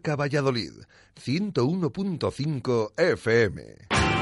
Marca Valladolid, 101.5 FM.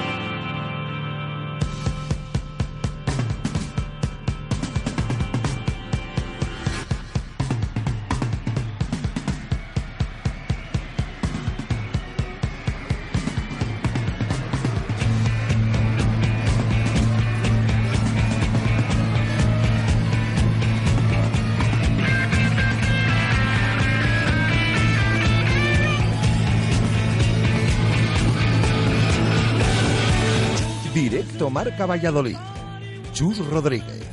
Marca Valladolid. Chus Rodríguez.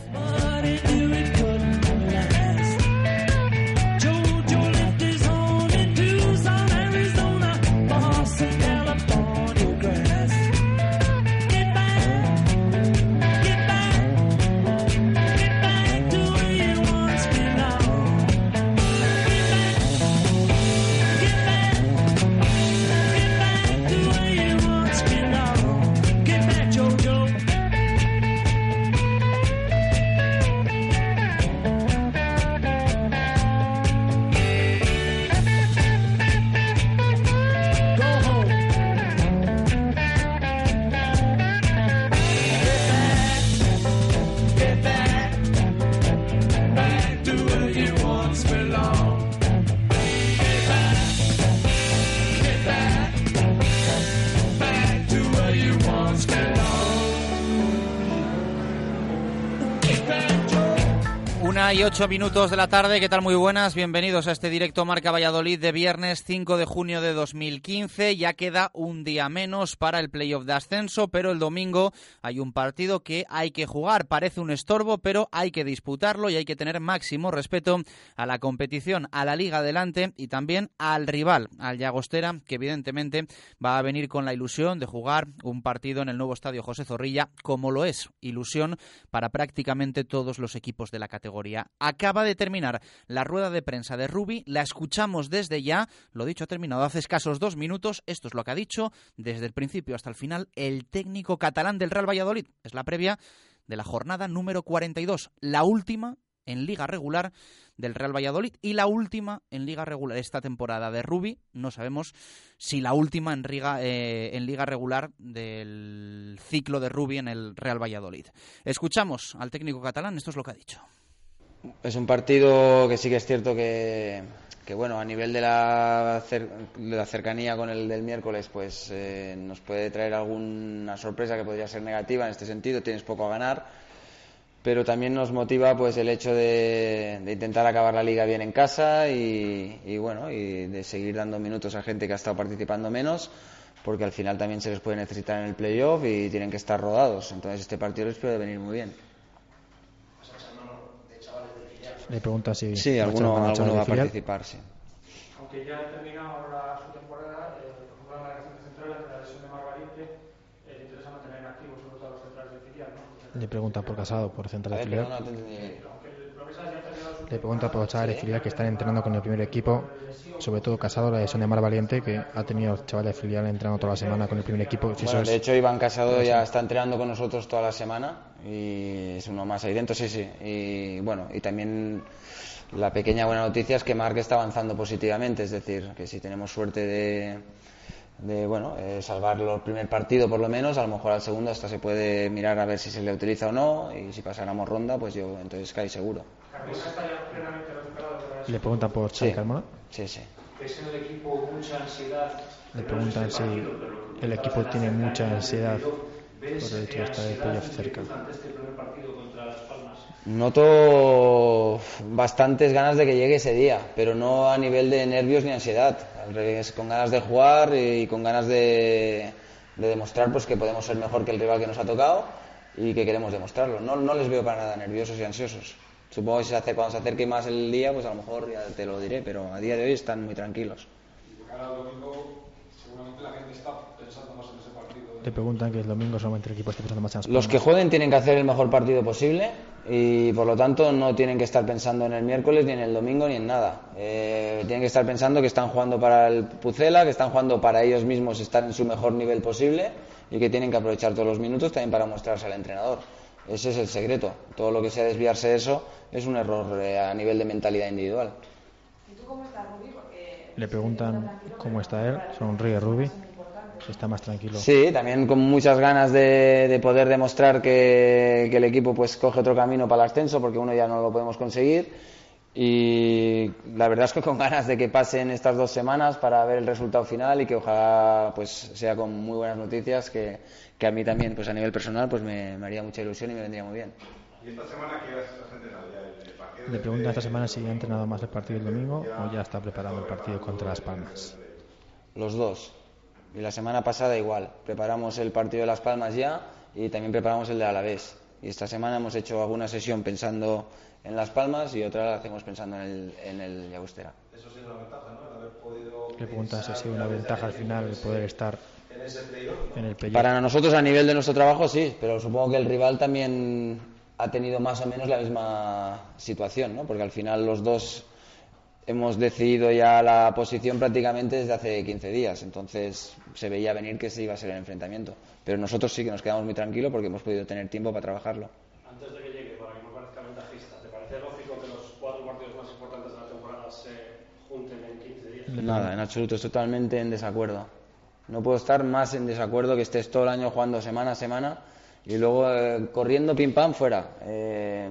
Y ocho minutos de la tarde. ¿Qué tal? Muy buenas. Bienvenidos a este directo Marca Valladolid de viernes 5 de junio de 2015. Ya queda un día menos para el playoff de ascenso, pero el domingo hay un partido que hay que jugar. Parece un estorbo, pero hay que disputarlo y hay que tener máximo respeto a la competición, a la liga adelante y también al rival, al Llagostera, que evidentemente va a venir con la ilusión de jugar un partido en el nuevo estadio José Zorrilla, como lo es ilusión para prácticamente todos los equipos de la categoría. Acaba de terminar la rueda de prensa de Rubi, la escuchamos desde ya, lo dicho ha terminado hace escasos dos minutos, esto es lo que ha dicho desde el principio hasta el final el técnico catalán del Real Valladolid. Es la previa de la jornada número 42, la última en liga regular del Real Valladolid y la última en liga regular esta temporada de Rubi. No sabemos si la última en, liga, eh, en liga regular del ciclo de Rubi en el Real Valladolid. Escuchamos al técnico catalán, esto es lo que ha dicho. Es un partido que sí que es cierto que, bueno, a nivel de la, la, cercanía con el del miércoles, pues eh, nos puede traer alguna sorpresa que podría ser negativa en este sentido, tienes poco a ganar, pero también nos motiva pues el hecho de, intentar acabar la liga bien en casa y, bueno, y de seguir dando minutos a gente que ha estado participando menos, porque al final también se les puede necesitar en el playoff y tienen que estar rodados, entonces este partido les puede venir muy bien. Le pregunta si sí, alguno, va a participar, sí. Aunque ya ha terminado ahora su temporada, eh, por ejemplo, la de central, la lesión de Mar Valiente, eh, le interesa mantener en activo sobre todo a los centrales de filial, ¿no? Le pregunta por Casado, por central de filial. Le pregunta por los chavales de filial que están entrenando con el primer equipo, sobre todo Casado, la lesión de Mar Valiente, que ha tenido chavales de filial entrenando toda la semana con el primer equipo. bueno, de hecho, Iván Casado ya está entrenando con nosotros toda la semana y es uno más ahí dentro, sí, sí. Y bueno, y también la pequeña buena noticia es que Marc está avanzando positivamente, es decir, que si tenemos suerte de, de bueno, eh, salvar el primer partido por lo menos, a lo mejor al segundo hasta se puede mirar a ver si se le utiliza o no y si pasáramos ronda, pues yo entonces cae seguro. Le preguntan por Xavi sí. Sí, sí. el equipo mucha ansiedad? Le preguntan si el equipo tiene mucha ansiedad por el hecho de estar el playoff cerca. Noto bastantes ganas de que llegue ese día, pero no a nivel de nervios ni ansiedad. Al revés, con ganas de jugar y con ganas de, demostrar pues, que podemos ser mejor que el rival que nos ha tocado y que queremos demostrarlo. No, no les veo para nada nerviosos y ansiosos. Supongo que si se hace, cuando se acerque más el día, pues a lo mejor ya te lo diré, pero a día de hoy están muy tranquilos. Seguramente la gente está pensando más en ese partido. Te preguntan que el domingo solamente el equipo está pensando más en Los que jueguen tienen que hacer el mejor partido posible y por lo tanto no tienen que estar pensando en el miércoles, ni en el domingo, ni en nada. Eh, tienen que estar pensando que están jugando para el Pucela, que están jugando para ellos mismos estar en su mejor nivel posible y que tienen que aprovechar todos los minutos también para mostrarse al entrenador. Ese es el secreto. Todo lo que sea desviarse de eso es un error eh, a nivel de mentalidad individual. ¿Y tú cómo estás, Rubí? Le preguntan cómo está él, sonríe Rubi, está más tranquilo. Sí, también con muchas ganas de, de poder demostrar que, que el equipo pues coge otro camino para el ascenso, porque uno ya no lo podemos conseguir. Y la verdad es que con ganas de que pasen estas dos semanas para ver el resultado final y que ojalá pues sea con muy buenas noticias, que, que a mí también pues a nivel personal pues me, me haría mucha ilusión y me vendría muy bien. ¿Y esta semana qué has entrenado ya? ¿El partido Le preguntan esta semana si ha entrenado más el partido del domingo o ya está preparando el partido contra Las Palmas. Los dos. Y la semana pasada igual. Preparamos el partido de Las Palmas ya y también preparamos el de Alavés. Y esta semana hemos hecho alguna sesión pensando en Las Palmas y otra la hacemos pensando en el, en el Llagostera. Eso sí es una ventaja, ¿no? El haber podido Le preguntan si ha sido una ventaja al final el poder estar en ese playoff. en el playoff. Para nosotros a nivel de nuestro trabajo sí, pero supongo que el rival también ha tenido más o menos la misma situación, ¿no? Porque al final los dos hemos decidido ya la posición prácticamente desde hace 15 días, entonces se veía venir que ese iba a ser el enfrentamiento. Pero nosotros sí que nos quedamos muy tranquilos porque hemos podido tener tiempo para trabajarlo. Antes de que llegue, para que no parezca ventajista, ¿te parece lógico que los cuatro partidos más importantes de la temporada se junten en 15 días? Nada, en absoluto, estoy totalmente en desacuerdo. No puedo estar más en desacuerdo que estés todo el año jugando semana a semana y luego eh, corriendo pim pam fuera. Eh,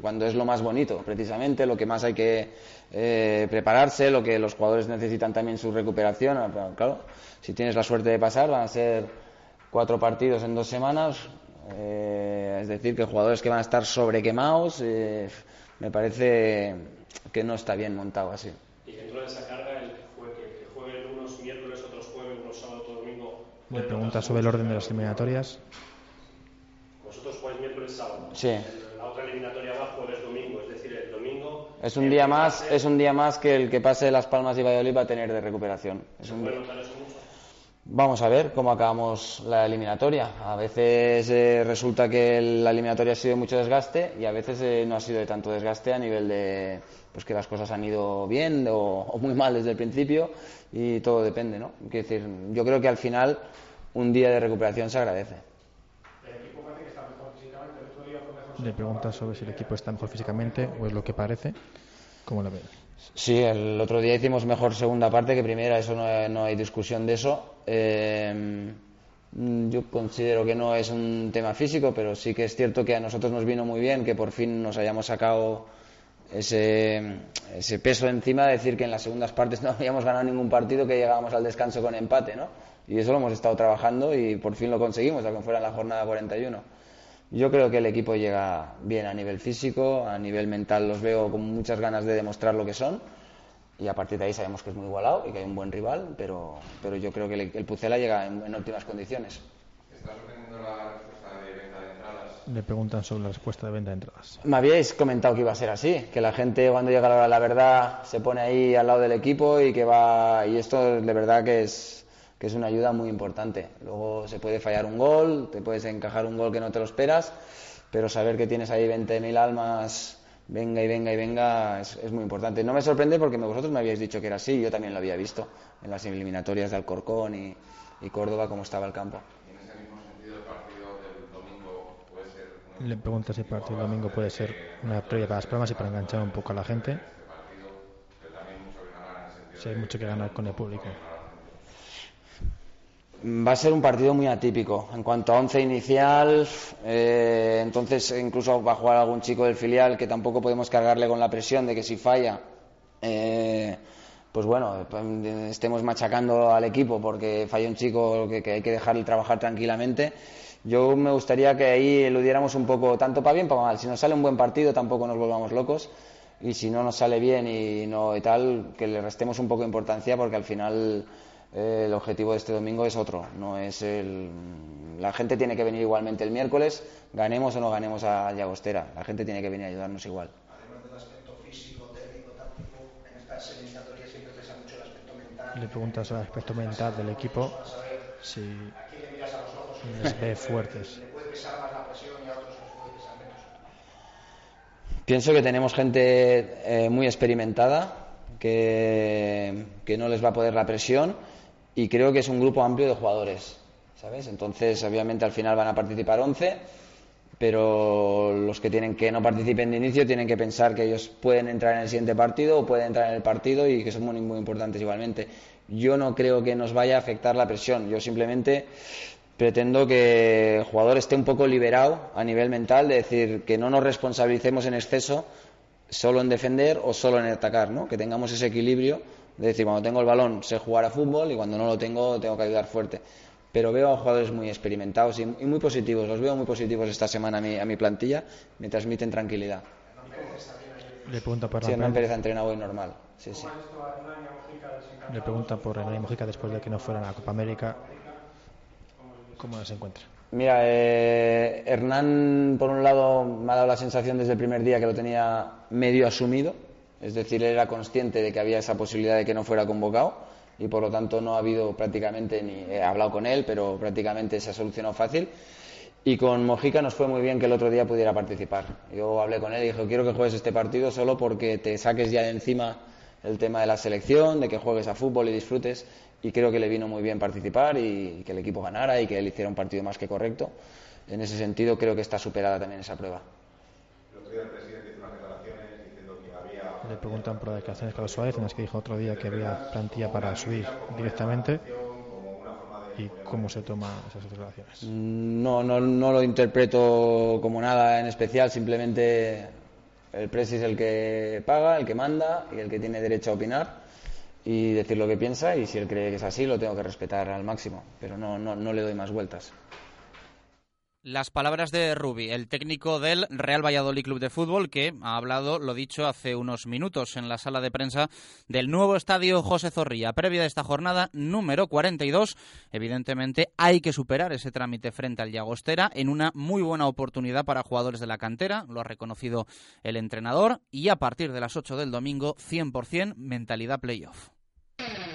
cuando es lo más bonito, precisamente, lo que más hay que eh, prepararse, lo que los jugadores necesitan también su recuperación. Ah, pero, Claro, si tienes la suerte de pasar, van a ser cuatro partidos en dos semanas. eh, es decir, que jugadores que van a estar sobrequemados, eh, me parece que no está bien montado así. Y dentro de esa carga, el que juegue, unos miércoles, otros jueves, unos sábado, otro domingo. Le pregunta sobre el orden de las eliminatorias. Miércoles, sábado. Sí. La otra eliminatoria va jueves, domingo. Es decir, el domingo. Es un día más, es un día más que el que pase Las Palmas y Valladolid va a tener de recuperación. Es un- ¿Puede notar eso mucho? Vamos a ver cómo acabamos la eliminatoria. A veces eh, resulta que la eliminatoria ha sido de mucho desgaste y a veces eh, no ha sido de tanto desgaste a nivel de pues que las cosas han ido bien o, o muy mal desde el principio y todo depende, ¿no? Quiero decir, yo creo que al final un día de recuperación se agradece. El equipo parece que está mejor físicamente. El otro día fue mejor Le pregunta sobre si el equipo está mejor físicamente o es lo que parece. ¿Cómo lo ve? Sí, el otro día hicimos mejor segunda parte que primera, eso no, no hay discusión de eso. Eh, yo considero que no es un tema físico, pero sí que es cierto que a nosotros nos vino muy bien que por fin nos hayamos sacado ese, ese peso encima de decir que en las segundas partes no habíamos ganado ningún partido, que llegábamos al descanso con empate, ¿no? Y eso lo hemos estado trabajando y por fin lo conseguimos, aunque fuera en la jornada 41. Yo creo que el equipo llega bien a nivel físico, a nivel mental los veo con muchas ganas de demostrar lo que son y a partir de ahí sabemos que es muy igualado y que hay un buen rival, pero, pero yo creo que el, el Pucela llega en, en óptimas condiciones. ¿Está sorprendiendo la respuesta de venta de entradas? Le preguntan sobre la respuesta de venta de entradas. Me habíais comentado que iba a ser así, que la gente cuando llega la hora de la verdad se pone ahí al lado del equipo y que va y esto de verdad que es que es una ayuda muy importante. Luego se puede fallar un gol, te puedes encajar un gol que no te lo esperas, pero saber que tienes ahí 20.000 almas, venga y venga y venga, es, es muy importante. No me sorprende porque vosotros me habíais dicho que era así, yo también lo había visto en las eliminatorias de Alcorcón y, y Córdoba, cómo estaba el campo. En ese mismo sentido, el partido del domingo puede ser un Le pregunta si el partido del domingo puede ser una previa para las palmas y para enganchar un poco a la gente. Si hay mucho que ganar con el público. Va a ser un partido muy atípico. En cuanto a once inicial, eh, entonces incluso va a jugar algún chico del filial que tampoco podemos cargarle con la presión de que si falla, eh, pues bueno, estemos machacando al equipo porque falla un chico que, que hay que dejarle trabajar tranquilamente. Yo me gustaría que ahí eludiéramos un poco, tanto para bien para mal. Si nos sale un buen partido, tampoco nos volvamos locos. Y si no nos sale bien y no y tal, que le restemos un poco de importancia porque al final eh, el objetivo de este domingo es otro. No es el... La gente tiene que venir igualmente el miércoles, ganemos o no ganemos a Llagostera. La gente tiene que venir a ayudarnos igual. además del aspecto físico, técnico, táctico, en estas eliminatorias siempre pesa mucho el aspecto mental. Le pregunta sobre el aspecto mental del equipo. Si ¿A quién le miras a los ojos? les ve fuertes. ¿Le puede pesar más la presión y a otros les puede pesar menos? Pienso que tenemos gente eh, muy experimentada, que, que no les va a poder la presión y creo que es un grupo amplio de jugadores, ¿sabes? Entonces, obviamente, al final van a participar 11. pero los que tienen que no participen de inicio tienen que pensar que ellos pueden entrar en el siguiente partido o pueden entrar en el partido y que son muy, muy importantes igualmente. Yo no creo que nos vaya a afectar la presión, yo simplemente pretendo que el jugador esté un poco liberado a nivel mental, de decir que no nos responsabilicemos en exceso solo en defender o solo en atacar, ¿no? que tengamos ese equilibrio de decir, cuando tengo el balón sé jugar a fútbol y cuando no lo tengo tengo que ayudar fuerte. Pero veo a jugadores muy experimentados y, muy positivos, los veo muy positivos esta semana a mi, a mi plantilla, me transmiten tranquilidad. Le pregunta por sí, Hernán Pérez ha entrenado hoy normal. Sí, sí. Le pregunta por Hernán Mojica después de que no fuera a la Copa América. ¿Cómo se encuentra? Mira, eh, Hernán, por un lado, me ha dado la sensación desde el primer día que lo tenía medio asumido, es decir, él era consciente de que había esa posibilidad de que no fuera convocado y por lo tanto no ha habido prácticamente ni he hablado con él, pero prácticamente se ha solucionado fácil. Y con Mojica nos fue muy bien que el otro día pudiera participar. Yo hablé con él y dije, quiero que juegues este partido solo porque te saques ya de encima el tema de la selección, de que juegues a fútbol y disfrutes. Y creo que le vino muy bien participar y que el equipo ganara y que él hiciera un partido más que correcto. En ese sentido creo que está superada también esa prueba. Le preguntan por las declaraciones de Carlos Suárez, en las que dijo otro día que había plantilla para subir directamente. ¿Y cómo se toma esas declaraciones? No, no, no lo interpreto como nada en especial, simplemente el presi es el que paga, el que manda y el que tiene derecho a opinar y decir lo que piensa y si él cree que es así lo tengo que respetar al máximo, pero no, no, no le doy más vueltas. Las palabras de Rubi, el técnico del Real Valladolid Club de Fútbol, que ha hablado, lo dicho, hace unos minutos en la sala de prensa del nuevo estadio José Zorrilla. Previa de esta jornada número 42, evidentemente hay que superar ese trámite frente al Llagostera en una muy buena oportunidad para jugadores de la cantera, lo ha reconocido el entrenador, y a partir de las 8 del domingo, 100% mentalidad playoff.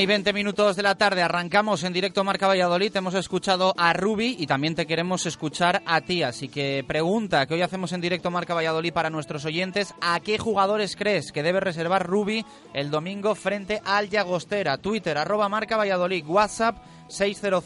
Y 20 minutos de la tarde, arrancamos en directo Marca Valladolid, hemos escuchado a Rubi y también te queremos escuchar a ti, así que pregunta que hoy hacemos en directo Marca Valladolid para nuestros oyentes, ¿a qué jugadores crees que debe reservar Rubi el domingo frente al Llagostera? Twitter, arroba Marca Valladolid, WhatsApp 600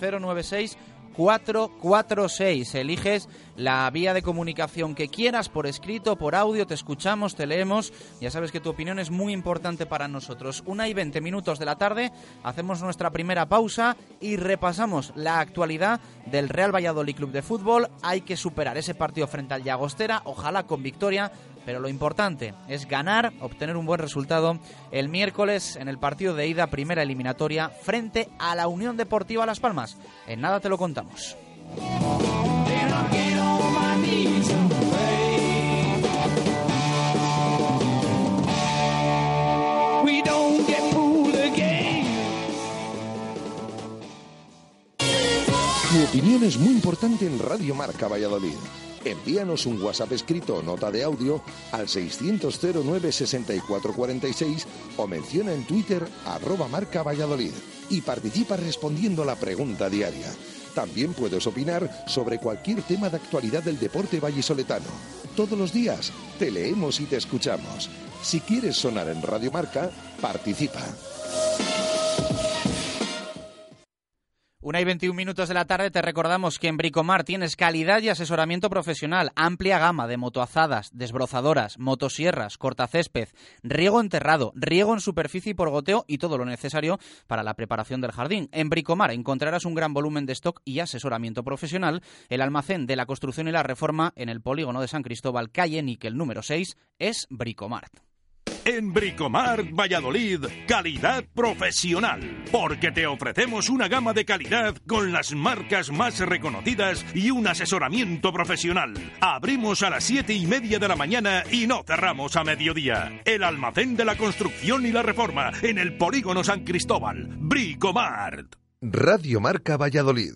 096 446. Eliges la vía de comunicación que quieras, por escrito, por audio, te escuchamos, te leemos. Ya sabes que tu opinión es muy importante para nosotros. Una y veinte minutos de la tarde, hacemos nuestra primera pausa y repasamos la actualidad del Real Valladolid Club de Fútbol. Hay que superar ese partido frente al Llagostera, ojalá con victoria pero lo importante es ganar, obtener un buen resultado el miércoles en el partido de ida primera eliminatoria frente a la Unión Deportiva Las Palmas. En nada te lo contamos. Tu opinión es muy importante en Radio Marca Valladolid. Envíanos un WhatsApp escrito o nota de audio al 600 09 6446 o menciona en Twitter arroba marca Valladolid y participa respondiendo la pregunta diaria. También puedes opinar sobre cualquier tema de actualidad del deporte vallisoletano. Todos los días te leemos y te escuchamos. Si quieres sonar en Radio Marca, participa. Una y 21 minutos de la tarde te recordamos que en Bricomar tienes calidad y asesoramiento profesional, amplia gama de motoazadas, desbrozadoras, motosierras, cortacésped, riego enterrado, riego en superficie y por goteo y todo lo necesario para la preparación del jardín. En Bricomar encontrarás un gran volumen de stock y asesoramiento profesional. El almacén de la construcción y la reforma en el polígono de San Cristóbal, calle Níquel número 6, es Bricomart. En Bricomar Valladolid, calidad profesional. Porque te ofrecemos una gama de calidad con las marcas más reconocidas y un asesoramiento profesional. Abrimos a las siete y media de la mañana y no cerramos a mediodía. El almacén de la construcción y la reforma en el polígono San Cristóbal. Bricomart. Radio Marca Valladolid,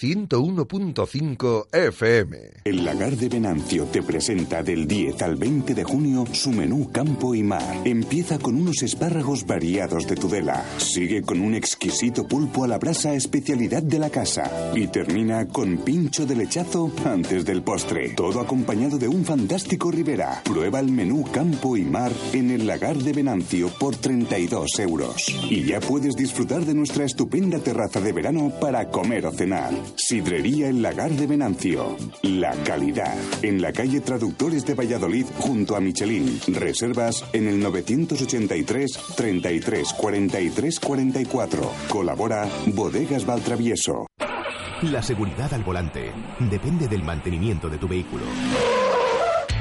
101.5 FM. El Lagar de Venancio te presenta del 10 al 20 de junio su menú Campo y Mar. Empieza con unos espárragos variados de Tudela. Sigue con un exquisito pulpo a la brasa especialidad de la casa. Y termina con pincho de lechazo antes del postre. Todo acompañado de un fantástico Ribera. Prueba el menú Campo y Mar en el Lagar de Venancio por 32 euros. Y ya puedes disfrutar de nuestra estupenda terraza de verano para comer o cenar. Sidrería El Lagar de Venancio. La calidad. En la calle Traductores de Valladolid junto a Michelin. Reservas en el 983 33 43 44. Colabora Bodegas Valtravieso. La seguridad al volante depende del mantenimiento de tu vehículo.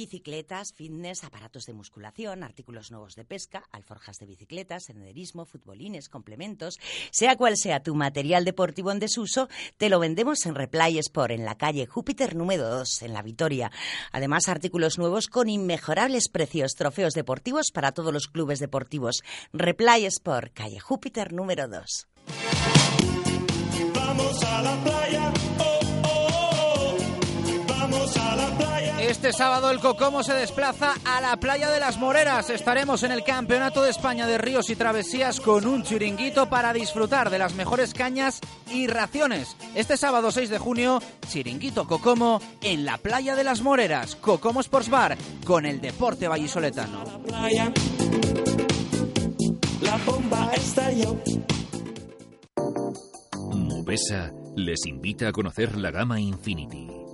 Bicicletas, fitness, aparatos de musculación, artículos nuevos de pesca, alforjas de bicicletas, senderismo, futbolines, complementos. Sea cual sea tu material deportivo en desuso, te lo vendemos en Replay Sport, en la calle Júpiter número 2, en La Vitoria. Además, artículos nuevos con inmejorables precios, trofeos deportivos para todos los clubes deportivos. Replay Sport, calle Júpiter número 2. Vamos a la playa. Este sábado el Cocomo se desplaza a la playa de las Moreras. Estaremos en el Campeonato de España de Ríos y Travesías con un chiringuito para disfrutar de las mejores cañas y raciones. Este sábado 6 de junio, chiringuito Cocomo en la playa de las Moreras. Cocomo Sports Bar con el deporte vallisoletano. La bomba estalló. Mubesa les invita a conocer la gama Infinity.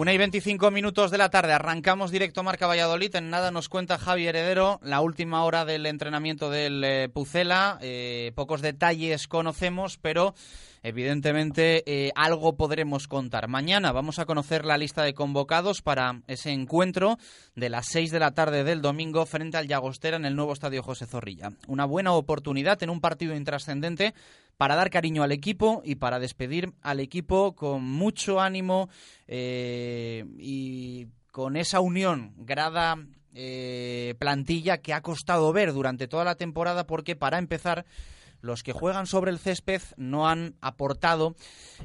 Una y 25 minutos de la tarde, arrancamos directo Marca Valladolid. En nada nos cuenta Javi Heredero la última hora del entrenamiento del eh, Pucela. Eh, pocos detalles conocemos, pero evidentemente eh, algo podremos contar. Mañana vamos a conocer la lista de convocados para ese encuentro de las 6 de la tarde del domingo frente al Llagostera en el nuevo estadio José Zorrilla. Una buena oportunidad en un partido intrascendente para dar cariño al equipo y para despedir al equipo con mucho ánimo eh, y con esa unión grada eh, plantilla que ha costado ver durante toda la temporada porque para empezar los que juegan sobre el césped no han aportado,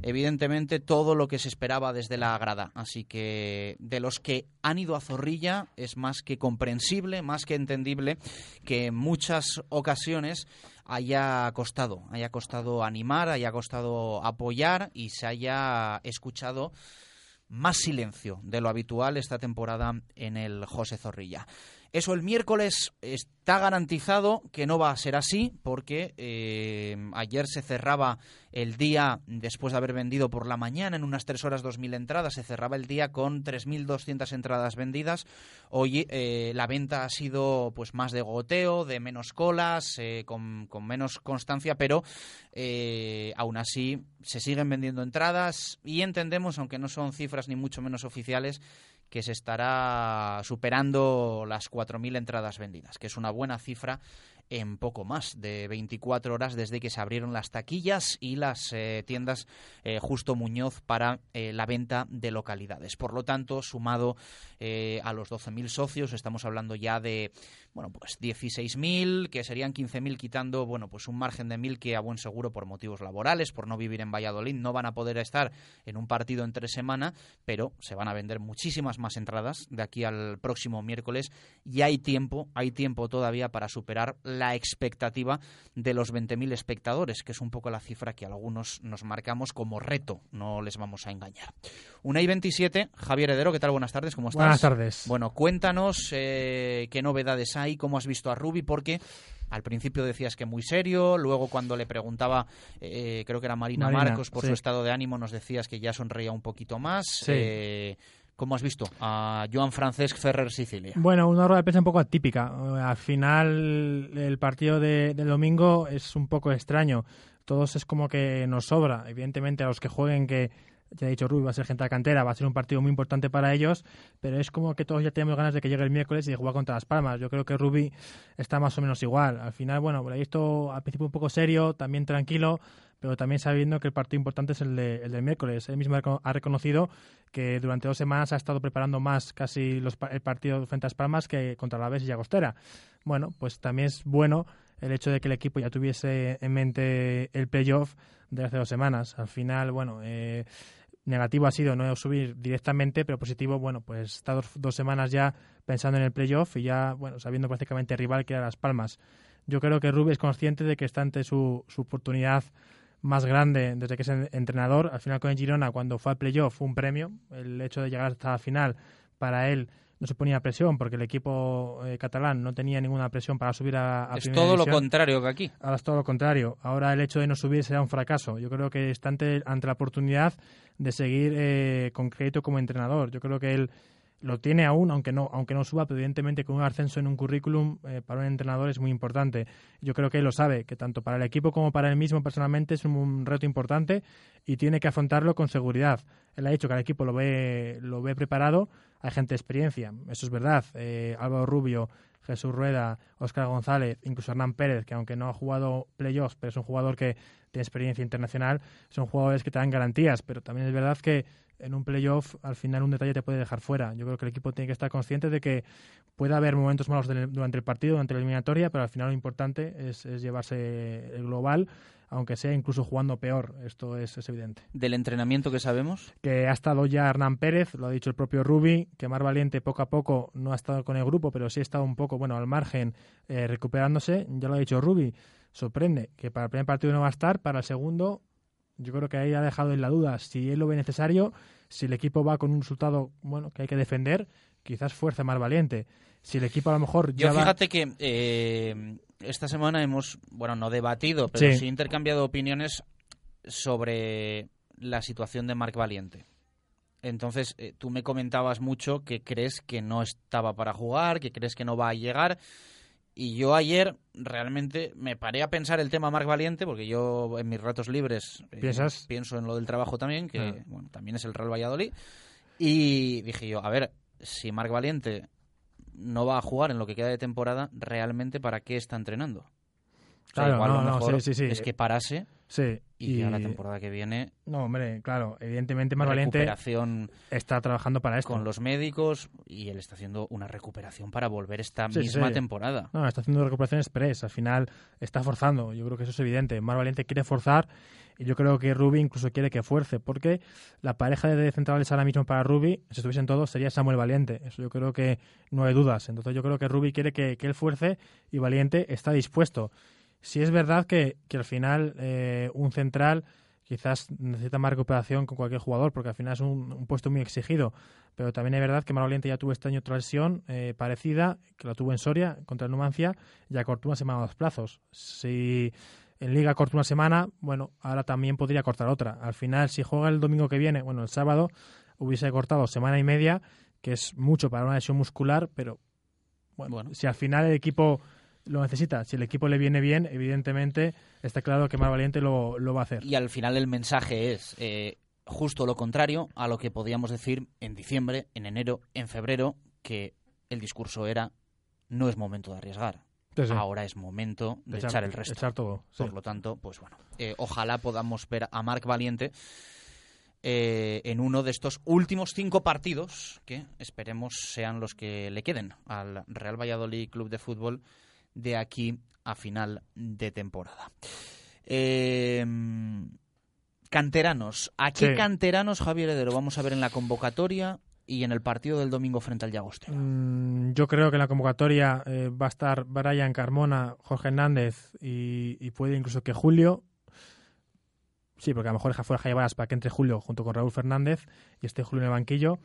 evidentemente, todo lo que se esperaba desde la grada. Así que de los que han ido a Zorrilla es más que comprensible, más que entendible que en muchas ocasiones haya costado, haya costado animar, haya costado apoyar y se haya escuchado más silencio de lo habitual esta temporada en el José Zorrilla. Eso el miércoles está garantizado que no va a ser así porque eh, ayer se cerraba el día, después de haber vendido por la mañana en unas tres horas 2.000 entradas, se cerraba el día con 3.200 entradas vendidas. Hoy eh, la venta ha sido pues más de goteo, de menos colas, eh, con, con, menos constancia, pero aún así se siguen vendiendo entradas y entendemos, aunque no son cifras ni mucho menos oficiales, que se estará superando las 4.000 entradas vendidas, que es una buena cifra en poco más de 24 horas desde que se abrieron las taquillas y las eh, tiendas eh, Justo Muñoz para eh, la venta de localidades. Por lo tanto, sumado a los 12.000 socios, estamos hablando ya de bueno, pues 16.000, que serían 15.000 quitando, bueno, pues un margen de 1.000 que a buen seguro por motivos laborales, por no vivir en Valladolid, no van a poder estar en un partido entre semana, pero se van a vender muchísimas más entradas de aquí al próximo miércoles y hay tiempo, hay tiempo todavía para superar expectativa de los 20.000 espectadores, que es un poco la cifra que algunos nos marcamos como reto, no les vamos a engañar. Una y 27, Javier Heredero, ¿qué tal? Buenas tardes, ¿cómo estás? Buenas tardes. Bueno, cuéntanos eh, qué novedades hay, cómo has visto a Rubi, porque al principio decías que muy serio, luego cuando le preguntaba, eh, creo que era Marina, Marina, Marcos, por sí. su estado de ánimo, nos decías que ya sonreía un poquito más. Sí. Eh, ¿Cómo has visto a Joan Francesc Ferrer Sicilia? Bueno, una rueda de prensa un poco atípica. Al final, el partido de- del domingo es un poco extraño. Todos es como que nos sobra. Evidentemente, a los que jueguen, que ya he dicho Rubí, va a ser gente de cantera, va a ser un partido muy importante para ellos, pero es como que todos ya tenemos ganas de que llegue el miércoles y de jugar contra Las Palmas. Yo creo que Rubí está más o menos igual. Al final, bueno, lo he visto al principio un poco serio, también tranquilo, pero también sabiendo que el partido importante es el, de- el del miércoles. Él mismo ha reco- ha reconocido que durante dos semanas ha estado preparando más casi los, el partido frente a Las Palmas que contra la Alavés y Llagostera. Bueno, pues también es bueno el hecho de que el equipo ya tuviese en mente el playoff de hace dos semanas. Al final, bueno, eh, negativo ha sido no subir directamente, pero positivo, bueno, pues está dos, dos semanas ya pensando en el playoff y ya, bueno, sabiendo prácticamente rival que era Las Palmas. Yo creo que Rubí es consciente de que está ante su, su oportunidad más grande desde que es en- entrenador. Al final con el Girona, cuando fue al playoff, fue un premio. El hecho de llegar hasta la final, para él no se ponía presión porque el equipo eh, catalán no tenía ninguna presión para subir a, a Es primera todo lo contrario que aquí. Ahora es todo lo contrario. Ahora el hecho de no subir será un fracaso. Yo creo que está ante, ante la oportunidad de seguir eh, con crédito como entrenador. Yo creo que él lo tiene aún, aunque no, aunque no suba, pero evidentemente con un ascenso en un currículum eh, para un entrenador es muy importante. Yo creo que él lo sabe, que tanto para el equipo como para él mismo personalmente es un, reto importante y tiene que afrontarlo con seguridad. Él ha dicho que el equipo lo ve, lo ve preparado, hay gente de experiencia, eso es verdad. Eh, Álvaro Rubio, Jesús Rueda, Óscar González, incluso Hernán Pérez, que aunque no ha jugado playoffs, pero es un jugador que tiene experiencia internacional, son jugadores que te dan garantías, pero también es verdad que en un playoff al final un detalle te puede dejar fuera. Yo creo que el equipo tiene que estar consciente de que puede haber momentos malos del- durante el partido, durante la eliminatoria, pero al final lo importante es, es llevarse el global, aunque sea incluso jugando peor. Esto es, es evidente Del entrenamiento que sabemos, que ha estado ya Hernán Pérez, lo ha dicho el propio Rubi, que Mar Valiente poco a poco no ha estado con el grupo, pero sí ha estado un poco, bueno, al margen, eh, recuperándose. Ya lo ha dicho Rubi, sorprende que para el primer partido no va a estar, para el segundo, yo creo que ahí ha dejado en la duda si él lo ve necesario, si el equipo va con un resultado, bueno, que hay que defender, quizás fuerza Mar Valiente. Si el equipo a lo mejor ya Yo va- fíjate que eh, esta semana hemos, bueno, no debatido, pero Sí. sí, intercambiado opiniones sobre la situación de Marc Valiente. Entonces, eh, tú me comentabas mucho que crees que no estaba para jugar, que crees que no va a llegar. Y yo ayer realmente me paré a pensar el tema Marc Valiente, porque yo en mis ratos libres eh, pienso en lo del trabajo también, que Ah. bueno, también es el Real Valladolid. Y dije yo, a ver, si Marc Valiente no va a jugar en lo que queda de temporada, ¿realmente para qué está entrenando? O sea, Claro, igual no, lo no, sí, sí. es que parase Sí, y, ya la temporada que viene No, hombre, claro, evidentemente Mar Valiente está trabajando para esto. con los médicos y él está haciendo una recuperación para volver esta Sí, misma sí. temporada. No, está haciendo recuperación express. Al final está forzando. Yo creo que eso es evidente. Mar Valiente quiere forzar y yo creo que Rubi incluso quiere que fuerce porque la pareja de centrales ahora mismo para Rubi, si estuviesen todos, sería Samuel Valiente. Eso yo creo que no hay dudas. Entonces yo creo que Rubi quiere que, que él fuerce y Valiente está dispuesto. Si es verdad que, que al final eh, un central quizás necesita más recuperación con cualquier jugador, porque al final es un, un puesto muy exigido. Pero también es verdad que Mar Valiente ya tuvo este año otra lesión eh, parecida, que la tuvo en Soria contra el Numancia, y acortó una semana a los plazos. Si en Liga corta una semana, bueno, ahora también podría cortar otra. Al final, si juega el domingo que viene, bueno, el sábado, hubiese cortado semana y media, que es mucho para una lesión muscular, pero bueno, si al final el equipo lo necesita, si el equipo le viene bien, evidentemente está claro que Mar Valiente lo, lo va a hacer. Y al final el mensaje es, eh, justo lo contrario a lo que podíamos decir en diciembre, en enero, en febrero, que el discurso era no es momento de arriesgar. Sí, sí. Ahora es momento de Echar- echar, el resto. echar todo, sí. Por lo tanto, pues bueno, eh, ojalá podamos ver a Marc Valiente eh, en uno de estos últimos cinco partidos que esperemos sean los que le queden al Real Valladolid Club de Fútbol de aquí a final de temporada. Eh, canteranos. ¿A qué Sí. canteranos, Javier Heredero, vamos a ver en la convocatoria y en el partido del domingo frente al Llagostera? Mm, Yo creo que en la convocatoria eh, va a estar Brian Carmona, Jorge Hernández y, y puede incluso que Julio. Sí, porque a lo mejor fuera Jaime Varas para que entre Julio junto con Raúl Fernández y esté Julio en el banquillo.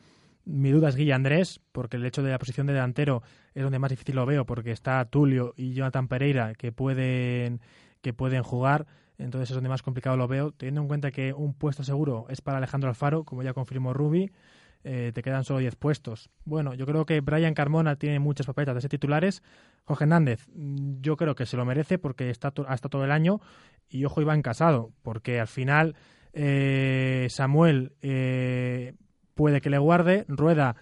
Mi duda es Guilla Andrés, porque el hecho de la posición de delantero es donde más difícil lo veo, porque está Tulio y Jonathan Pereira que pueden, que pueden jugar. Entonces es donde más complicado lo veo, teniendo en cuenta que un puesto seguro es para Alejandro Alfaro, como ya confirmó Rubi eh, te quedan solo 10 puestos. Bueno, yo creo que Brian Carmona tiene muchas papeletas de ser titulares. Jorge Hernández, mm, yo creo que se lo merece porque está to- ha estado todo el año. Y ojo, Iván Casado, porque al final eh, Samuel eh, puede que le guarde. Rueda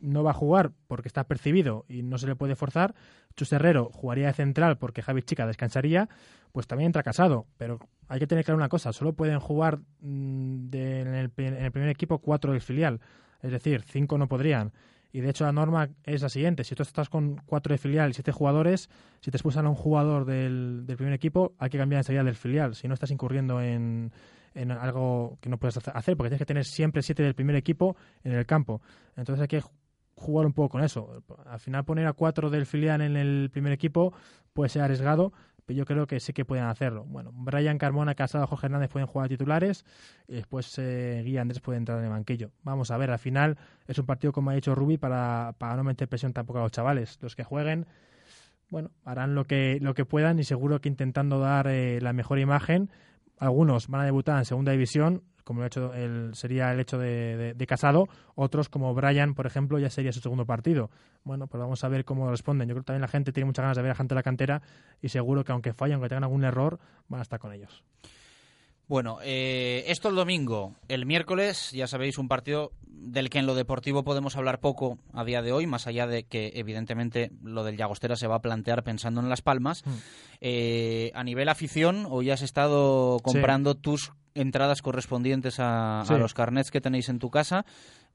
no va a jugar porque está percibido y no se le puede forzar. Chus Herrero jugaría de central porque Javi Chica descansaría. Pues también entra Casado. Pero hay que tener claro una cosa: solo pueden jugar mm, en, el, en el primer equipo cuatro del filial. Es decir, cinco no podrían. Y de hecho la norma es la siguiente. Si tú estás con cuatro de filial y siete jugadores, si te expulsan a un jugador del, del primer equipo, hay que cambiar enseguida del filial. Si no estás incurriendo en, en algo que no puedes hacer, porque tienes que tener siempre siete del primer equipo en el campo. Entonces hay que ju- jugar un poco con eso. Al final poner a cuatro del filial en el primer equipo puede ser arriesgado, pero yo creo que sí que pueden hacerlo. Bueno, Brian Carmona, Casado, Jorge Hernández pueden jugar titulares y después eh, Guía Andrés puede entrar en el banquillo. Vamos a ver, al final es un partido, como ha dicho Rubi, para, para no meter presión tampoco a los chavales. Los que jueguen, bueno, harán lo que, lo que puedan y seguro que intentando dar eh, la mejor imagen. Algunos van a debutar en segunda división, como ha hecho el, sería el hecho de, de- de Casado. Otros, como Brian, por ejemplo, ya sería su segundo partido. Bueno, pues vamos a ver cómo responden. Yo creo que también la gente tiene muchas ganas de ver a gente de la cantera y seguro que aunque fallen, aunque tengan algún error, van a estar con ellos. Bueno, eh, esto el domingo. El miércoles, ya sabéis, un partido del que en lo deportivo podemos hablar poco a día de hoy, más allá de que evidentemente lo del Llagostera se va a plantear pensando en Las Palmas. Eh, a nivel afición, hoy has estado comprando tus entradas correspondientes a, a los carnets que tenéis en tu casa.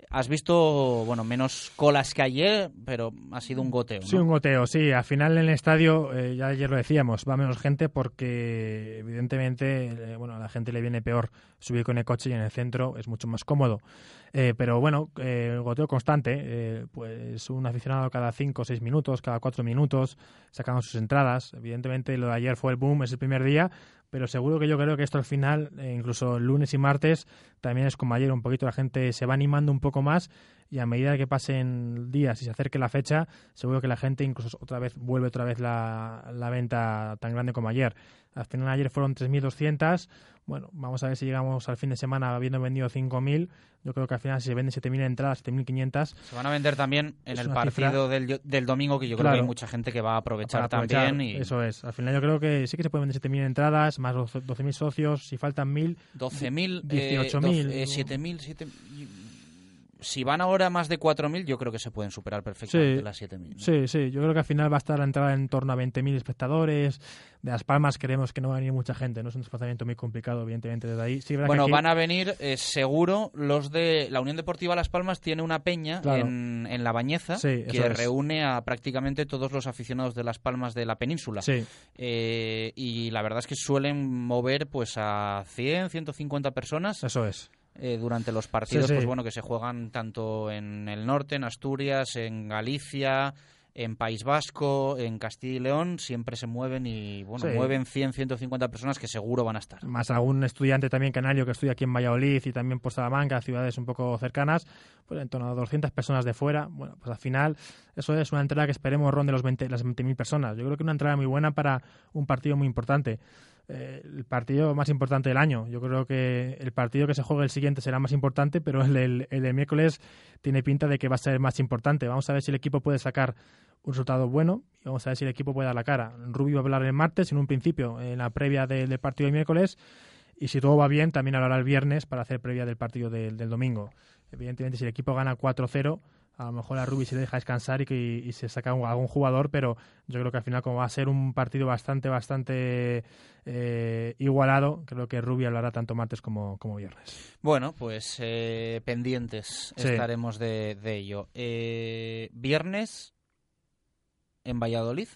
Has visto, bueno, menos colas que ayer, pero ha sido un goteo. ¿no? Sí, un goteo, sí. Al final en el estadio, eh, ya ayer lo decíamos, va menos gente porque evidentemente eh, bueno, a la gente le viene peor subir con el coche y en el centro es mucho más cómodo. Eh, pero bueno, eh, goteo constante, eh, pues un aficionado cada 5 o 6 minutos, cada 4 minutos, sacando sus entradas. Evidentemente lo de ayer fue el boom, es el primer día, pero seguro que yo creo que esto al final, eh, incluso lunes y martes, también es como ayer, un poquito la gente se va animando un poco más y a medida que pasen días y se acerque la fecha, seguro que la gente incluso otra vez vuelve otra vez la, la venta tan grande como ayer. Al final ayer fueron 3.200, bueno, vamos a ver si llegamos al fin de semana habiendo vendido 5.000, yo creo que al final si se venden 7.000 entradas, 7.500, Se van a vender también en el partido del, del domingo, que yo creo que Claro. hay mucha gente que va a aprovechar, aprovechar, también. Y Eso es, al final yo creo que sí que se pueden vender 7.000 entradas, más 12 12.000 socios, si faltan 1.000, 12.000, 18.000. eh, 7.000, 7.000. Si van ahora más de 4.000, yo creo que se pueden superar perfectamente Sí, las 7.000. ¿no? Sí, sí, yo creo que al final va a estar la entrada en torno a 20.000 espectadores. De Las Palmas creemos que no va a venir mucha gente, no es un desplazamiento muy complicado, evidentemente, desde ahí. Sí, Bueno, aquí- van a venir eh, seguro los de la Unión Deportiva Las Palmas tiene una peña Claro. en, en La Bañeza Sí, que es. reúne a prácticamente todos los aficionados de Las Palmas de la península. Sí. Eh, y la verdad es que suelen mover pues a 100, 150 personas. Eso es. Eh, durante los partidos Sí, sí. pues bueno que se juegan tanto en el norte, en Asturias, en Galicia, en País Vasco, en Castilla y León, siempre se mueven y bueno, Sí. mueven 100, 150 personas que seguro van a estar. más algún estudiante también canario que estudia aquí en Valladolid y también por Salamanca, ciudades un poco cercanas, pues en torno a 200 personas de fuera. Bueno, pues al final eso es una entrada que esperemos ronde los 20, las 20.000 personas. Yo creo que una entrada muy buena para un partido muy importante. Eh, el partido más importante del año. Yo creo que el partido que se juegue el siguiente será más importante, pero el, el del miércoles tiene pinta de que va a ser más importante. Vamos a ver si el equipo puede sacar un resultado bueno y vamos a ver si el equipo puede dar la cara. Rubio va a hablar el martes, en un principio, en la previa del, partido del miércoles. y si todo va bien, también hablará el viernes para hacer previa del partido del domingo. Evidentemente, si el equipo gana 4-0, a lo mejor a Rubi se le deja descansar y, que, y se saca un, algún jugador, pero yo creo que al final, como va a ser un partido bastante, bastante eh, igualado, creo que Rubi hablará tanto martes como, como viernes. Bueno, pues eh, pendientes Sí. estaremos de, de ello. Eh, viernes en Valladolid.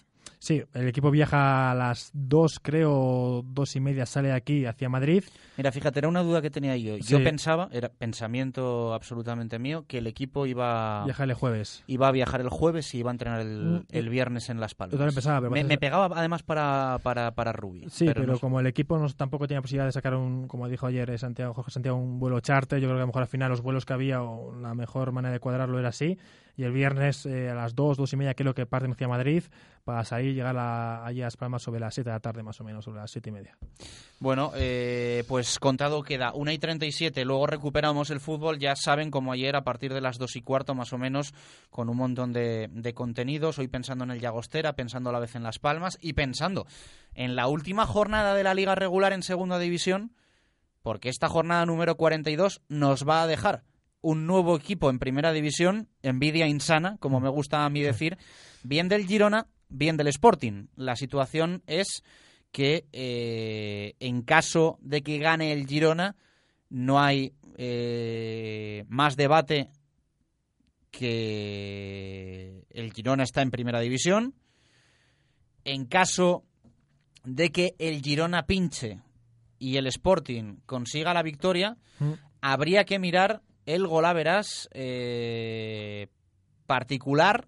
Sí, el equipo viaja a las 2, creo, dos y media, sale aquí hacia Madrid. Mira, fíjate, era una duda que tenía yo. Yo Sí. pensaba, era pensamiento absolutamente mío, que el equipo iba, Viaja el jueves. iba a viajar el jueves y iba a entrenar el, Mm, el viernes en Las Palmas. Yo también pensaba, pero me, pegaba además para, para, para Rubi. Sí, pero, no como el equipo no, tampoco tenía posibilidad de sacar un, como dijo ayer eh, Santiago, Jorge Santiago, un vuelo charter, yo creo que a lo mejor al final los vuelos que había o la mejor manera de cuadrarlo era así. Y el viernes eh, a las 2, 2 y media creo que parten hacia Madrid para salir y llegar a, a Las Palmas sobre las 7 de la tarde más o menos, sobre las 7 y media. Bueno, eh, pues contado queda 1 y 37, luego recuperamos el fútbol, ya saben, como ayer, a partir de las 2 y cuarto más o menos, con un montón de, de contenidos, hoy pensando en el Llagostera, pensando a la vez en Las Palmas y pensando en la última jornada de la liga regular en segunda división, porque esta jornada número 42 nos va a dejar un nuevo equipo en primera división, envidia insana, como me gusta a mí decir, bien del Girona, bien del Sporting. La situación es que eh, en caso de que gane el Girona no hay eh, más debate que el Girona está en primera división. En caso de que el Girona pinche y el Sporting consiga la victoria, Mm. habría que mirar el golaveras eh, particular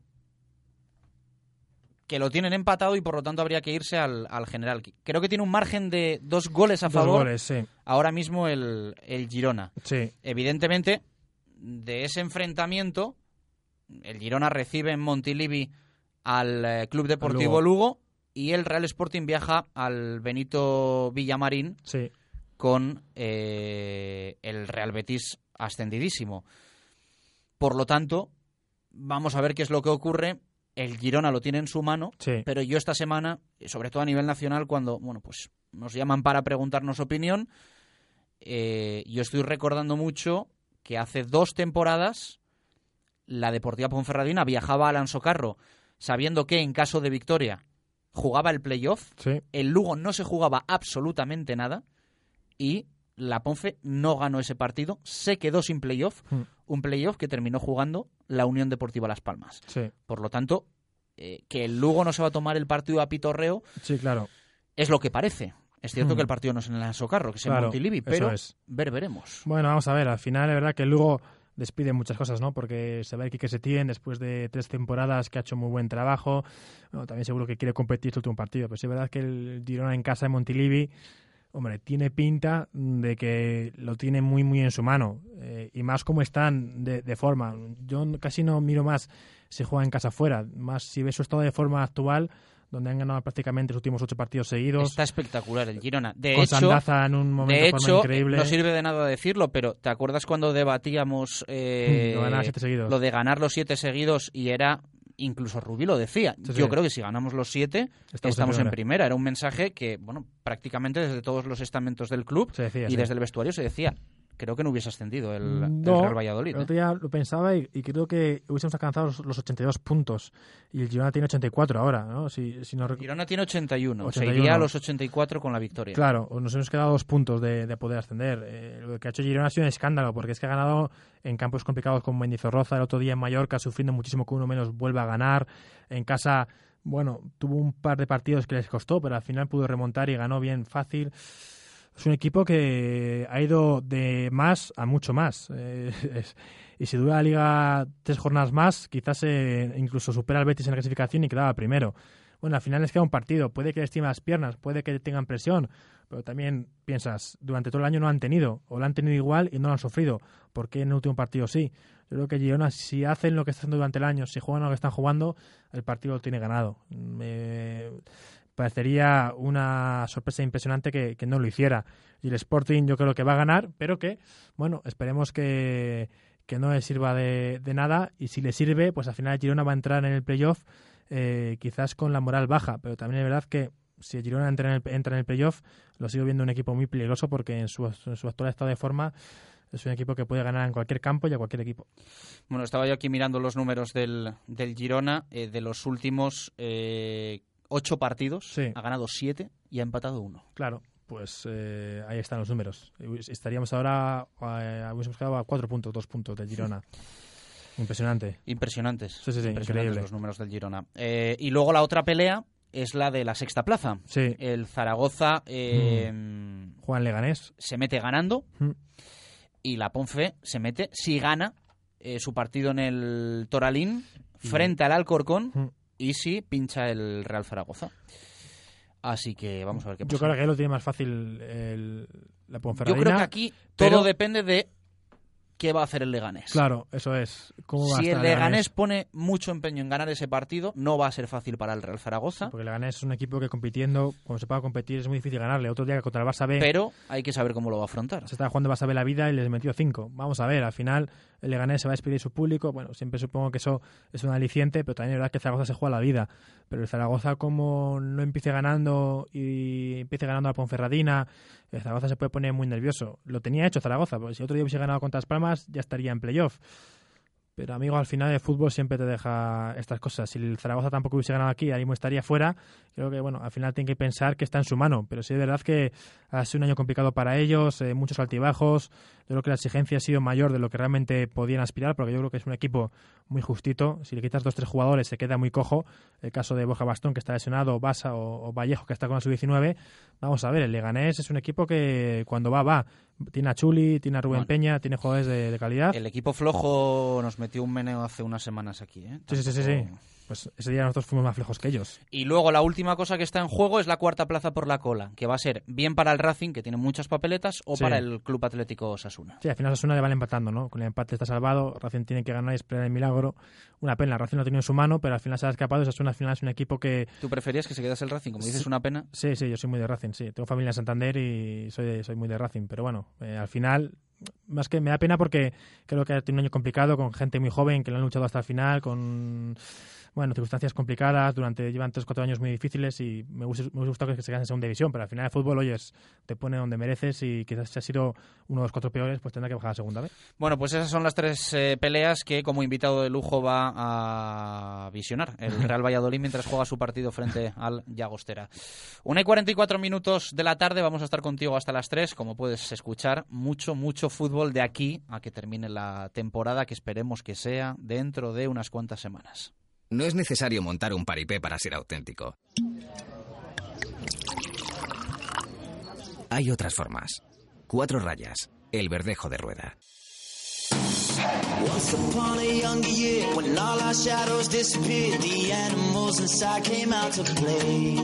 que lo tienen empatado y por lo tanto habría que irse al, al general. Creo que tiene un margen de dos goles a Dos favor goles, sí. ahora mismo el, el Girona. Sí. Evidentemente, de ese enfrentamiento, el Girona recibe en Montilivi al eh, Club Deportivo Lugo. Lugo. y el Real Sporting viaja al Benito Villamarín Sí. con eh, el Real Betis ascendidísimo. Por lo tanto, vamos a ver qué es lo que ocurre. El Girona lo tiene en su mano, Sí. pero yo esta semana, sobre todo a nivel nacional, cuando bueno, pues nos llaman para preguntarnos opinión, eh, yo estoy recordando mucho que hace dos temporadas la Deportiva Ponferradina viajaba a Alonso Carro sabiendo que en caso de victoria jugaba el playoff, Sí. el Lugo no se jugaba absolutamente nada y la Ponfe no ganó ese partido, se quedó sin playoff, Mm. un playoff que terminó jugando la Unión Deportiva Las Palmas. Sí. Por lo tanto, eh, que el Lugo no se va a tomar el partido a pitorreo Sí, claro. es lo que parece. Es cierto Mm. que el partido no es en el Socarro, que es en Claro, Montilivi, eso pero es. ver veremos. Bueno, vamos a ver, al final es verdad que luego despide muchas cosas, ¿no? Porque se ve que Setién, después de tres temporadas que ha hecho muy buen trabajo, bueno, también seguro que quiere competir este último partido, pero sí es verdad que el Girona en casa de Montilivi, hombre, tiene pinta de que lo tiene muy, muy en su mano, eh, y más como están de, de forma. Yo casi no miro más si juega en casa fuera, más si ves su estado de forma actual, donde han ganado prácticamente los últimos ocho partidos seguidos. Está espectacular el Girona. De Con hecho, Sandaza en un momento de forma increíble. no sirve de nada decirlo, pero ¿te acuerdas cuando debatíamos eh, Lo de ganar siete seguidos. lo de ganar los siete seguidos y era incluso Rubí lo decía. Sí, Yo sí. creo que si ganamos los siete Estamos estamos, en en, primera. primera. Era un mensaje que, bueno, prácticamente desde todos los estamentos del club y desde el vestuario se decía. Creo que no hubiese ascendido el, el No, Real Valladolid. El ¿eh? otro día lo pensaba y, y creo que hubiésemos alcanzado los, los 82 puntos. Y el Girona tiene 84 ahora, ¿no? Si, si no Girona tiene 81, 81. Se iría a los 84 con la victoria. Claro, nos hemos quedado dos puntos de, de poder ascender. Eh, lo que ha hecho Girona ha sido un escándalo, porque es que ha ganado en campos complicados como Mendizorroza, el otro día en Mallorca, sufriendo muchísimo que uno menos vuelve a ganar. En casa, bueno, tuvo un par de partidos que les costó, pero al final pudo remontar y ganó bien fácil. Es un equipo que ha ido de más a mucho más. Eh, y si dura la liga tres jornadas más, quizás eh, incluso supera al Betis en la clasificación y quedaba primero. Bueno, al final les queda un partido. Puede que les tiren las piernas, puede que tengan presión, pero también piensas, durante todo el año no han tenido, o lo han tenido igual y no lo han sufrido. ¿Por qué en el último partido sí? Yo creo que Girona, si hacen lo que está haciendo durante el año, si juegan lo que están jugando, el partido lo tiene ganado. Parecería una sorpresa impresionante que, no lo hiciera. Y el Sporting yo creo que va a ganar, pero que, bueno, esperemos que, que no le sirva de, nada. Y si le sirve, pues al final Girona va a entrar en el playoff eh, quizás con la moral baja, pero también es verdad que si Girona entra en el, entra en el playoff, lo sigo viendo un equipo muy peligroso porque en su, en su actual estado de forma es un equipo que puede ganar en cualquier campo y a cualquier equipo. Bueno, estaba yo aquí mirando los números del, del Girona. eh, de los últimos eh, ocho partidos, ha ganado siete y ha empatado uno. Claro, pues eh, ahí están los números. Estaríamos ahora, eh, hubiésemos quedado a cuatro puntos, dos puntos del Girona. Impresionante. Impresionantes. Sí, sí, sí, Impresionantes increíble. los números del Girona. Eh, y luego la otra pelea es la de la sexta plaza. Sí. El Zaragoza eh, Juan Leganés. se mete ganando Mm. y la Ponfe se mete si gana eh, su partido en el Toralín frente al Alcorcón Mm. Y si pincha el Real Zaragoza. Así que vamos a ver qué pasa. Yo creo que lo tiene más fácil el, la Yo Ponferradina. creo que aquí pero- todo depende de qué va a hacer el Leganés. Claro, eso es. ¿Cómo va a Si estar el Leganés pone mucho empeño en ganar ese partido, no va a ser fácil para el Real Zaragoza, Porque el Leganés es un equipo que compitiendo, cuando se pueda competir, es muy difícil ganarle. Otro día contra el Barça B pero hay que saber cómo lo va a afrontar. se estaba jugando el Barça B la vida y les metió cinco. Vamos a ver, al final el Leganés se va a despedir de su público. Bueno, siempre supongo que eso es un aliciente, pero también es verdad que Zaragoza se juega la vida. Pero el Zaragoza, como no empiece ganando y empiece ganando a Ponferradina, el Zaragoza se puede poner muy nervioso. Lo tenía hecho Zaragoza, porque si otro día hubiese ganado contra Las Palmas, ya estaría en playoff. Pero amigo, al final el fútbol siempre te deja estas cosas. Si el Zaragoza tampoco hubiese ganado aquí, ahora mismo estaría fuera. Creo que bueno, al final tiene que pensar que está en su mano. Pero sí es verdad que ha sido un año complicado para ellos, eh, muchos altibajos. Yo creo que la exigencia ha sido mayor de lo que realmente podían aspirar, porque yo creo que es un equipo muy justito. Si le quitas dos tres jugadores, se queda muy cojo. El caso de Borja Bastón, que está lesionado, Basa o, o Vallejo, que está con la sub-19. Vamos a ver, el Leganés es un equipo que cuando va, va. Tiene a Chuli, tiene a Rubén Bueno. Peña, tiene jugadores de, de calidad. El equipo flojo nos metió un meneo hace unas semanas aquí. ¿eh? Sí, sí, sí, sí, Pues ese día nosotros fuimos más flejos que ellos. Y luego la última cosa que está en juego es la cuarta plaza por la cola, que va a ser bien para el Racing, que tiene muchas papeletas, o Sí. para el Club Atlético Osasuna. Sí, al final Osasuna le van empatando, ¿no? Con el empate está salvado, Racing tiene que ganar y esperar el milagro. Una pena, Racing lo ha tenido en su mano, pero al final se ha escapado. Osasuna al final es un equipo que... ¿Tú preferías que se quedase el Racing? Como dices, Sí. una pena. Sí, sí, yo soy muy de Racing, sí. Tengo familia en Santander y soy, soy muy de Racing. Pero bueno, eh, al final, más que me da pena porque creo que ha tenido un año complicado con gente muy joven que lo han luchado hasta el final, con bueno, circunstancias complicadas, durante llevan 3 4 años muy difíciles y me hubiese, me hubiese gustado que se quedasen en segunda división, pero al final el fútbol, oyes, te pone donde mereces y quizás si ha sido uno de los cuatro peores, pues tendrá que bajar a segunda vez. Bueno, pues esas son las tres eh, peleas que como invitado de lujo va a visionar el Real Valladolid mientras juega su partido frente al Llagostera. Una y 44 minutos de la tarde, vamos a estar contigo hasta las 3, como puedes escuchar, mucho, mucho fútbol de aquí a que termine la temporada, que esperemos que sea dentro de unas cuantas semanas. No es necesario montar un paripé para ser auténtico. Hay otras formas. Cuatro rayas. El verdejo de rueda. Once upon a younger year, when all our shadows disappeared, the animals inside came out to play.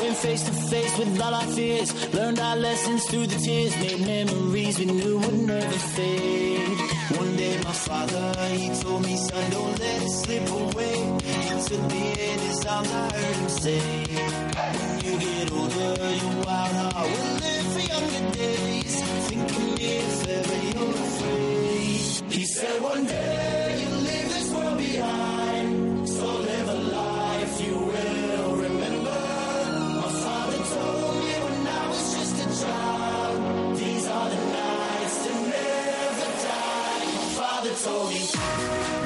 Went face to face with all our fears, learned our lessons through the tears, made memories we knew would never fade. One day my father, he told me, son, don't let it slip away. He took me in his arms, I heard him say, when you get older, your wild heart will live for younger days. Think of me if ever you're afraid. He said one day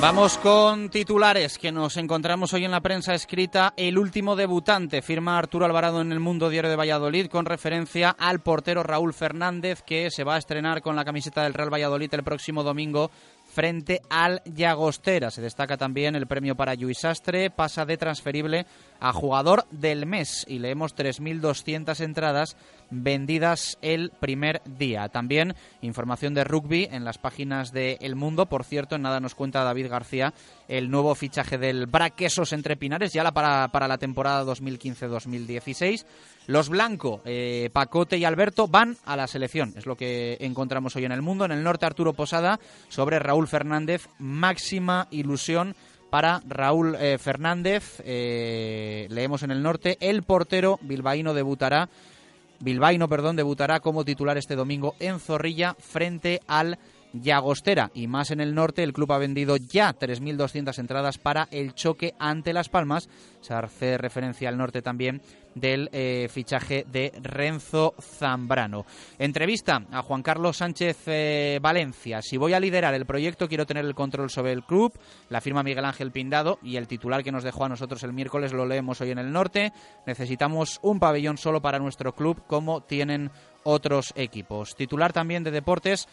Vamos con titulares que nos encontramos hoy en la prensa escrita. El último debutante firma Arturo Alvarado en el Mundo Diario de Valladolid con referencia al portero Raúl Fernández que se va a estrenar con la camiseta del Real Valladolid el próximo domingo frente al Llagostera. Se destaca también el premio para Lluís Sastre, pasa de transferible a jugador del mes y leemos 3.200 entradas vendidas el primer día. También información de rugby en las páginas de El Mundo. Por cierto, en nada nos cuenta David García el nuevo fichaje del Braquesos entre Pinares ya la para, para la temporada 2015-2016. Los Blanco, eh, Pacote y Alberto van a la selección. Es lo que encontramos hoy en El Mundo. En el norte, Arturo Posada sobre Raúl Fernández. Máxima ilusión para Raúl eh, Fernández. Eh, leemos en el norte. El portero bilbaíno debutará. Bilbaíno, perdón, debutará como titular este domingo en Zorrilla frente al Llagostera. Y más en el norte, el club ha vendido ya 3.200 entradas para el choque ante Las Palmas. Se hace referencia al norte también del eh, fichaje de Renzo Zambrano. Entrevista a Juan Carlos Sánchez eh, Valencia. Si voy a liderar el proyecto, quiero tener el control sobre el club. La firma Miguel Ángel Pindado y el titular que nos dejó a nosotros el miércoles lo leemos hoy en el norte. Necesitamos un pabellón solo para nuestro club, como tienen otros equipos. Titular también de deportes.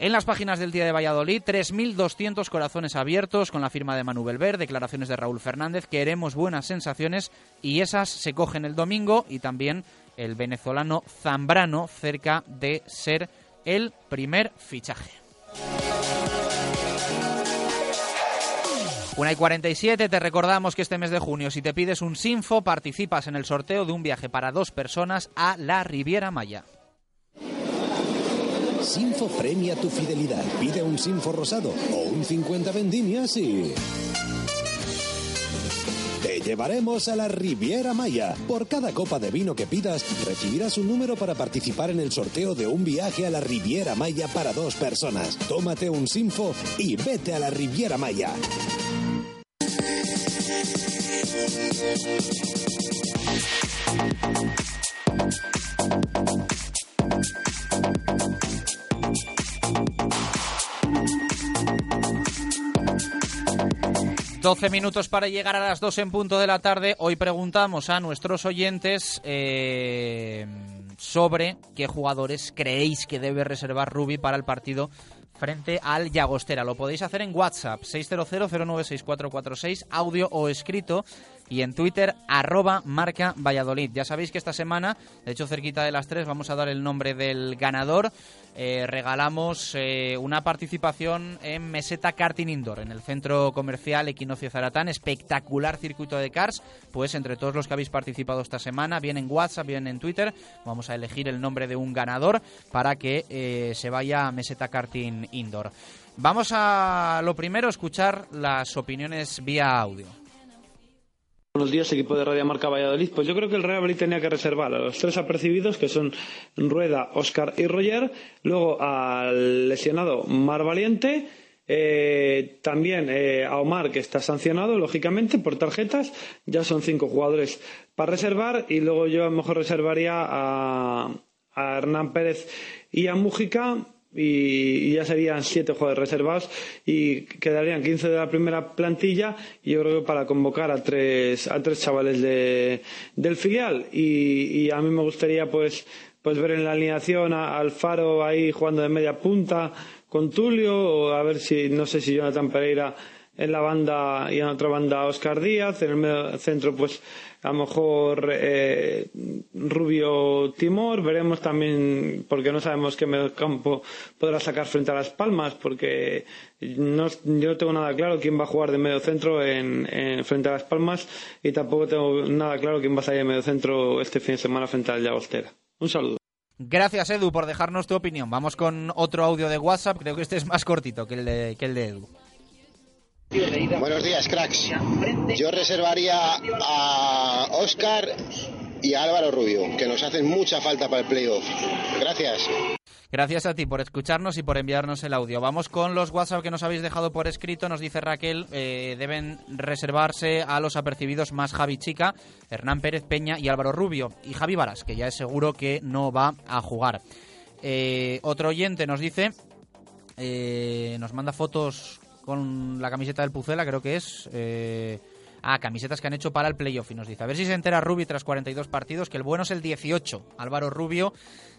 En las páginas del Día de Valladolid, 3.200 corazones abiertos con la firma de Manu Belver, declaraciones de Raúl Fernández, queremos buenas sensaciones y esas se cogen el domingo y también el venezolano Zambrano cerca de ser el primer fichaje. Una y 47, te recordamos que este mes de junio, si te pides un Sinfo, participas en el sorteo de un viaje para dos personas a la Riviera Maya. Sinfo premia tu fidelidad. Pide un Sinfo rosado o un 50 vendimias y... Te llevaremos a la Riviera Maya. Por cada copa de vino que pidas, recibirás un número para participar en el sorteo de un viaje a la Riviera Maya para dos personas. Tómate un Sinfo y vete a la Riviera Maya. 12 minutos para llegar a las 2 en punto de la tarde. Hoy preguntamos a nuestros oyentes eh, sobre qué jugadores creéis que debe reservar Rubi para el partido frente al Llagostera. Lo podéis hacer en WhatsApp 600-096446, audio o escrito, y en Twitter, arroba marca Valladolid. Ya sabéis que esta semana, de hecho cerquita de las 3, vamos a dar el nombre del ganador. Eh, regalamos eh, una participación en Meseta Karting Indoor, en el centro comercial Equinoccio Zaratán. Espectacular circuito de cars. Pues entre todos los que habéis participado esta semana, bien en WhatsApp, bien en Twitter, vamos a elegir el nombre de un ganador para que eh, se vaya a Meseta Karting Indoor. Vamos a lo primero, escuchar las opiniones vía audio. Buenos días, equipo de Radio Marca Valladolid. Pues yo creo que el Real Madrid tenía que reservar a los tres apercibidos, que son Rueda, Oscar y Roger, luego al lesionado Mar Valiente, eh, también eh, a Omar, que está sancionado, lógicamente, por tarjetas. Ya son cinco jugadores para reservar. Y luego yo a lo mejor reservaría a, a Hernán Pérez y a Mújica y, ya serían siete jugadores reservados y quedarían 15 de la primera plantilla y yo creo que para convocar a tres, a tres chavales de, del filial. Y, y, a mí me gustaría pues, pues ver en la alineación a Alfaro ahí jugando de media punta con Tulio o a ver si no sé si Jonathan Pereira en la banda y en otra banda Oscar Díaz en el medio centro pues a lo mejor eh, Rubio Timor, veremos también, porque no sabemos qué medio campo podrá sacar frente a Las Palmas, porque no, yo no tengo nada claro quién va a jugar de medio centro en, frente a Las Palmas y tampoco tengo nada claro quién va a salir de medio centro este fin de semana frente al Llagostera. Un saludo. Gracias Edu por dejarnos tu opinión. Vamos con otro audio de WhatsApp, creo que este es más cortito que el de, que el de Edu. Buenos días, cracks. Yo reservaría a Oscar y a Álvaro Rubio, que nos hacen mucha falta para el playoff. Gracias. Gracias a ti por escucharnos y por enviarnos el audio. Vamos con los WhatsApp que nos habéis dejado por escrito. Nos dice Raquel, eh, deben reservarse a los apercibidos más Javi Chica, Hernán Pérez Peña y Álvaro Rubio. Y Javi Varas, que ya es seguro que no va a jugar. Eh, otro oyente nos dice, eh, nos manda fotos con la camiseta del Pucela, creo que es. Eh, ah, camisetas que han hecho para el playoff. Y nos dice, a ver si se entera Rubio tras 42 partidos, que el bueno es el 18. Álvaro Rubio,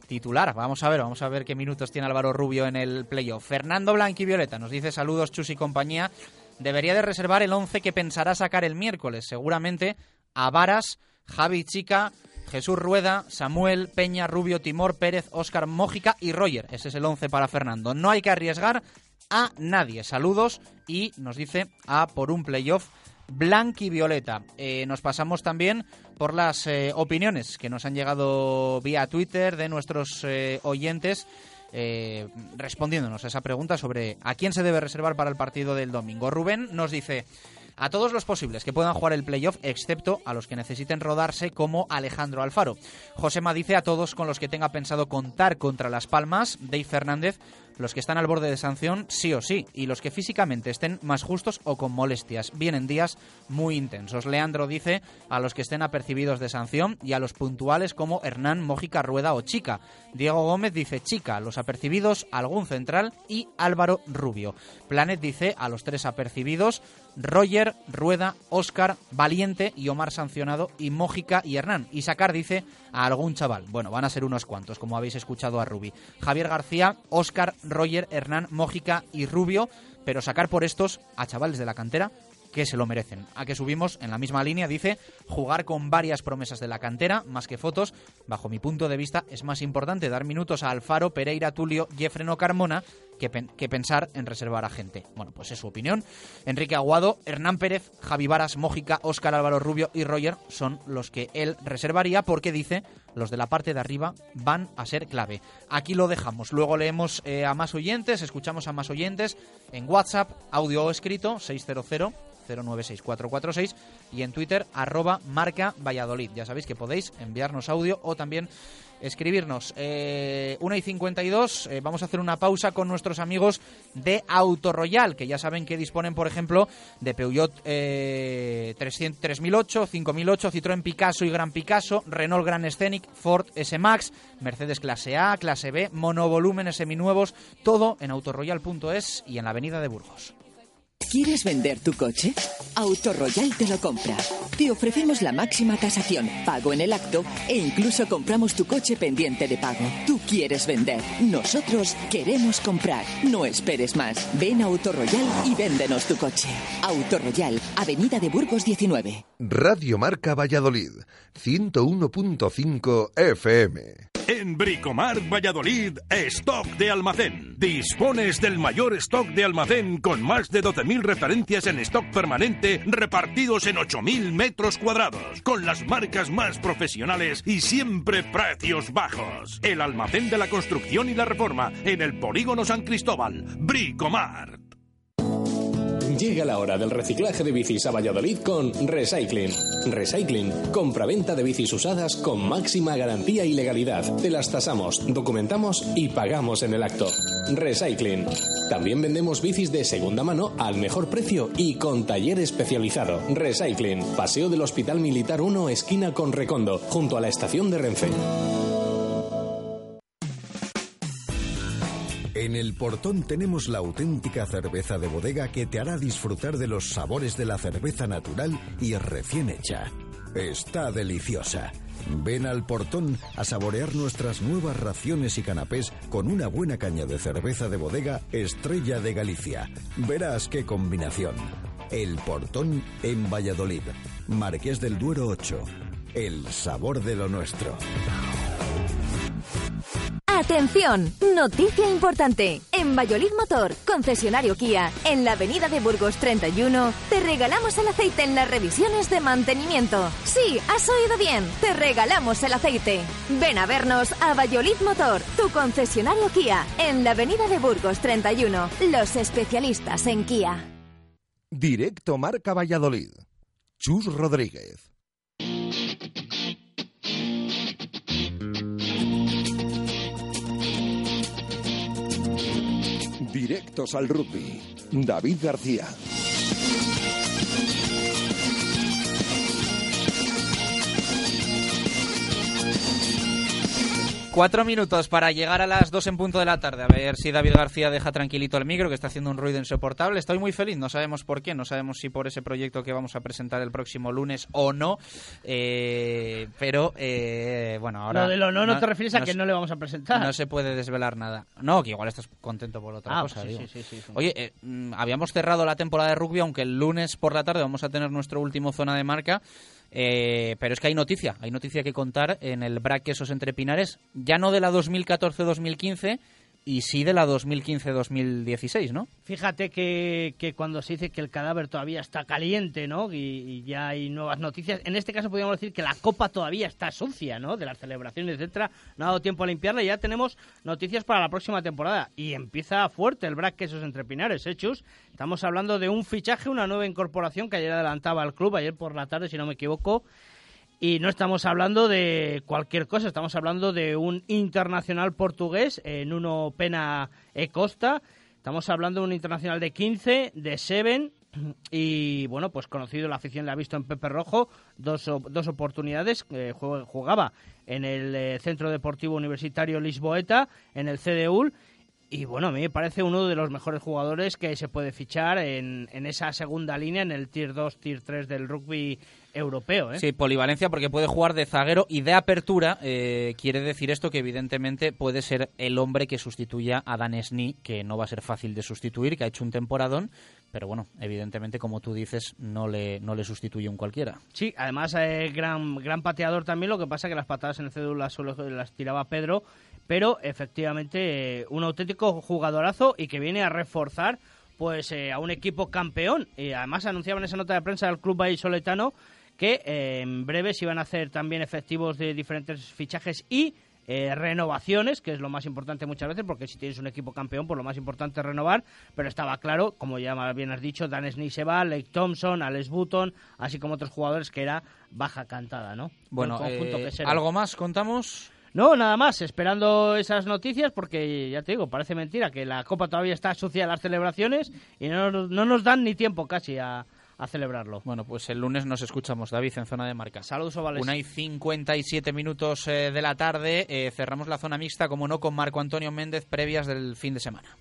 titular. Vamos a ver, vamos a ver qué minutos tiene Álvaro Rubio en el playoff. Fernando Blanqui Violeta nos dice, saludos Chus y compañía. Debería de reservar el 11 que pensará sacar el miércoles. Seguramente a Varas, Javi Chica, Jesús Rueda, Samuel, Peña, Rubio, Timor, Pérez, Óscar Mójica y Roger. Ese es el 11 para Fernando. No hay que arriesgar a nadie. Saludos y nos dice a por un playoff blanqui violeta. Eh, nos pasamos también por las eh, opiniones que nos han llegado vía Twitter de nuestros eh, oyentes. respondiéndonos a esa pregunta sobre a quién se debe reservar para el partido del domingo. Rubén nos dice, a todos los posibles que puedan jugar el playoff, excepto a los que necesiten rodarse como Alejandro Alfaro. Josema dice a todos con los que tenga pensado contar contra Las Palmas, Dave Fernández, los que están al borde de sanción sí o sí, y los que físicamente estén más justos o con molestias. Vienen días muy intensos. Leandro dice a los que estén apercibidos de sanción y a los puntuales como Hernán, Mójica, Rueda o Chica. Diego Gómez dice Chica, los apercibidos, algún central y Álvaro Rubio. Planet dice a los tres apercibidos Roger, Rueda, Óscar, Valiente y Omar sancionado y Mójica y Hernán. Y sacar dice a algún chaval. Bueno, van a ser unos cuantos, como habéis escuchado a Rubi. Javier García, Óscar, Roger, Hernán, Mójica y Rubio, pero sacar por estos a chavales de la cantera que se lo merecen. A que subimos en la misma línea, dice, jugar con varias promesas de la cantera, más que fotos, bajo mi punto de vista, es más importante dar minutos a Alfaro, Pereira, Tulio, Jeffreno Carmona que, pensar en reservar a gente. Bueno, pues es su opinión. Enrique Aguado, Hernán Pérez, Javi Varas, Mójica, Óscar Álvaro Rubio y Roger son los que él reservaría porque dice los de la parte de arriba van a ser clave. Aquí lo dejamos. Luego leemos eh, a más oyentes, escuchamos a más oyentes en WhatsApp, audio escrito 600 096446 y en Twitter arroba marca Valladolid. Ya sabéis que podéis enviarnos audio o también escribirnos. Eh, 1 y 52, eh, vamos a hacer una pausa con nuestros amigos de Autoroyal, que ya saben que disponen, por ejemplo, de Peugeot eh, 300, 3008, 5008, Citroën Picasso y Gran Picasso, Renault Gran Scenic, Ford S-Max, Mercedes Clase A, Clase B, monovolúmenes seminuevos, todo en autoroyal.es y en la avenida de Burgos. ¿Quieres vender tu coche? Autoroyal te lo compra. Te ofrecemos la máxima tasación, pago en el acto e incluso compramos tu coche pendiente de pago. Tú quieres vender, nosotros queremos comprar. No esperes más. Ven a Autoroyal y véndenos tu coche. Autoroyal, Avenida de Burgos 19. Radio Marca Valladolid, 101.5 FM. En Bricomar Valladolid, stock de almacén. Dispones del mayor stock de almacén con más de 12.000 referencias en stock permanente repartidos en 8.000 metros cuadrados, con las marcas más profesionales y siempre precios bajos. El almacén de la construcción y la reforma en el polígono San Cristóbal. Bricomar. Llega la hora del reciclaje de bicis a Valladolid con Recycling. Recycling, compra-venta de bicis usadas con máxima garantía y legalidad. Te las tasamos, documentamos y pagamos en el acto. Recycling. También vendemos bicis de segunda mano al mejor precio y con taller especializado. Recycling. Paseo del Hospital Militar 1, esquina con Recondo, junto a la estación de Renfe. En el portón tenemos la auténtica cerveza de bodega que te hará disfrutar de los sabores de la cerveza natural y recién hecha. Está deliciosa. Ven al portón a saborear nuestras nuevas raciones y canapés con una buena caña de cerveza de bodega Estrella de Galicia. Verás qué combinación. El portón en Valladolid. Marqués del Duero 8. El sabor de lo nuestro. Atención, noticia importante. En Valladolid Motor, concesionario Kia, en la avenida de Burgos 31, te regalamos el aceite en las revisiones de mantenimiento. Sí, has oído bien, te regalamos el aceite. Ven a vernos a Valladolid Motor, tu concesionario Kia, en la avenida de Burgos 31, los especialistas en Kia. Directo Marca Valladolid. Chus Rodríguez. Directos al rugby. David García. Cuatro minutos para llegar a las dos en punto de la tarde. A ver si David García deja tranquilito el micro, que está haciendo un ruido insoportable. Estoy muy feliz, no sabemos por qué, no sabemos si por ese proyecto que vamos a presentar el próximo lunes o no. Eh, pero, eh, bueno, ahora. Lo de lo no, no, te refieres a que no le vamos a presentar. No se puede desvelar nada. No, que igual estás contento por otra Ah, cosa. sí, digo. sí, sí, sí. Oye, eh, mm, habíamos cerrado la temporada de rugby, aunque el lunes por la tarde vamos a tener nuestro último zona de marca. Eh, pero es que hay noticia, hay noticia que contar en el Braquesos entre Pinares, ya no de la 2014-2015 y sí de la 2015-2016, ¿no? Fíjate que, que cuando se dice que el cadáver todavía está caliente, ¿no? Y, ya hay nuevas noticias. En este caso podríamos decir que la copa todavía está sucia, ¿no? De las celebraciones, etcétera. No ha dado tiempo a limpiarla y ya tenemos noticias para la próxima temporada. Y empieza fuerte el Brac Quesos entre Pinares, hechos. Estamos hablando de un fichaje, una nueva incorporación que ayer adelantaba el club, ayer por la tarde, si no me equivoco. Y no estamos hablando de cualquier cosa, estamos hablando de un internacional portugués, en uno Pena e Costa. Estamos hablando de un internacional de 15, de Seven, y bueno, pues conocido, la afición le ha visto en Pepe Rojo, dos, dos oportunidades, eh, jugaba en el eh, Centro Deportivo Universitario Lisboeta, en el CDUL, y bueno, a mí me parece uno de los mejores jugadores que se puede fichar en, en esa segunda línea, en el Tier 2, Tier 3 del rugby europeo. ¿eh? Sí, polivalencia porque puede jugar de zaguero y de apertura. Eh, quiere decir esto que evidentemente puede ser el hombre que sustituya a Dan Sni, que no va a ser fácil de sustituir, que ha hecho un temporadón. Pero bueno, evidentemente, como tú dices, no le, no le sustituye un cualquiera. Sí, además, eh, gran, gran pateador también. Lo que pasa que las patadas en el cédula solo las tiraba Pedro pero efectivamente un auténtico jugadorazo y que viene a reforzar pues eh, a un equipo campeón. Y además anunciaban esa nota de prensa del club vallisoletano que eh, en breve se iban a hacer también efectivos de diferentes fichajes y renovaciones, que es lo más importante muchas veces, porque si tienes un equipo campeón, pues lo más importante es renovar, pero estaba claro, como ya bien has dicho, Dan Snee se va, Lake Thompson, Alex Button, así como otros jugadores que era baja cantada, ¿no? Bueno, ¿algo más contamos? No, nada más, esperando esas noticias porque ya te digo, parece mentira que la Copa todavía está sucia a las celebraciones y no, no nos dan ni tiempo casi a, celebrarlo. Bueno, pues el lunes nos escuchamos, David, en zona de marca. Saludos, Ovales. Una y 57 minutos eh, de la tarde. Eh, cerramos la zona mixta, como no, con Marco Antonio Méndez, previas del fin de semana.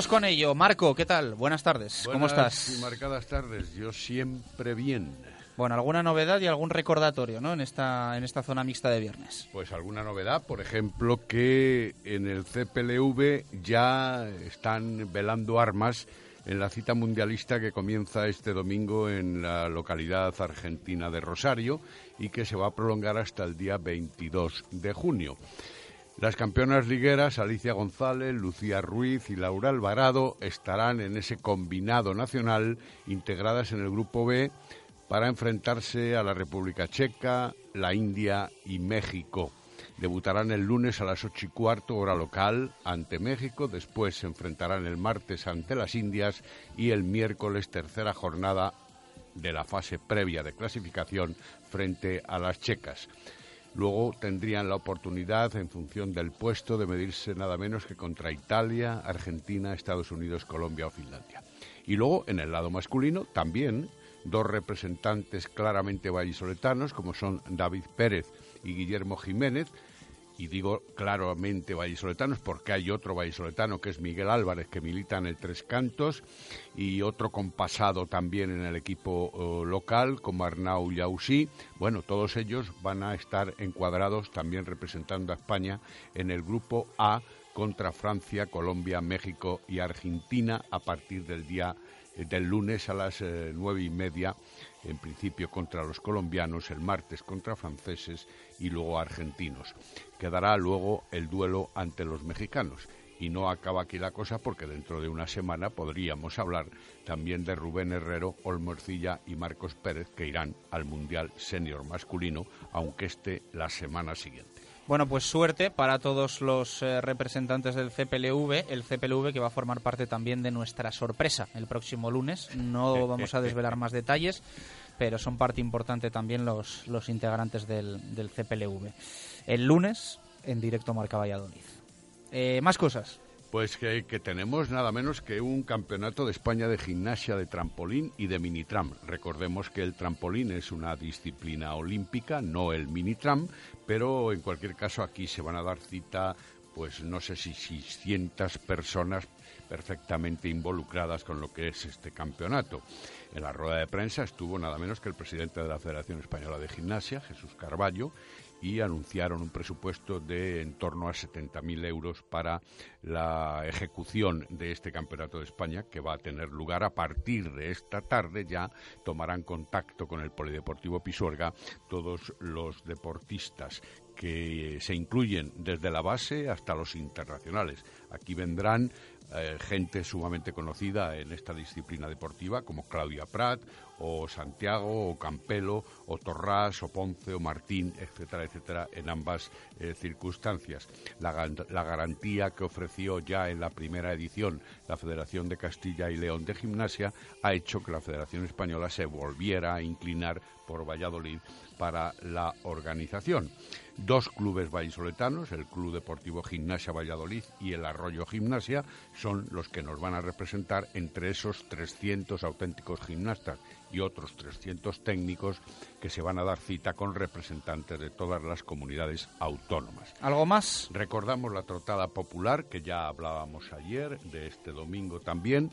Vamos con ello. Marco, ¿qué tal? Buenas tardes. ¿Cómo estás? Y marcadas tardes. Yo siempre bien. Bueno, alguna novedad y algún recordatorio, ¿no? En esta en esta zona mixta de viernes. Pues alguna novedad, por ejemplo, que en el CPLV ya están velando armas en la cita mundialista que comienza este domingo en la localidad argentina de Rosario y que se va a prolongar hasta el día 22 de junio. Las campeonas ligueras Alicia González, Lucía Ruiz y Laura Alvarado estarán en ese combinado nacional integradas en el Grupo B para enfrentarse a la República Checa, la India y México. Debutarán el lunes a las ocho y cuarto hora local ante México, después se enfrentarán el martes ante las Indias y el miércoles tercera jornada de la fase previa de clasificación frente a las checas. Luego tendrían la oportunidad, en función del puesto, de medirse nada menos que contra Italia, Argentina, Estados Unidos, Colombia o Finlandia. Y luego, en el lado masculino, también dos representantes claramente vallisoletanos, como son David Pérez y Guillermo Jiménez, y digo claramente vallisoletanos porque hay otro vallisoletano que es Miguel Álvarez que milita en el Tres Cantos y otro compasado también en el equipo eh, local como Arnau Yausí. Bueno, todos ellos van a estar encuadrados también representando a España en el grupo A contra Francia, Colombia, México y Argentina a partir del día eh, del lunes a las eh, nueve y media en principio contra los colombianos, el martes contra franceses y luego argentinos. Quedará luego el duelo ante los mexicanos. Y no acaba aquí la cosa porque dentro de una semana podríamos hablar también de Rubén Herrero, Olmorcilla y Marcos Pérez que irán al Mundial Senior masculino, aunque esté la semana siguiente. Bueno, pues suerte para todos los eh, representantes del CPLV, el CPLV que va a formar parte también de nuestra sorpresa el próximo lunes. No vamos a desvelar más detalles, pero son parte importante también los, los integrantes del, del CPLV. El lunes, en directo Marca Valladolid. Eh, más cosas. Pues que, tenemos nada menos que un campeonato de España de gimnasia de trampolín y de minitram. Recordemos que el trampolín es una disciplina olímpica, no el minitram, pero en cualquier caso aquí se van a dar cita, pues no sé si 600 personas perfectamente involucradas con lo que es este campeonato. En la rueda de prensa estuvo nada menos que el presidente de la Federación Española de Gimnasia, Jesús Carballo, y anunciaron un presupuesto de en torno a 70.000 euros para la ejecución de este Campeonato de España que va a tener lugar a partir de esta tarde. Ya tomarán contacto con el Polideportivo Pisuerga todos los deportistas que se incluyen desde la base hasta los internacionales. Aquí vendrán eh, gente sumamente conocida en esta disciplina deportiva, como Claudia Prat, o Santiago, o Campelo, o Torrás, o Ponce, o Martín, etcétera, etcétera, en ambas eh, circunstancias. La, la, garantía que ofreció ya en la primera edición la Federación de Castilla y León de Gimnasia ha hecho que la Federación Española se volviera a inclinar por Valladolid para la organización. Dos clubes vallisoletanos, el Club Deportivo Gimnasia Valladolid y el Arroyo Gimnasia, son los que nos van a representar entre esos 300 auténticos gimnastas y otros 300 técnicos que se van a dar cita con representantes de todas las comunidades autónomas. ¿Algo más? Recordamos la trotada popular que ya hablábamos ayer, de este domingo también,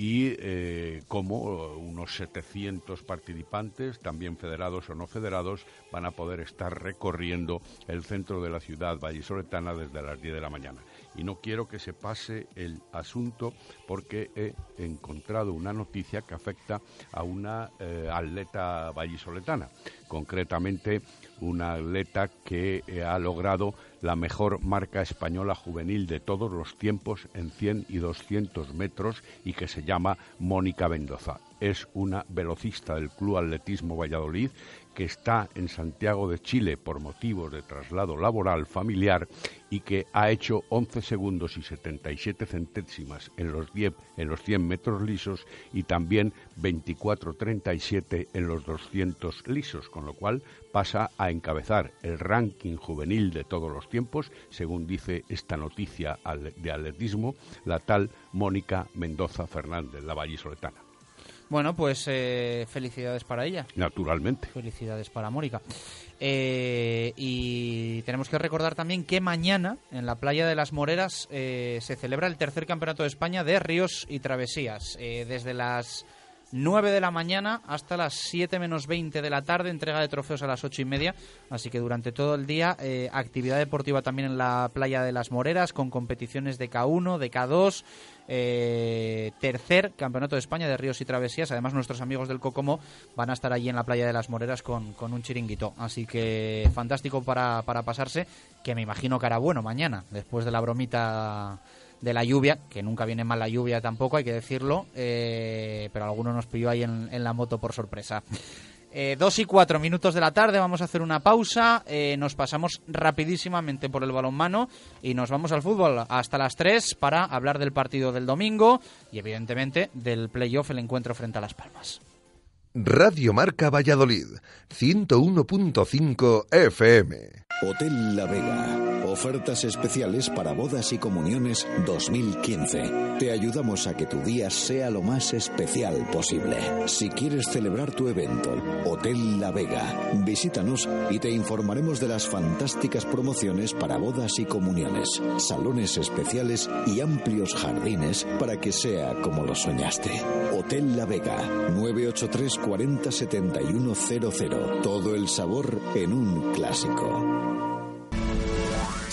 y eh, como unos 700 participantes, también federados o no federados, van a poder estar recorriendo el centro de la ciudad vallisoletana desde las 10 de la mañana. Y no quiero que se pase el asunto porque he encontrado una noticia que afecta a una eh, atleta vallisoletana, concretamente una atleta que eh, ha logrado la mejor marca española juvenil de todos los tiempos en 100 y 200 metros y que se llama Mónica Mendoza. Es una velocista del Club Atletismo Valladolid que está en Santiago de Chile por motivos de traslado laboral familiar y que ha hecho 11 segundos y 77 centésimas en los 10 en los 100 metros lisos y también 24.37 en los 200 lisos, con lo cual pasa a encabezar el ranking juvenil de todos los tiempos, según dice esta noticia de atletismo, la tal Mónica Mendoza Fernández, la vallisoletana. Bueno, pues eh, felicidades para ella. Naturalmente. Felicidades para Mónica. Eh, y tenemos que recordar también que mañana en la playa de las Moreras eh, se celebra el tercer campeonato de España de ríos y travesías. desde las 9 de la mañana hasta las 7 menos 20 de la tarde, entrega de trofeos a las 8 y media. Así que durante todo el día, eh, actividad deportiva también en la playa de las Moreras, con competiciones de K1, de K2. Eh, tercer campeonato de España de ríos y travesías. Además, nuestros amigos del Cocomo van a estar allí en la playa de las Moreras con, con un chiringuito. Así que fantástico para, para pasarse, que me imagino que hará bueno mañana, después de la bromita de la lluvia, que nunca viene mal la lluvia tampoco, hay que decirlo, eh, pero alguno nos pilló ahí en, la moto por sorpresa. Eh, dos y cuatro minutos de la tarde, vamos a hacer una pausa, eh, nos pasamos rapidísimamente por el balonmano y nos vamos al fútbol hasta las tres para hablar del partido del domingo y evidentemente del playoff, el encuentro frente a Las Palmas. Radio Marca Valladolid, 101.5 FM. Hotel La Vega. Ofertas especiales para bodas y comuniones 2015. Te ayudamos a que tu día sea lo más especial posible. Si quieres celebrar tu evento, Hotel La Vega, visítanos y te informaremos de las fantásticas promociones para bodas y comuniones, salones especiales y amplios jardines para que sea como lo soñaste. Hotel La Vega, 983 40 71 00. Todo el sabor en un clásico.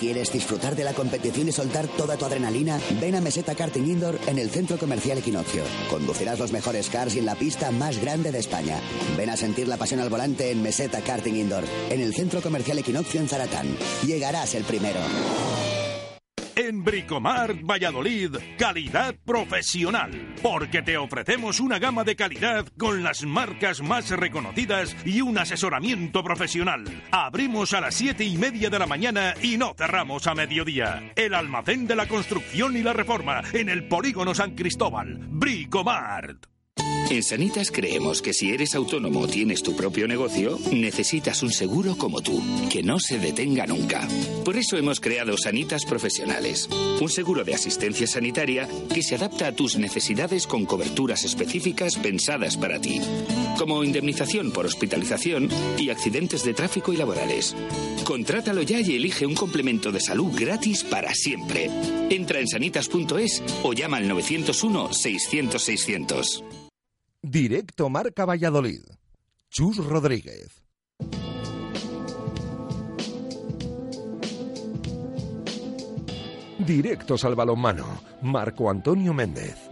¿Quieres disfrutar de la competición y soltar toda tu adrenalina? Ven a Meseta Karting Indoor en el Centro Comercial Equinoccio. Conducirás los mejores cars y en la pista más grande de España. Ven a sentir la pasión al volante en Meseta Karting Indoor, en el Centro Comercial Equinoccio en Zaratán. Llegarás el primero. En Bricomart Valladolid, calidad profesional. Porque te ofrecemos una gama de calidad con las marcas más reconocidas y un asesoramiento profesional. Abrimos a las siete y media de la mañana y no cerramos a mediodía. El almacén de la construcción y la reforma en el polígono San Cristóbal. Bricomart. En Sanitas creemos que si eres autónomo o tienes tu propio negocio, necesitas un seguro como tú, que no se detenga nunca. Por eso hemos creado Sanitas Profesionales, un seguro de asistencia sanitaria que se adapta a tus necesidades con coberturas específicas pensadas para ti, como indemnización por hospitalización y accidentes de tráfico y laborales. Contrátalo ya y elige un complemento de salud gratis para siempre. Entra en sanitas.es o llama al 901 600 600. Directo Marca Valladolid. Chus Rodríguez. Directos al balonmano. Marco Antonio Méndez.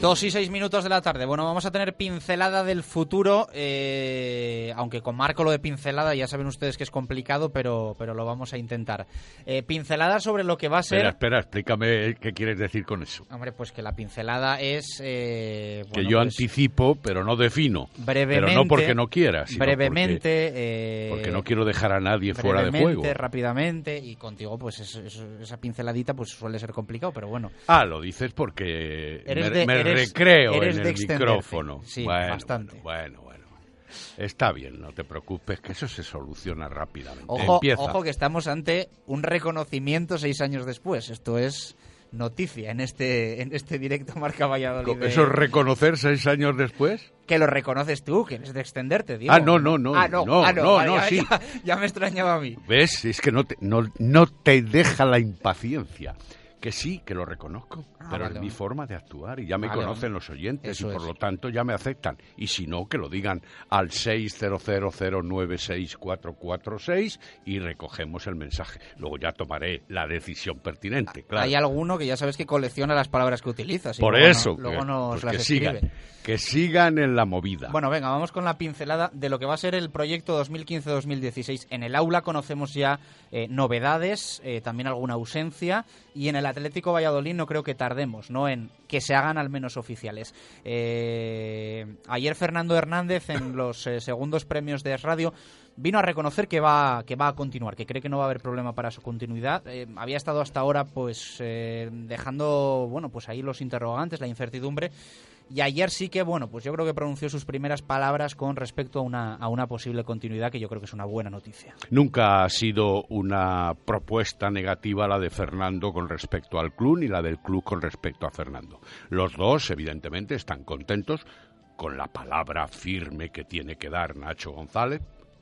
Dos y seis minutos de la tarde. Bueno, vamos a tener pincelada del futuro, eh, aunque con Marco lo de pincelada ya saben ustedes que es complicado, pero, pero lo vamos a intentar. Eh, pincelada sobre lo que va a ser... Espera, espera, explícame qué quieres decir con eso. Hombre, pues que la pincelada es... Eh, que yo pues anticipo, pero no defino. Brevemente. Pero no porque no quiera, sino brevemente, porque, porque, no quiero dejar a nadie fuera de juego. rápidamente, y contigo, pues esa pinceladita pues suele ser complicado, pero bueno. Ah, lo dices porque eres me, de, me eres, recreo eres en el micrófono. Sí, bueno, bastante. Bueno, bueno, bueno. Está bien, no te preocupes, que eso se soluciona rápidamente. Ojo, Empieza. ojo que estamos ante un reconocimiento seis años después. Esto es noticia en este en este directo Marca Valladolid. ¿Eso es reconocer seis años después? Que lo reconoces tú, que eres de extenderte, digo. Ah, no, no, no. Ah, no, no, ah, no, no, vale, no, ya, sí. ya, ya me extrañaba a mí. ¿Ves? Es que no te, no, no te deja la impaciencia. Que sí, que lo reconozco, Ah, pero vale, es mi forma de actuar y ya me Vale, conocen los oyentes Eso y por es. lo tanto ya me aceptan. Y si no, que lo digan al 600096446 y recogemos el mensaje. Luego ya tomaré la decisión pertinente, claro. Hay alguno que ya sabes que colecciona las palabras que utilizas. y Por luego eso, no- luego que- nos pues las que escribe. sigan, que sigan en la movida. Bueno, venga, vamos con la pincelada de lo que va a ser el proyecto 2015-2016. En el aula conocemos ya eh, novedades, eh, también alguna ausencia, y en el Atlético Valladolid no creo que tardemos, ¿no? En que se hagan al menos oficiales. Eh, ayer Fernando Hernández en los eh, segundos premios de Radio vino a reconocer que va que va a continuar, que cree que no va a haber problema para su continuidad. Eh, había estado hasta ahora pues eh, dejando bueno pues ahí los interrogantes, la incertidumbre. Y ayer sí que, bueno, pues yo creo que pronunció sus primeras palabras con respecto a una, a una posible continuidad, que yo creo que es una buena noticia. Nunca ha sido una propuesta negativa la de Fernando con respecto al club ni la del club con respecto a Fernando. Los dos, evidentemente, están contentos con la palabra firme que tiene que dar Nacho González.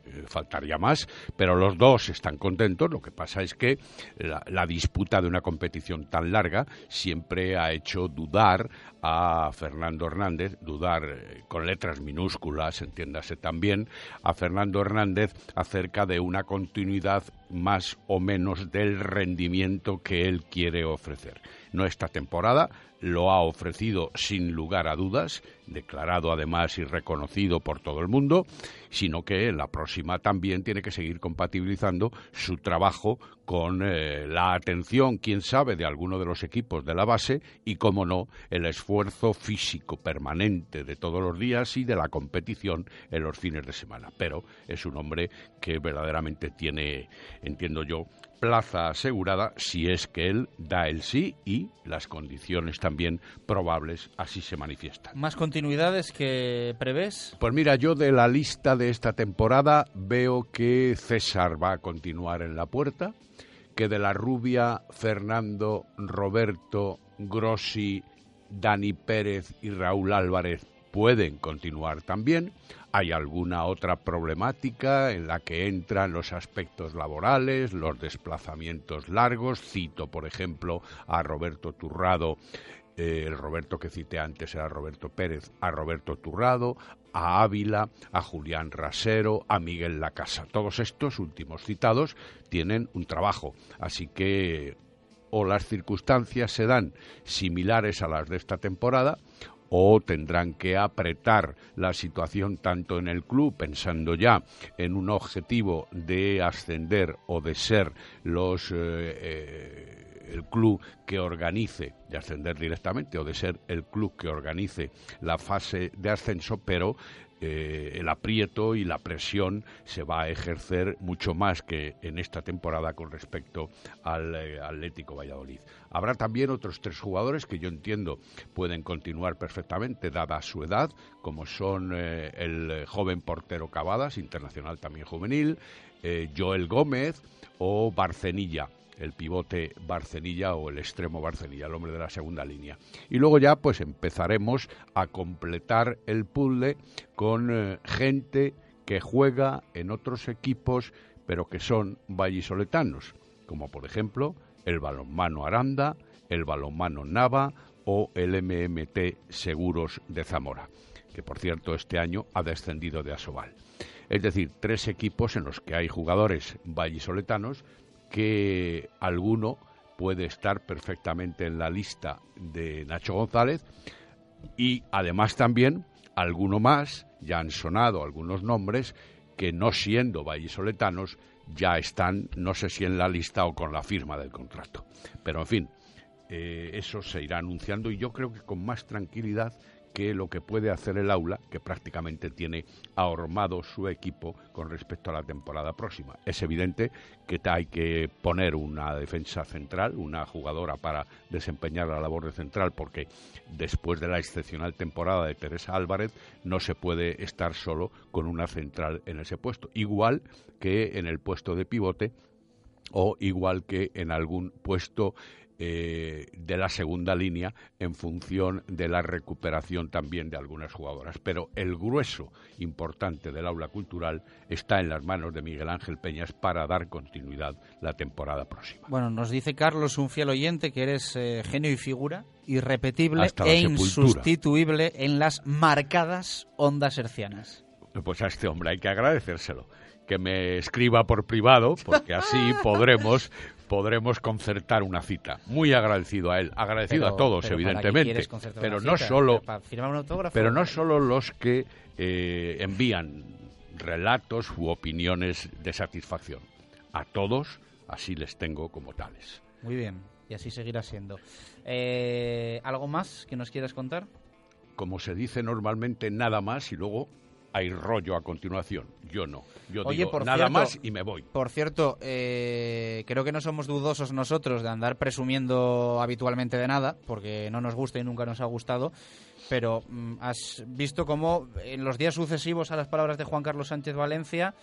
Eh, Faltaría más, pero los dos están contentos. Lo que pasa es que la, disputa de una competición tan larga siempre ha hecho dudar a Fernando Hernández, dudar eh, con letras minúsculas, entiéndase también, a Fernando Hernández acerca de una continuidad más o menos del rendimiento que él quiere ofrecer. No esta temporada, lo ha ofrecido sin lugar a dudas, declarado además y reconocido por todo el mundo, sino que la próxima también tiene que seguir compatibilizando su trabajo con eh, la atención, quién sabe, de alguno de los equipos de la base y, como no, el esfuerzo físico permanente de todos los días y de la competición en los fines de semana. Pero es un hombre que verdaderamente tiene, entiendo yo, plaza asegurada si es que él da el sí y las condiciones también probables así se manifiestan. ¿Más continuidades que prevés? Pues mira, yo de la lista de esta temporada veo que César va a continuar en la puerta, que de la rubia Fernando, Roberto, Grossi, Dani Pérez y Raúl Álvarez pueden continuar también. Hay alguna otra problemática en la que entran los aspectos laborales, los desplazamientos largos. Cito, por ejemplo, a Roberto Turrado, eh, el Roberto que cité antes era Roberto Pérez, a Roberto Turrado, a Ávila, a Julián Rasero, a Miguel Lacasa. Todos estos últimos citados tienen un trabajo, así que o las circunstancias se dan similares a las de esta temporada o tendrán que apretar la situación tanto en el club, pensando ya en un objetivo de ascender o de ser los eh, eh, el club que organice, de ascender directamente, o de ser el club que organice la fase de ascenso, pero eh, el aprieto y la presión se va a ejercer mucho más que en esta temporada con respecto al eh, Atlético Valladolid. Habrá también otros tres jugadores que yo entiendo pueden continuar perfectamente dada su edad, como son eh, el joven portero Cavadas, internacional también juvenil, Joel Gómez o Barcenilla el pivote Barcenilla o el extremo Barcenilla, el hombre de la segunda línea. Y luego ya pues empezaremos a completar el puzzle con eh, gente que juega en otros equipos pero que son vallisoletanos, como por ejemplo el balonmano Aranda, el balonmano Nava o el MMT Seguros de Zamora, que por cierto este año ha descendido de Asobal. Es decir, tres equipos en los que hay jugadores vallisoletanos que alguno puede estar perfectamente en la lista de Nacho González y además también alguno más, ya han sonado algunos nombres que no siendo vallisoletanos ya están, no sé si en la lista o con la firma del contrato. Pero en fin, eh, eso se irá anunciando y yo creo que con más tranquilidad que lo que puede hacer el aula, que prácticamente tiene ahormado su equipo con respecto a la temporada próxima. Es evidente que hay que poner una defensa central, una jugadora para desempeñar la labor de central, porque después de la excepcional temporada de Teresa Álvarez no se puede estar solo con una central en ese puesto. Igual que en el puesto de pivote o igual que en algún puesto eh, de la segunda línea en función de la recuperación también de algunas jugadoras. Pero el grueso importante del aula cultural está en las manos de Miguel Ángel Peñas para dar continuidad la temporada próxima. Bueno, nos dice Carlos, un fiel oyente, que eres eh, genio y figura irrepetible e insustituible en las marcadas ondas hercianas. Pues a este hombre hay que agradecérselo que me escriba por privado, porque así podremos podremos concertar una cita. Muy agradecido a él, agradecido a todos, evidentemente, pero no solo, pero no solo los que eh, envían relatos u opiniones de satisfacción. A todos así les tengo como tales. Muy bien, y así seguirá siendo. Eh, ¿Algo más que nos quieras contar? Como se dice normalmente, nada más y luego hay rollo a continuación. Yo no. Yo digo nada más y me voy. Por cierto, eh, creo que no somos dudosos nosotros de andar presumiendo habitualmente de nada, porque no nos gusta y nunca nos ha gustado. Pero mm, has visto cómo en los días sucesivos a las palabras de Juan Carlos Sánchez Valencia,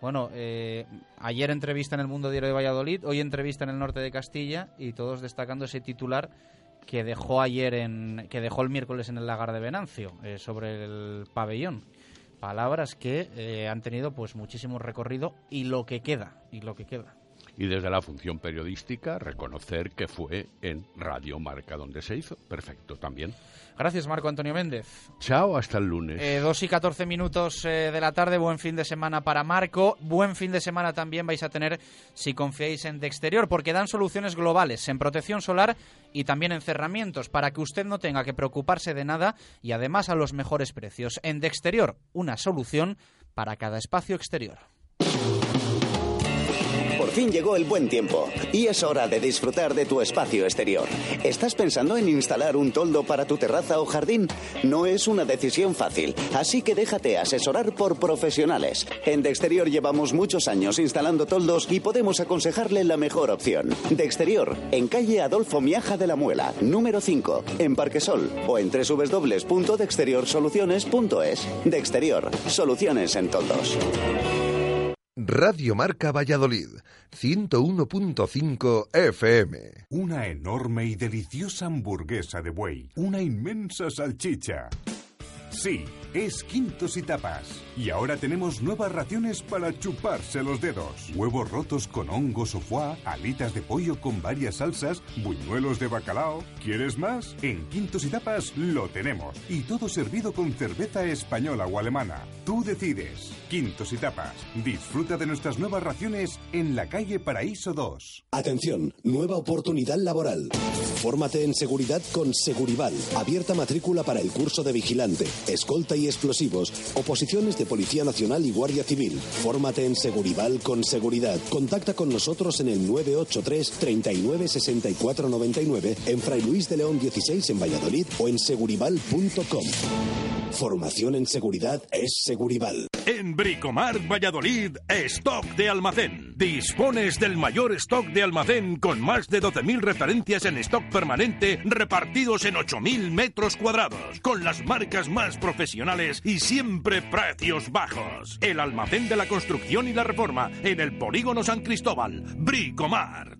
bueno, eh, ayer entrevista en el Mundo Diario de Valladolid, hoy entrevista en el norte de Castilla y todos destacando ese titular que dejó ayer en que dejó el miércoles en el lagar de Venancio eh, sobre el pabellón palabras que eh, han tenido pues muchísimo recorrido y lo que queda y lo que queda y desde la función periodística reconocer que fue en Radio Marca donde se hizo. Perfecto, también. Gracias, Marco Antonio Méndez. Chao, hasta el lunes. Eh, dos y catorce minutos eh, de la tarde, buen fin de semana para Marco. Buen fin de semana también vais a tener si confiáis en De Exterior, porque dan soluciones globales en protección solar y también en cerramientos, para que usted no tenga que preocuparse de nada y además a los mejores precios. En De Exterior, una solución para cada espacio exterior. Por fin llegó el buen tiempo y es hora de disfrutar de tu espacio exterior. ¿Estás pensando en instalar un toldo para tu terraza o jardín? No es una decisión fácil, así que déjate asesorar por profesionales. En De Exterior llevamos muchos años instalando toldos y podemos aconsejarle la mejor opción. De Exterior, en calle Adolfo Miaja de la Muela, número 5, en Parquesol o en www.dexteriorsoluciones.es. De Exterior, soluciones en toldos. Radio Marca Valladolid, 101.5 FM. Una enorme y deliciosa hamburguesa de buey, una inmensa salchicha. Sí, es Quintos y Tapas. Y ahora tenemos nuevas raciones para chuparse los dedos. Huevos rotos con hongos o foie, alitas de pollo con varias salsas, buñuelos de bacalao. ¿Quieres más? En Quintos y Tapas lo tenemos. Y todo servido con cerveza española o alemana. Tú decides. Quintos y Tapas. Disfruta de nuestras nuevas raciones en la calle Paraíso 2. Atención, nueva oportunidad laboral. Fórmate en seguridad con Segurival. Abierta matrícula para el curso de vigilante escolta y explosivos, oposiciones de Policía Nacional y Guardia Civil. Fórmate en Segurival con seguridad. Contacta con nosotros en el 983 39 64 99 en Fray Luis de León 16 en Valladolid o en segurival.com. Formación en seguridad es Segurival. Bricomar Valladolid, stock de almacén. Dispones del mayor stock de almacén con más de 12.000 referencias en stock permanente repartidos en 8.000 metros cuadrados, con las marcas más profesionales y siempre precios bajos. El almacén de la construcción y la reforma en el polígono San Cristóbal. Bricomar.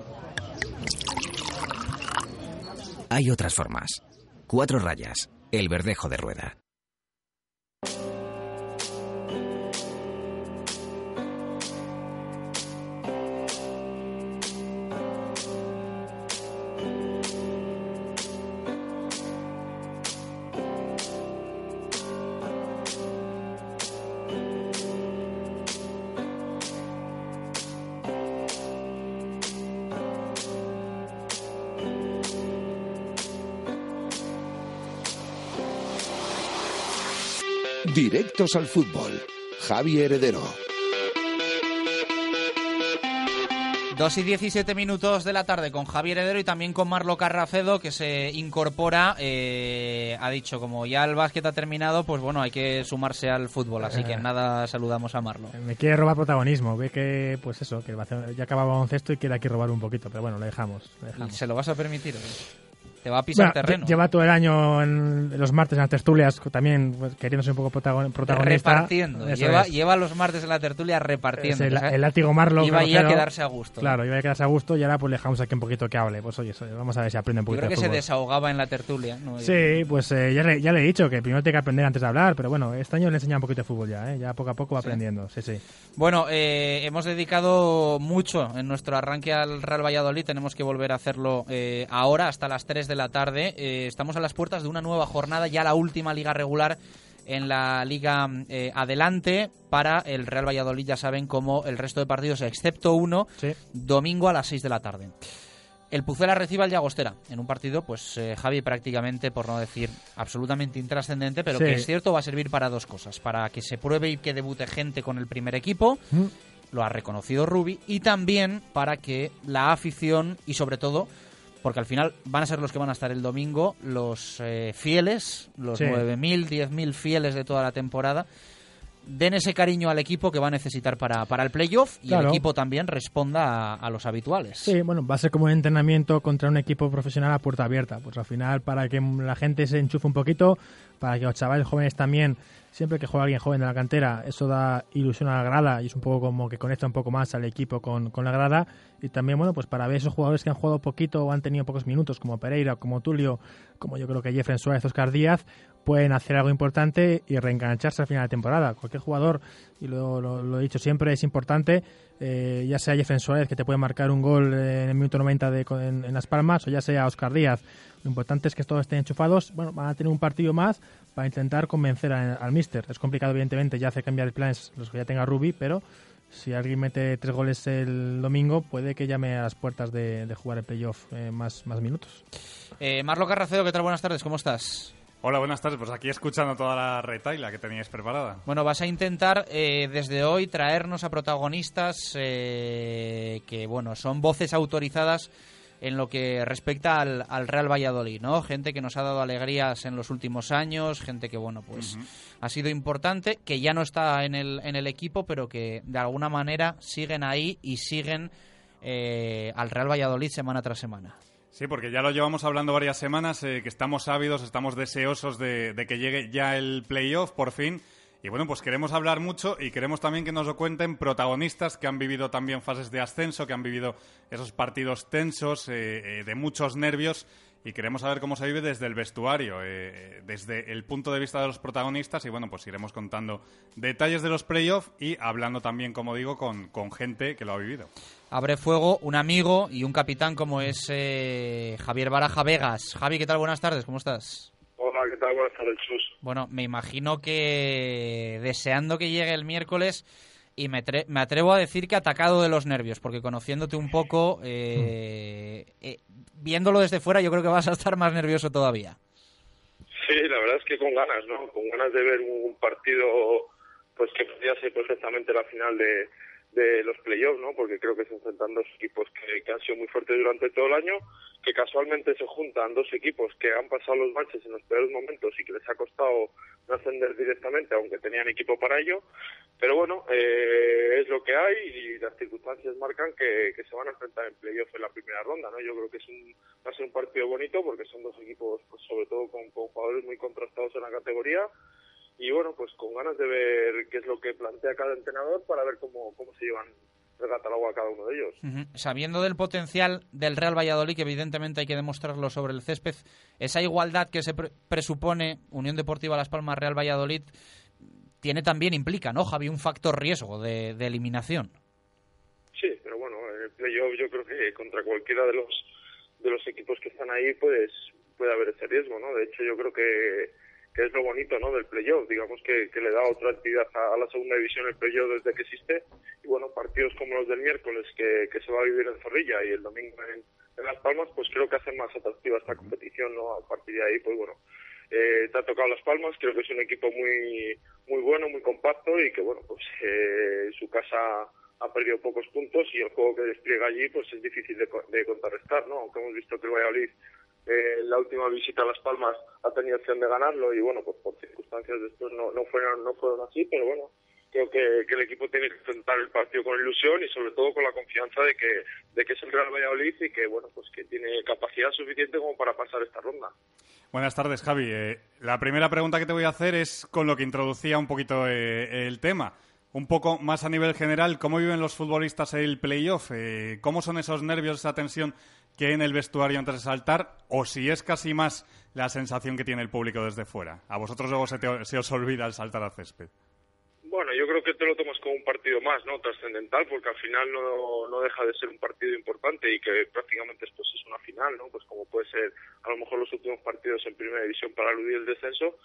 Hay otras formas. Cuatro rayas. El verdejo de rueda. Directos al fútbol. Javi Heredero. 2 y 17 minutos de la tarde con Javier Heredero y también con Marlo Carracedo que se incorpora. eh, ha dicho, como ya el básquet ha terminado, pues bueno, hay que sumarse al fútbol. Así que Eh. nada, saludamos a Marlo. Me quiere robar protagonismo. Ve que, pues eso, que ya acababa baloncesto y quiere aquí robar un poquito. Pero bueno, le dejamos. le dejamos. ¿Se lo vas a permitir? Te va a pisar Bueno, terreno. lle- Lleva todo el año en los martes en las tertulias también pues, queriendo ser un poco protagon- protagonista. repartiendo. Lleva, lleva los martes en la tertulia repartiendo. Es el, O sea, el látigo Marlo. Iba a quedarse a gusto. Claro, iba a quedarse a gusto y ahora pues le dejamos aquí un poquito que hable. Pues oye, vamos a ver si aprende un Yo poquito creo que de se desahogaba en la tertulia. ¿no? Sí, pues eh, ya, le, ya le he dicho que primero tiene que aprender antes de hablar, pero bueno, este año le enseña un poquito de fútbol ya, ¿eh? ya poco a poco va Sí. aprendiendo, sí, sí. Bueno, eh, hemos dedicado mucho en nuestro arranque al Real Valladolid. Tenemos que volver a hacerlo eh, ahora, hasta las 3 de la tarde. Eh, estamos a las puertas de una nueva jornada, ya la última liga regular en la Liga eh, Adelante para el Real Valladolid, ya saben, como el resto de partidos, excepto uno, domingo a las 6 de la tarde. El Pucela recibe al Llagostera en un partido, pues eh, Javi, prácticamente, por no decir absolutamente intrascendente, pero Sí. que es cierto va a servir para dos cosas: para que se pruebe y que debute gente con el primer equipo, Mm. lo ha reconocido Rubi, y también para que la afición y sobre todo, porque al final van a ser los que van a estar el domingo, los eh, fieles, los Sí. 9.000, 10.000 fieles de toda la temporada, den ese cariño al equipo que va a necesitar para, para el playoff y Claro. el equipo también responda a, a los habituales. Sí, bueno, va a ser como un entrenamiento contra un equipo profesional a puerta abierta. Pues al final, para que la gente se enchufe un poquito, para que los chavales jóvenes también, siempre que juega alguien joven de la cantera, eso da ilusión a la grada y es un poco como que conecta un poco más al equipo con, con la grada. Y también, bueno, pues para ver esos jugadores que han jugado poquito o han tenido pocos minutos, como Pereira, como Tulio, como yo creo que Jeffrey Suárez, Oscar Díaz, pueden hacer algo importante y reengancharse al final de temporada. Cualquier jugador, y lo, he dicho siempre, es importante, eh, ya sea Suárez, que te puede marcar un gol en el minuto 90 de, en, en Las Palmas, o ya sea Oscar Díaz. Lo importante es que todos estén enchufados. Bueno, van a tener un partido más para intentar convencer al míster. Es complicado, evidentemente, ya hace cambiar planes los que ya tenga Rubi, pero si alguien mete tres goles el domingo, puede que llame a las puertas de, de jugar el playoff eh, más, más minutos. Eh, Marlo Carracedo, ¿qué tal? Buenas tardes, ¿cómo estás? Hola, buenas tardes. Pues aquí escuchando toda la retaila que teníais preparada. Bueno, vas a intentar eh, desde hoy traernos a protagonistas eh, que, bueno, son voces autorizadas en lo que respecta al, al Real Valladolid, ¿no? Gente que nos ha dado alegrías en los últimos años, gente que, bueno, pues ha sido importante, que ya no está en el, en el equipo, pero que de alguna manera siguen ahí y siguen eh, al Real Valladolid semana tras semana. Sí, porque ya lo llevamos hablando varias semanas, eh, que estamos ávidos, estamos deseosos de, que llegue ya el playoff por fin. Y bueno, pues queremos hablar mucho y queremos también que nos lo cuenten protagonistas que han vivido también fases de ascenso, que han vivido esos partidos tensos, eh, eh, de muchos nervios y queremos saber cómo se vive desde el vestuario, eh, desde el punto de vista de los protagonistas y bueno, pues iremos contando detalles de los playoffs y hablando también, como digo, con, con gente que lo ha vivido. Abre fuego un amigo y un capitán como es eh, Javier Baraja Vegas. Javi, ¿qué tal? Buenas tardes, ¿cómo estás? Hola, ¿qué tal? Buenas tardes, Chus. Bueno, me imagino que deseando que llegue el miércoles y me, me, atrevo a decir que atacado de los nervios, porque conociéndote un poco, eh, eh, viéndolo desde fuera, yo creo que vas a estar más nervioso todavía. Sí, la verdad es que con ganas, ¿no? Con ganas de ver un partido pues que podría ser perfectamente la final de, de los playoffs, ¿no? Porque creo que se enfrentan dos equipos que, que, han sido muy fuertes durante todo el año, que casualmente se juntan dos equipos que han pasado los baches en los peores momentos y que les ha costado no ascender directamente, aunque tenían equipo para ello. Pero bueno, eh, es lo que hay y las circunstancias marcan que, que se van a enfrentar en playoffs en la primera ronda, ¿no? Yo creo que es un, va a ser un partido bonito porque son dos equipos, pues sobre todo con, con jugadores muy contrastados en la categoría y bueno, pues con ganas de ver qué es lo que plantea cada entrenador para ver cómo, cómo se llevan el catálogo a cada uno de ellos. Uh -huh. Sabiendo del potencial del Real Valladolid, que evidentemente hay que demostrarlo sobre el césped, esa igualdad que se pre presupone Unión Deportiva Las Palmas Real Valladolid tiene también, implica, ¿no, Javi, un factor riesgo de, de eliminación? Sí, pero bueno, en el playoff yo creo que contra cualquiera de los de los equipos que están ahí pues puede haber ese riesgo, ¿no? De hecho yo creo que que es lo bonito ¿no? del playoff, digamos que, que le da otra actividad a, a, la segunda división el playoff desde que existe y bueno, partidos como los del miércoles que, que se va a vivir en Zorrilla y el domingo en, en Las Palmas, pues creo que hacen más atractiva esta competición, ¿no? A partir de ahí, pues bueno, eh, te ha tocado Las Palmas, creo que es un equipo muy muy bueno, muy compacto y que bueno, pues eh, su casa ha perdido pocos puntos y el juego que despliega allí pues es difícil de, de contrarrestar, ¿no? Aunque hemos visto que el Valladolid eh, la última visita a Las Palmas ha tenido opción de ganarlo y bueno, pues por circunstancias después no, no fueron no fueron así, pero bueno, creo que, el equipo tiene que enfrentar el partido con ilusión y sobre todo con la confianza de que es el Real Valladolid y que bueno, pues que tiene capacidad suficiente como para pasar esta ronda. Buenas tardes, Javi. Eh, la primera pregunta que te voy a hacer es con lo que introducía un poquito eh, el tema. Un poco más a nivel general, ¿cómo viven los futbolistas el playoff? ¿Cómo son esos nervios, esa tensión que en el vestuario antes de saltar? ¿O si es casi más la sensación que tiene el público desde fuera? ¿A vosotros luego se, te, se os olvida el saltar al césped? Bueno, yo creo que te lo tomas como un partido más, ¿no? Trascendental, porque al final no, no deja de ser un partido importante y que prácticamente pues, es una final, ¿no? Pues como puede ser a lo mejor los últimos partidos en primera división para eludir el descenso,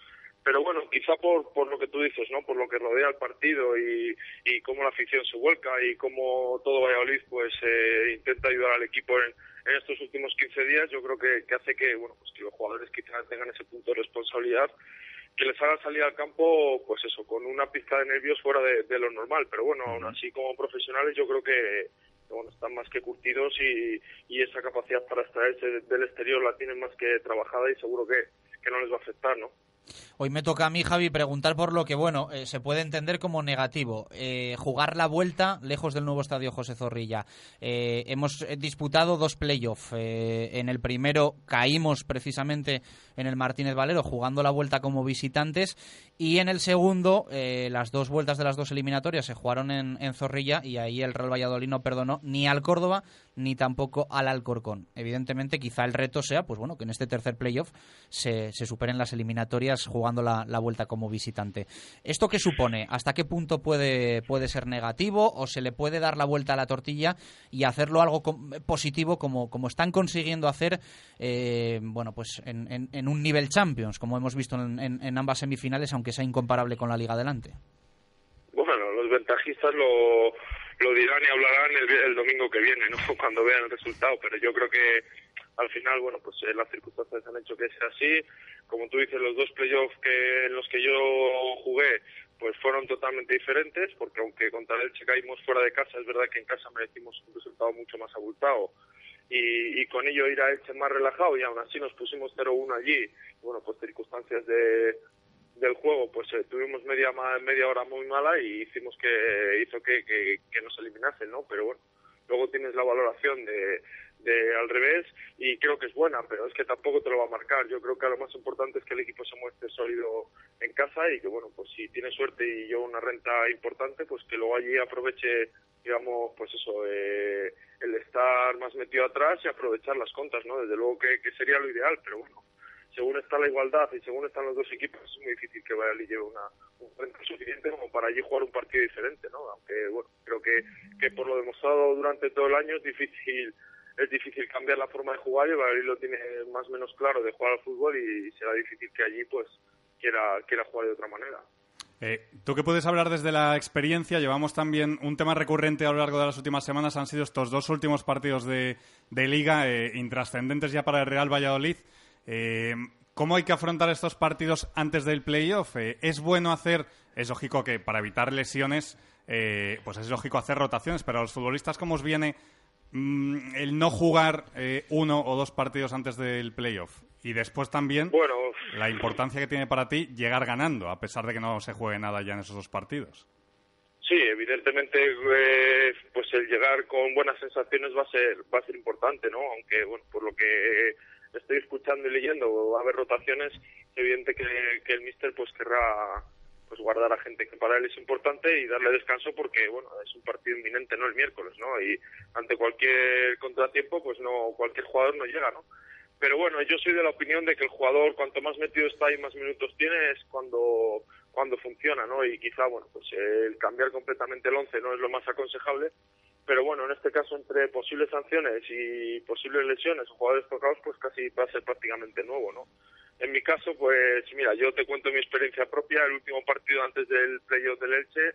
pero bueno, quizá por, por lo que tú dices, ¿no? Por lo que rodea el partido y, y cómo la afición se vuelca y cómo todo Valladolid pues eh, intenta ayudar al equipo en, en estos últimos 15 días, yo creo que, que hace que, bueno, pues que los jugadores quizás tengan ese punto de responsabilidad que les haga salir al campo, pues eso, con una pizca de nervios fuera de, de lo normal. Pero bueno, aún así como profesionales yo creo que, bueno, están más que curtidos y, y esa capacidad para extraerse del exterior la tienen más que trabajada y seguro que, que no les va a afectar, ¿no? Hoy me toca a mí, Javi, preguntar por lo que, bueno, eh, se puede entender como negativo. Eh, jugar la vuelta lejos del nuevo estadio José Zorrilla. Eh, hemos disputado dos playoffs. en el primero caímos precisamente en el Martínez Valero jugando la vuelta como visitantes y en el segundo las dos vueltas de las dos eliminatorias se jugaron en, en Zorrilla y ahí el Real Valladolid no perdonó ni al Córdoba ni tampoco al Alcorcón. Evidentemente, quizá el reto sea, pues bueno, que en este tercer playoff se, se superen las eliminatorias jugando la, la, vuelta como visitante. ¿Esto qué supone? ¿Hasta qué punto puede, puede ser negativo o se le puede dar la vuelta a la tortilla y hacerlo algo positivo como, como están consiguiendo hacer eh, bueno, pues en, en, en, un nivel Champions, como hemos visto en, en, ambas semifinales, aunque sea incomparable con la Liga adelante? Bueno, los ventajistas lo lo dirán y hablarán el, domingo que viene, ¿no? Cuando vean el resultado, pero yo creo que al final, bueno, pues eh, las circunstancias han hecho que sea así. Como tú dices, los dos playoffs en los que yo jugué, pues fueron totalmente diferentes, porque aunque contra el Elche caímos fuera de casa, es verdad que en casa merecimos un resultado mucho más abultado. Y, y con ello ir a Elche más relajado y aún así nos pusimos 0-1 allí. Bueno, pues circunstancias de, del juego, pues eh, tuvimos media media hora muy mala y hicimos que hizo que, que, nos eliminasen, ¿no? Pero bueno, luego tienes la valoración de, de al revés y creo que es buena, pero es que tampoco te lo va a marcar. Yo creo que lo más importante es que el equipo se muestre sólido en casa y que, bueno, pues si tiene suerte y yo una renta importante, pues que luego allí aproveche, digamos, pues eso, eh, el estar más metido atrás y aprovechar las contas, ¿no? Desde luego que, que sería lo ideal, pero bueno, según está la igualdad y según están los dos equipos, es muy difícil que Valladolid lleve una, un renta suficiente como para allí jugar un partido diferente, ¿no? Aunque, bueno, creo que, que por lo demostrado durante todo el año es difícil es difícil cambiar la forma de jugar y Valladolid lo tiene más o menos claro de jugar al fútbol y será difícil que allí pues quiera, quiera jugar de otra manera. Eh, Tú que puedes hablar desde la experiencia, llevamos también un tema recurrente a lo largo de las últimas semanas, han sido estos dos últimos partidos de, de liga eh, intrascendentes ya para el Real Valladolid. Eh, ¿Cómo hay que afrontar estos partidos antes del playoff? Eh, ¿Es bueno hacer, es lógico que para evitar lesiones, eh, pues es lógico hacer rotaciones, pero a los futbolistas, ¿cómo os viene mm, el no jugar eh, uno o dos partidos antes del playoff? Y después también Bueno, la importancia que tiene para ti llegar ganando, a pesar de que no se juegue nada ya en esos dos partidos. Sí, evidentemente, eh, pues el llegar con buenas sensaciones va a ser va a ser importante, ¿no? Aunque bueno, por lo que estoy escuchando y leyendo va a haber rotaciones, es evidente que, que el míster pues querrá pues guardar a gente que para él es importante y darle descanso porque bueno es un partido inminente no el miércoles no y ante cualquier contratiempo pues no cualquier jugador no llega no pero bueno yo soy de la opinión de que el jugador cuanto más metido está y más minutos tiene es cuando cuando funciona no y quizá bueno pues el cambiar completamente el once no es lo más aconsejable pero bueno en este caso entre posibles sanciones y posibles lesiones jugadores tocados pues casi va a ser prácticamente nuevo no en mi caso, pues mira, yo te cuento mi experiencia propia. El último partido antes del playoff del Elche,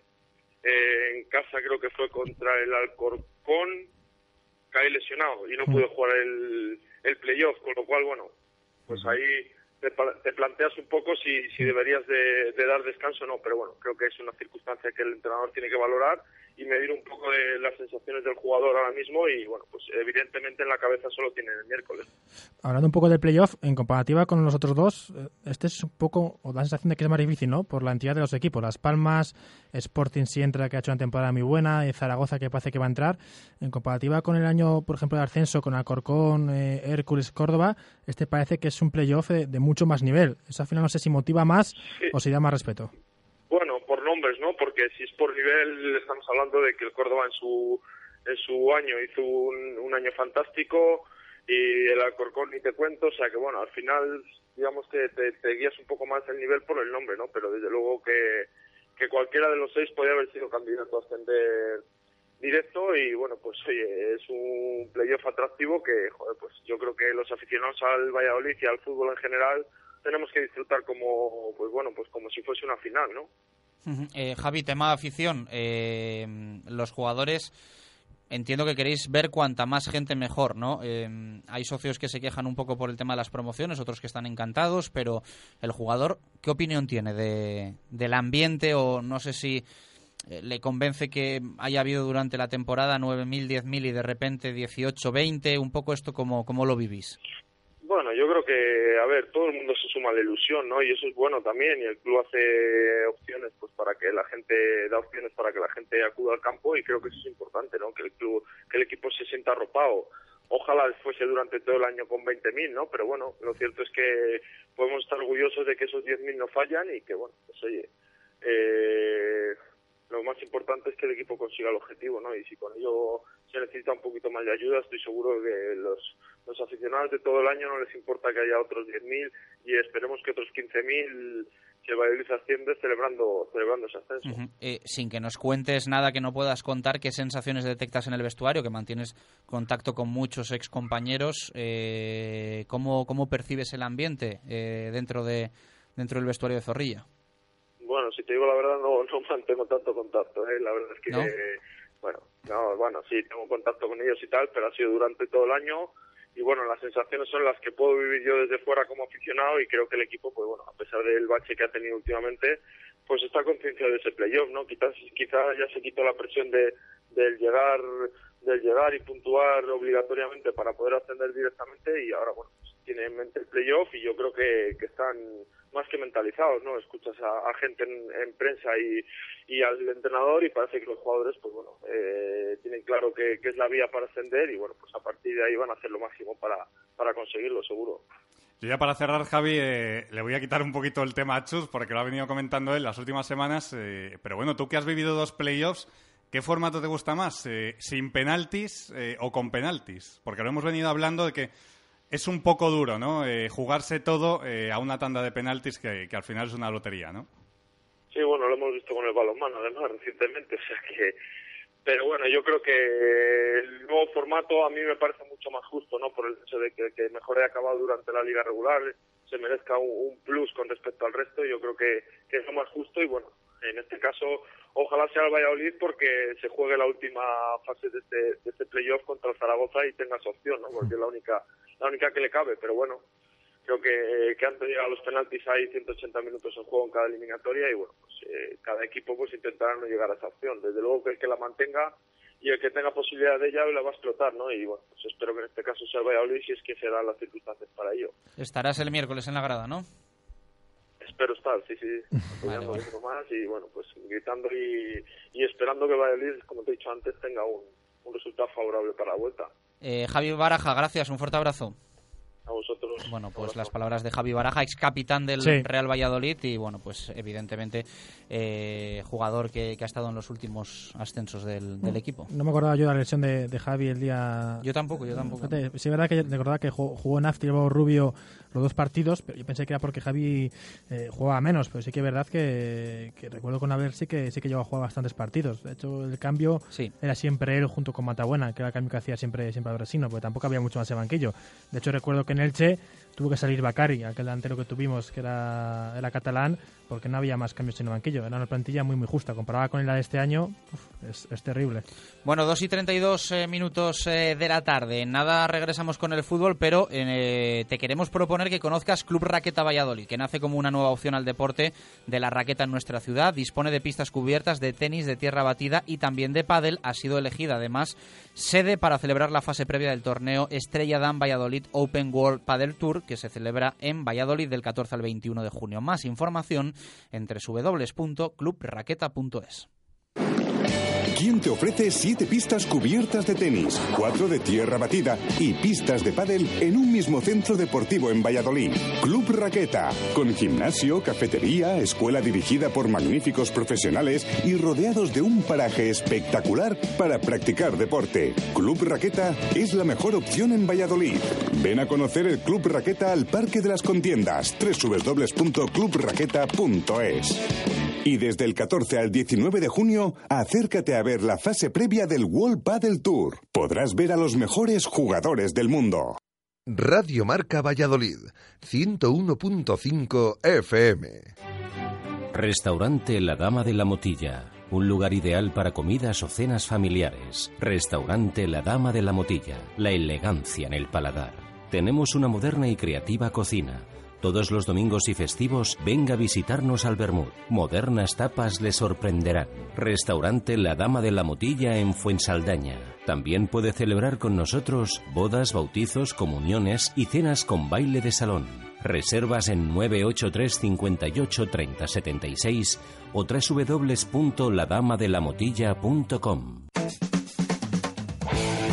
eh, en casa creo que fue contra el Alcorcón, caí lesionado y no pude jugar el, el playoff, con lo cual, bueno, pues ahí te, te planteas un poco si, si deberías de, de dar descanso o no, pero bueno, creo que es una circunstancia que el entrenador tiene que valorar y medir un poco de las sensaciones del jugador ahora mismo y bueno, pues evidentemente en la cabeza solo tiene el miércoles. Hablando un poco del playoff, en comparativa con los otros dos, eh, este es un poco, o da la sensación de que es más difícil, ¿no? Por la entidad de los equipos. Las Palmas, Sporting Sientra, que ha hecho una temporada muy buena, y Zaragoza, que parece que va a entrar. En comparativa con el año, por ejemplo, de ascenso, con Alcorcón, eh, Hércules, Córdoba, este parece que es un playoff de, de mucho más nivel. Eso al final no sé si motiva más o si da más respeto. Bueno, por nombres, ¿no? Porque si es por nivel, estamos hablando de que el Córdoba en su en su año hizo un, año fantástico y el Alcorcón ni te cuento, o sea que bueno, al final digamos que te, te guías un poco más el nivel por el nombre, ¿no? Pero desde luego que, que cualquiera de los seis podría haber sido candidato a ascender directo y bueno, pues oye, es un playoff atractivo que, joder, pues yo creo que los aficionados al Valladolid y al fútbol en general tenemos que disfrutar como, pues bueno, pues como si fuese una final, ¿no? Eh, Javi, tema afición. Eh, los jugadores, entiendo que queréis ver cuanta más gente mejor, ¿no? Eh, hay socios que se quejan un poco por el tema de las promociones, otros que están encantados, pero el jugador, ¿qué opinión tiene de, del ambiente o no sé si eh, le convence que haya habido durante la temporada 9.000, 10.000 y de repente 18, 20? Un poco esto, ¿cómo, cómo lo vivís? Bueno, yo creo que, a ver, todo el mundo se suma a la ilusión, ¿no? Y eso es bueno también, y el club hace opciones, pues para que la gente, da opciones para que la gente acuda al campo, y creo que eso es importante, ¿no? Que el club, que el equipo se sienta arropado. Ojalá fuese durante todo el año con 20.000, ¿no? Pero bueno, lo cierto es que podemos estar orgullosos de que esos 10.000 no fallan y que, bueno, pues oye, eh, lo más importante es que el equipo consiga el objetivo, ¿no? Y si con ello se necesita un poquito más de ayuda, estoy seguro que los, los aficionados de todo el año no les importa que haya otros 10.000 y esperemos que otros 15.000 se Valladolid asciende celebrando, celebrando ese ascenso. Eh, sin que nos cuentes nada que no puedas contar, ¿qué sensaciones detectas en el vestuario? Que mantienes contacto con muchos excompañeros. Eh, ¿cómo, ¿Cómo percibes el ambiente eh, dentro, de, dentro del vestuario de Zorrilla? Bueno, si te digo la verdad, no, no mantengo tanto contacto, ¿eh? La verdad es que, ¿No? eh, bueno, no, bueno, sí, tengo contacto con ellos y tal, pero ha sido durante todo el año y bueno, las sensaciones son las que puedo vivir yo desde fuera como aficionado y creo que el equipo, pues bueno, a pesar del bache que ha tenido últimamente, pues está concienciado de ese playoff, ¿no? Quizás, quizás ya se quitó la presión de del llegar del llegar y puntuar obligatoriamente para poder ascender directamente y ahora, bueno, pues tiene en mente el playoff y yo creo que, que están más que mentalizados, ¿no? Escuchas a, gente en, prensa y, al entrenador y parece que los jugadores, pues bueno, eh, tienen claro que, es la vía para ascender y bueno, pues a partir de ahí van a hacer lo máximo para, para conseguirlo, seguro. Yo ya para cerrar, Javi, eh, le voy a quitar un poquito el tema a Chus porque lo ha venido comentando él las últimas semanas, eh, pero bueno, tú que has vivido dos playoffs, ¿qué formato te gusta más? ¿Sin penaltis o con penaltis? Porque lo hemos venido hablando de que es un poco duro, ¿no? Eh, jugarse todo eh, a una tanda de penaltis que, al final es una lotería, ¿no? Sí, bueno, lo hemos visto con el balonmano, además, recientemente, o sea que... Pero bueno, yo creo que el nuevo formato a mí me parece mucho más justo, ¿no? Por el hecho de que, que mejor haya acabado durante la liga regular, se merezca un, plus con respecto al resto, yo creo que, que es lo más justo y bueno, en este caso ojalá sea el Valladolid porque se juegue la última fase de este, de este playoff contra el Zaragoza y tenga esa opción, ¿no? Porque es la única la única que le cabe, pero bueno, creo que, que antes de llegar a los penaltis hay 180 minutos en juego en cada eliminatoria y bueno, pues eh, cada equipo pues intentará no llegar a esa opción. Desde luego que el que la mantenga y el que tenga posibilidad de ella la va a explotar, ¿no? Y bueno, pues espero que en este caso sea el Valladolid si es que se dan las circunstancias para ello. Estarás el miércoles en la grada, ¿no? Espero estar, sí, sí, apoyando más y bueno, pues gritando y, y esperando que Valladolid, como te he dicho antes, tenga un, un resultado favorable para la vuelta. Eh, Javi Baraja, gracias, un fuerte abrazo. A vosotros. Bueno, pues las palabras de Javi Baraja, ex capitán del Real Valladolid y, bueno, pues evidentemente eh, jugador que, ha estado en los últimos ascensos del, equipo. No me acordaba yo de la lesión de, Javi el día. Yo tampoco, yo tampoco. sí, es verdad que recordaba que jugó, en Afti, Rubio los dos partidos, pero yo pensé que era porque Javi eh, jugaba menos, pero sí que es verdad que, recuerdo con Abel sí que sí que llevaba a jugar bastantes partidos. De hecho, el cambio era siempre él junto con Matabuena, que era el cambio que hacía siempre siempre Bresino, porque tampoco había mucho más de banquillo. De hecho, recuerdo que en Elche tuvo que salir Bacari, aquel delantero que tuvimos, que era, era catalán, porque no había más cambios en el banquillo. Era una plantilla muy, muy justa. Comparada con la de este año, es, terrible. Bueno, 2 y 32 eh, minutos eh, de la tarde. Nada, regresamos con el fútbol, pero eh, te queremos proponer que conozcas Club Raqueta Valladolid, que nace como una nueva opción al deporte de la raqueta en nuestra ciudad. Dispone de pistas cubiertas, de tenis, de tierra batida y también de pádel. Ha sido elegida, además, sede para celebrar la fase previa del torneo Estrella Dan Valladolid Open World Padel Tour, que se celebra en Valladolid del 14 al 21 de junio. Más información entre www.clubraqueta.es. ¿Quién te ofrece siete pistas cubiertas de tenis, cuatro de tierra batida y pistas de pádel en un mismo centro deportivo en Valladolid. Club Raqueta, con gimnasio, cafetería, escuela dirigida por magníficos profesionales y rodeados de un paraje espectacular para practicar deporte. Club Raqueta es la mejor opción en Valladolid. Ven a conocer el Club Raqueta al Parque de las Contiendas, www.clubraqueta.es. Y desde el 14 al 19 de junio, acércate a ver la fase previa del World Padel Tour. Podrás ver a los mejores jugadores del mundo. Radio Marca Valladolid, 101.5 FM. Restaurante La Dama de la Motilla. Un lugar ideal para comidas o cenas familiares. Restaurante La Dama de la Motilla. La elegancia en el paladar. Tenemos una moderna y creativa cocina todos los domingos y festivos venga a visitarnos al Bermud. Modernas tapas le sorprenderán. Restaurante La Dama de la Motilla en Fuensaldaña. También puede celebrar con nosotros bodas, bautizos, comuniones y cenas con baile de salón. Reservas en 983 58 30 76 o www.ladamadelamotilla.com.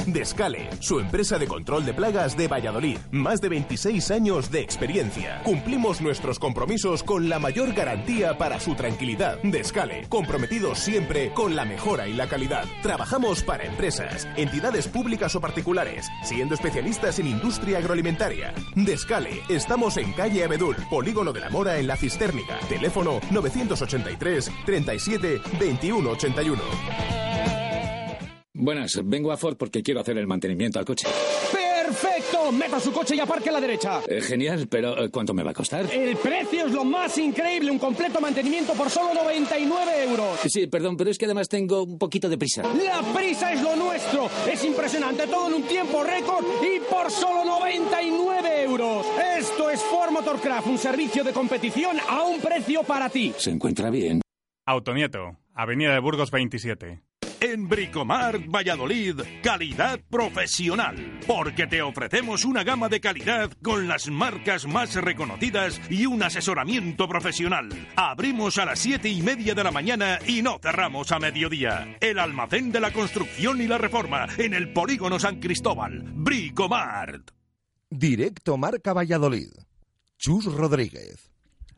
Descale, su empresa de control de plagas de Valladolid. Más de 26 años de experiencia. Cumplimos nuestros compromisos con la mayor garantía para su tranquilidad. Descale, comprometidos siempre con la mejora y la calidad. Trabajamos para empresas, entidades públicas o particulares, siendo especialistas en industria agroalimentaria. Descale, estamos en calle Abedul, Polígono de la Mora en la Cistérnica. Teléfono 983 37 21 81. Buenas, vengo a Ford porque quiero hacer el mantenimiento al coche. ¡Perfecto! Meta su coche y aparque a la derecha. Eh, genial, pero eh, ¿cuánto me va a costar? El precio es lo más increíble, un completo mantenimiento por solo 99 euros. Sí, perdón, pero es que además tengo un poquito de prisa. La prisa es lo nuestro. Es impresionante, todo en un tiempo récord y por solo 99 euros. Esto es Ford Motorcraft, un servicio de competición a un precio para ti. ¿Se encuentra bien? Autonieto, Avenida de Burgos 27. En Bricomart Valladolid, calidad profesional. Porque te ofrecemos una gama de calidad con las marcas más reconocidas y un asesoramiento profesional. Abrimos a las siete y media de la mañana y no cerramos a mediodía. El almacén de la construcción y la reforma en el Polígono San Cristóbal. Bricomart. Directo Marca Valladolid. Chus Rodríguez.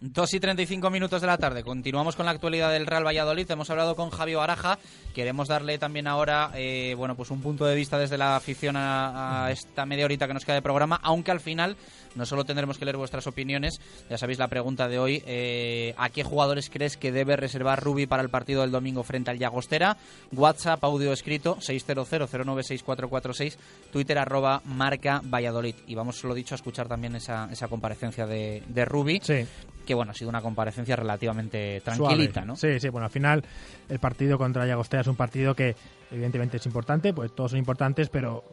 2 y 35 minutos de la tarde. Continuamos con la actualidad del Real Valladolid. Hemos hablado con Javier Baraja. Queremos darle también ahora, eh, bueno, pues un punto de vista desde la afición a, esta media horita que nos queda de programa, aunque al final no solo tendremos que leer vuestras opiniones. Ya sabéis la pregunta de hoy. Eh, ¿A qué jugadores crees que debe reservar Rubi para el partido del domingo frente al Llagostera? WhatsApp, audio escrito, 600-096446, Twitter, arroba, marca Valladolid. Y vamos, lo dicho, a escuchar también esa, esa comparecencia de, de Rubi. Sí que bueno, ha sido una comparecencia relativamente tranquilita, Suave. ¿no? Sí, sí, bueno, al final el partido contra Llagostera es un partido que evidentemente es importante, pues todos son importantes, pero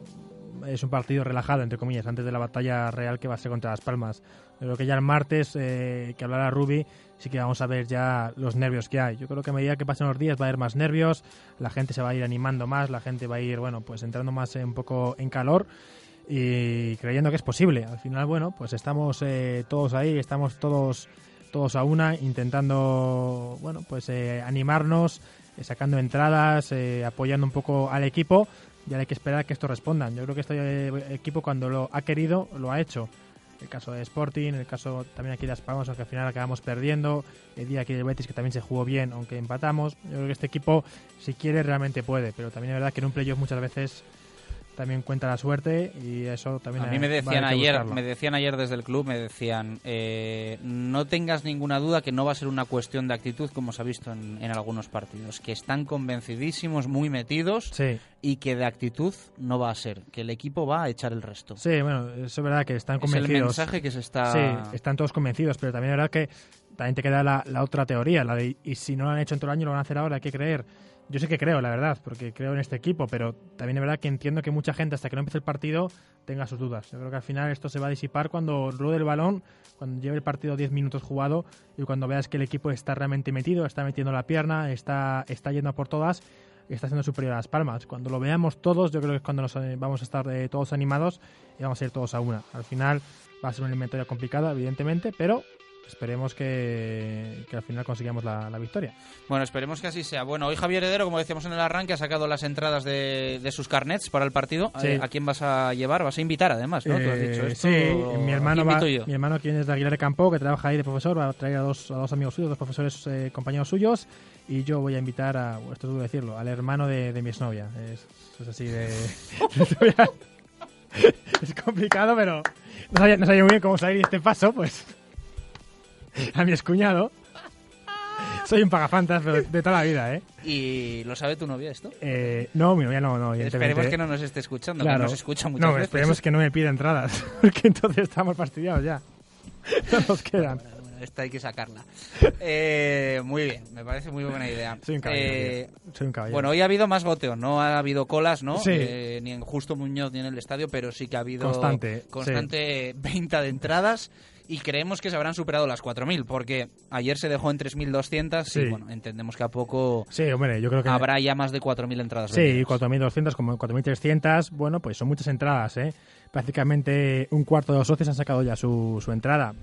es un partido relajado, entre comillas, antes de la batalla real que va a ser contra Las Palmas. Creo que ya el martes, eh, que hablará Rubi, sí que vamos a ver ya los nervios que hay. Yo creo que a medida que pasen los días va a haber más nervios, la gente se va a ir animando más, la gente va a ir, bueno, pues entrando más eh, un poco en calor y creyendo que es posible. Al final, bueno, pues estamos eh, todos ahí, estamos todos todos a una intentando, bueno, pues eh, animarnos, eh, sacando entradas, eh, apoyando un poco al equipo y hay que esperar que esto respondan. Yo creo que este equipo cuando lo ha querido lo ha hecho. El caso de Sporting, el caso también aquí de Las Palmas, aunque al final acabamos perdiendo. El día aquí de Betis, que también se jugó bien, aunque empatamos. Yo creo que este equipo, si quiere, realmente puede. Pero también es verdad que en un playoff muchas veces también cuenta la suerte y eso también a mí me decían ayer me decían ayer desde el club me decían eh, no tengas ninguna duda que no va a ser una cuestión de actitud como se ha visto en, en algunos partidos que están convencidísimos muy metidos sí. y que de actitud no va a ser que el equipo va a echar el resto sí bueno eso es verdad que están convencidos es el mensaje que se está sí están todos convencidos pero también es verdad que también te queda la, la otra teoría la de y si no lo han hecho en todo el año lo van a hacer ahora hay que creer yo sé que creo, la verdad, porque creo en este equipo, pero también es verdad que entiendo que mucha gente, hasta que no empiece el partido, tenga sus dudas. Yo creo que al final esto se va a disipar cuando ruede el balón, cuando lleve el partido 10 minutos jugado y cuando veas que el equipo está realmente metido, está metiendo la pierna, está, está yendo a por todas y está siendo superior a las palmas. Cuando lo veamos todos, yo creo que es cuando nos vamos a estar eh, todos animados y vamos a ir todos a una. Al final va a ser una eliminatoria complicada, evidentemente, pero esperemos que, que, al final consigamos la, la, victoria. Bueno, esperemos que así sea. Bueno, hoy Javier Heredero, como decíamos en el arranque, ha sacado las entradas de, de sus carnets para el partido. Sí. ¿A, ¿A, quién vas a llevar? Vas a invitar, además, ¿no? Eh, ¿Tú has dicho esto? Sí, mi hermano, va, mi hermano, quien es de Aguilar de Campo, que trabaja ahí de profesor, va a traer a dos, a dos amigos suyos, dos profesores eh, compañeros suyos, y yo voy a invitar a, esto debo decirlo, al hermano de, de mi exnovia. Es, es así de... es complicado, pero no sabía, no sabía muy bien cómo salir este paso, pues a mi excuñado. Soy un pagafantas de, de toda la vida, ¿eh? ¿Y lo sabe tu novia esto? Eh, no, mi novia no, no. Esperemos que no nos esté escuchando, claro. que nos escucha muchas no, veces. esperemos que no me pida entradas, porque entonces estamos fastidiados ya. No nos quedan. Bueno, bueno, esta hay que sacarla. Eh, muy bien, me parece muy buena idea. Soy un caballero. Eh, Soy un caballero. Bueno, hoy ha habido más boteo, no ha habido colas, ¿no? Sí. Eh, ni en Justo Muñoz ni en el estadio, pero sí que ha habido constante, constante sí. venta de entradas y creemos que se habrán superado las 4.000, porque ayer se dejó en 3.200 Sí. y bueno, entendemos que a poco Sí, hombre, yo creo que... habrá ya más de 4.000 entradas. Sí, vendidas. 4.200 como 4.300, bueno, pues son muchas entradas, ¿eh? Prácticamente un cuarto de los socios han sacado ya su, su entrada.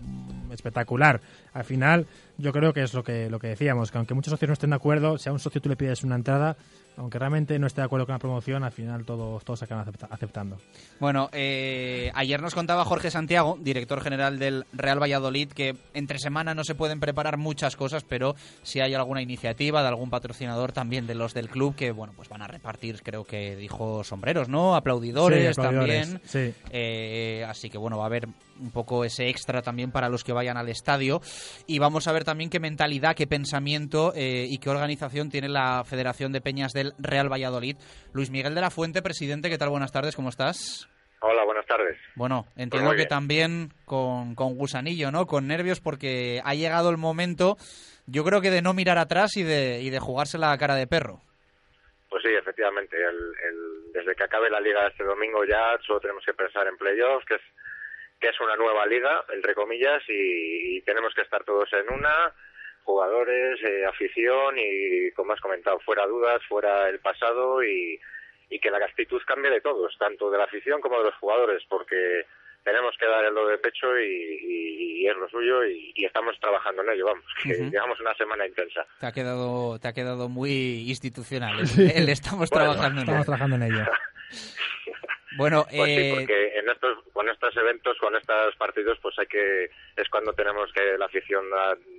Espectacular. Al final, yo creo que es lo que, lo que decíamos, que aunque muchos socios no estén de acuerdo, si a un socio tú le pides una entrada, aunque realmente no esté de acuerdo con la promoción, al final todos, todos acaban acepta- aceptando. Bueno, eh, ayer nos contaba Jorge Santiago, director general del Real Valladolid, que entre semana no se pueden preparar muchas cosas, pero si hay alguna iniciativa de algún patrocinador también de los del club que, bueno, pues van a repartir, creo que dijo sombreros, ¿no? Aplaudidores, Sí, aplaudidores, también. sí. Eh, así que, bueno, va a haber un poco ese extra también para los que vayan al estadio. Y vamos a ver también qué mentalidad, qué pensamiento eh, y qué organización tiene la Federación de Peñas del Real Valladolid. Luis Miguel de la Fuente, presidente, ¿qué tal? Buenas tardes, ¿cómo estás? Hola, buenas tardes. Bueno, entiendo muy que también con, con gusanillo, ¿no? Con nervios porque ha llegado el momento, yo creo que de no mirar atrás y de, y de jugarse la cara de perro. Pues sí, efectivamente. El, el- desde que acabe la liga este domingo ya solo tenemos que pensar en playoffs, que es que es una nueva liga, entre comillas, y, y tenemos que estar todos en una, jugadores, eh, afición y, como has comentado, fuera dudas, fuera el pasado y, y que la actitud cambie de todos, tanto de la afición como de los jugadores, porque tenemos que dar el lo de pecho y, y es lo suyo y, y estamos trabajando en ello, vamos, que llevamos una semana intensa. Te ha quedado, te ha quedado muy institucional. El, estamos Bueno, trabajando Estamos trabajando en ello. Bueno, Pues sí, eh, porque en estos, con estos eventos, con estos partidos, pues hay que, es cuando tenemos que la afición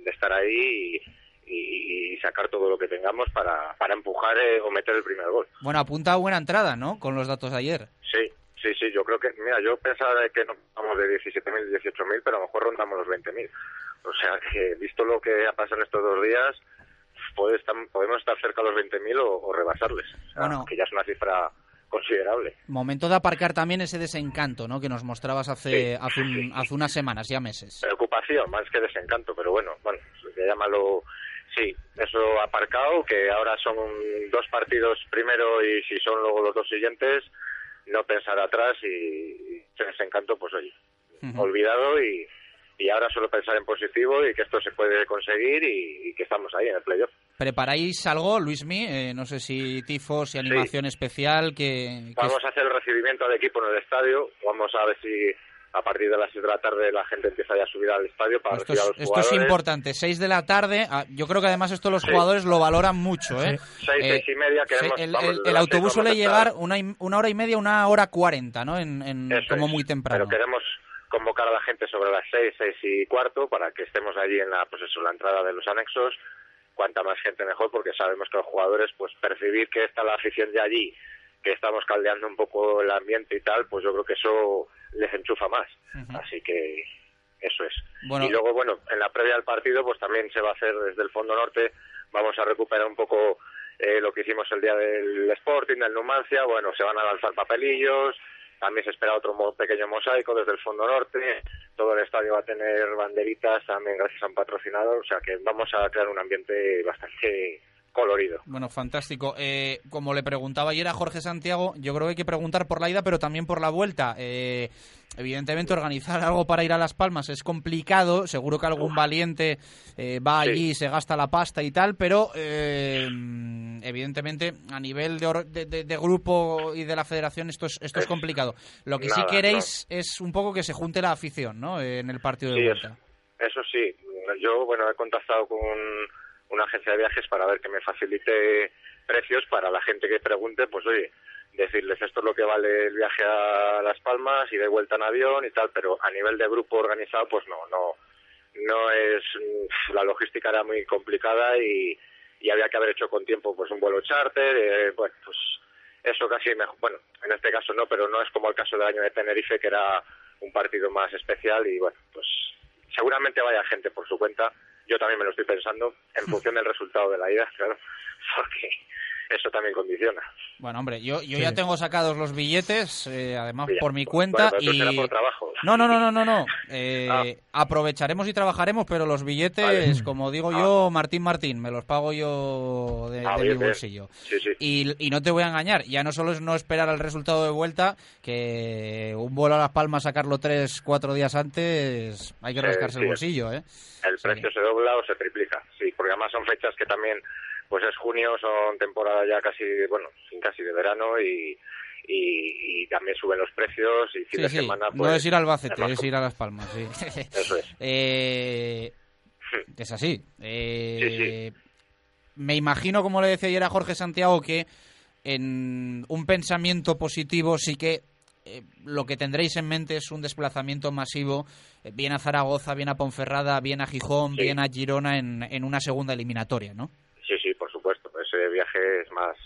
de estar ahí y, sacar todo lo que tengamos para, para empujar eh, o meter el primer gol. bueno, apunta a buena entrada, ¿no? Con los datos de ayer. Sí, sí, sí, yo creo que, mira, yo pensaba que no vamos de 17.000, 18.000, pero a lo mejor rondamos los 20.000. O sea que, visto lo que ha pasado en estos dos días, puede estar- podemos estar cerca de los 20.000 o, o rebasarles. O sea, Bueno. que ya es una cifra considerable. Momento de aparcar también ese desencanto, ¿no? Que nos mostrabas hace, Sí, hace, un- hace unas semanas, ya meses. preocupación más que desencanto, pero bueno, bueno, llámalo, sí, eso aparcado, que ahora son dos partidos primero y si son luego los dos siguientes, no pensar atrás y, ese desencanto, pues oye, olvidado y, y ahora solo pensar en positivo y que esto se puede conseguir y, y que estamos ahí en el playoff. ¿Preparáis algo, Luismi? Eh, no sé si tifos y animación especial que... que- Vamos a hacer el recibimiento al equipo en el estadio, vamos a ver si a partir de las 6 de la tarde la gente empieza ya a subir al estadio para Esto recibir es, a los esto es importante, 6 de la tarde. ah, Yo creo que además esto los Sí. jugadores lo valoran mucho. ¿eh? Seis, Eh, seis y media queremos, el, vamos, el- desde el las autobús suele llegar una, una hora y media, una hora cuarenta, ¿no? En, en- como es. muy temprano. Pero queremos convocar a la gente sobre las seis, seis y cuarto para que estemos allí en la, pues eso, la entrada de los anexos. Cuanta más gente mejor, porque sabemos que los jugadores, pues percibir que está la afición ya allí, que estamos caldeando un poco el ambiente y tal, pues yo creo que eso les enchufa más. Así que eso es. Bueno. Y luego, bueno, en la previa al partido, pues también se va a hacer desde el Fondo Norte, vamos a recuperar un poco eh, lo que hicimos el día del Sporting, del Numancia, bueno, se van a lanzar papelillos, también se espera otro pequeño mosaico desde el Fondo Norte, todo el estadio va a tener banderitas también gracias a un patrocinador, o sea que vamos a crear un ambiente bastante colorido. Bueno, fantástico. Eh, como le preguntaba ayer a Jorge Santiago, yo creo que hay que preguntar por la ida, pero también por la vuelta. Eh, evidentemente, organizar algo para ir a Las Palmas es complicado. Seguro que algún valiente eh, va allí y se gasta la pasta y tal, pero eh, evidentemente, a nivel de, or- de- de- de grupo y de la federación, esto es, esto es complicado. Lo que sí queréis es un poco que se junte la afición, ¿no? Eh, en el partido de vuelta. Eso sí, yo bueno he contactado con una agencia de viajes para ver que me facilite precios para la gente que pregunte, pues oye, decirles esto es lo que vale el viaje a Las Palmas y de vuelta en avión y tal, pero a nivel de grupo organizado pues no, no, no es, mm, la logística era muy complicada y, y había que haber hecho con tiempo pues un vuelo charter, eh, bueno, pues eso casi mejor, bueno, en este caso no, pero no es como el caso del año de Tenerife que era un partido más especial y bueno, pues seguramente vaya gente por su cuenta. Yo también me lo estoy pensando en función del resultado de la ida, claro, porque eso también condiciona. Bueno, hombre, yo, yo Sí. ya tengo sacados los billetes, eh, además Mira, por mi cuenta y por trabajo. no, no, no, no, no, no. Eh, aprovecharemos y trabajaremos, pero los billetes, Vale. como digo yo, Martín Martín, me los pago yo de, Ah, de mi bolsillo. Sí, sí. Y, y no te voy a engañar, ya no solo es no esperar al resultado de vuelta, que un vuelo a Las Palmas, sacarlo tres, cuatro días antes, hay que Sí, rascarse el bolsillo, ¿eh? El precio se dobla o se triplica, sí, porque además son fechas que también, pues es junio, son temporada ya casi, bueno, casi de verano y, y, y también suben los precios y fin Sí, de sí, semana no pues, es ir al Albacete, es ir a Las Palmas, sí. Eso es. Eh, es así. Eh, Me imagino, como le decía ayer a Jorge Santiago, que en un pensamiento positivo sí que eh, lo que tendréis en mente es un desplazamiento masivo, eh, bien a Zaragoza, bien a Ponferrada, bien a Gijón, bien a Girona en, en una segunda eliminatoria, ¿no? Sí, sí, por supuesto. Ese viaje es más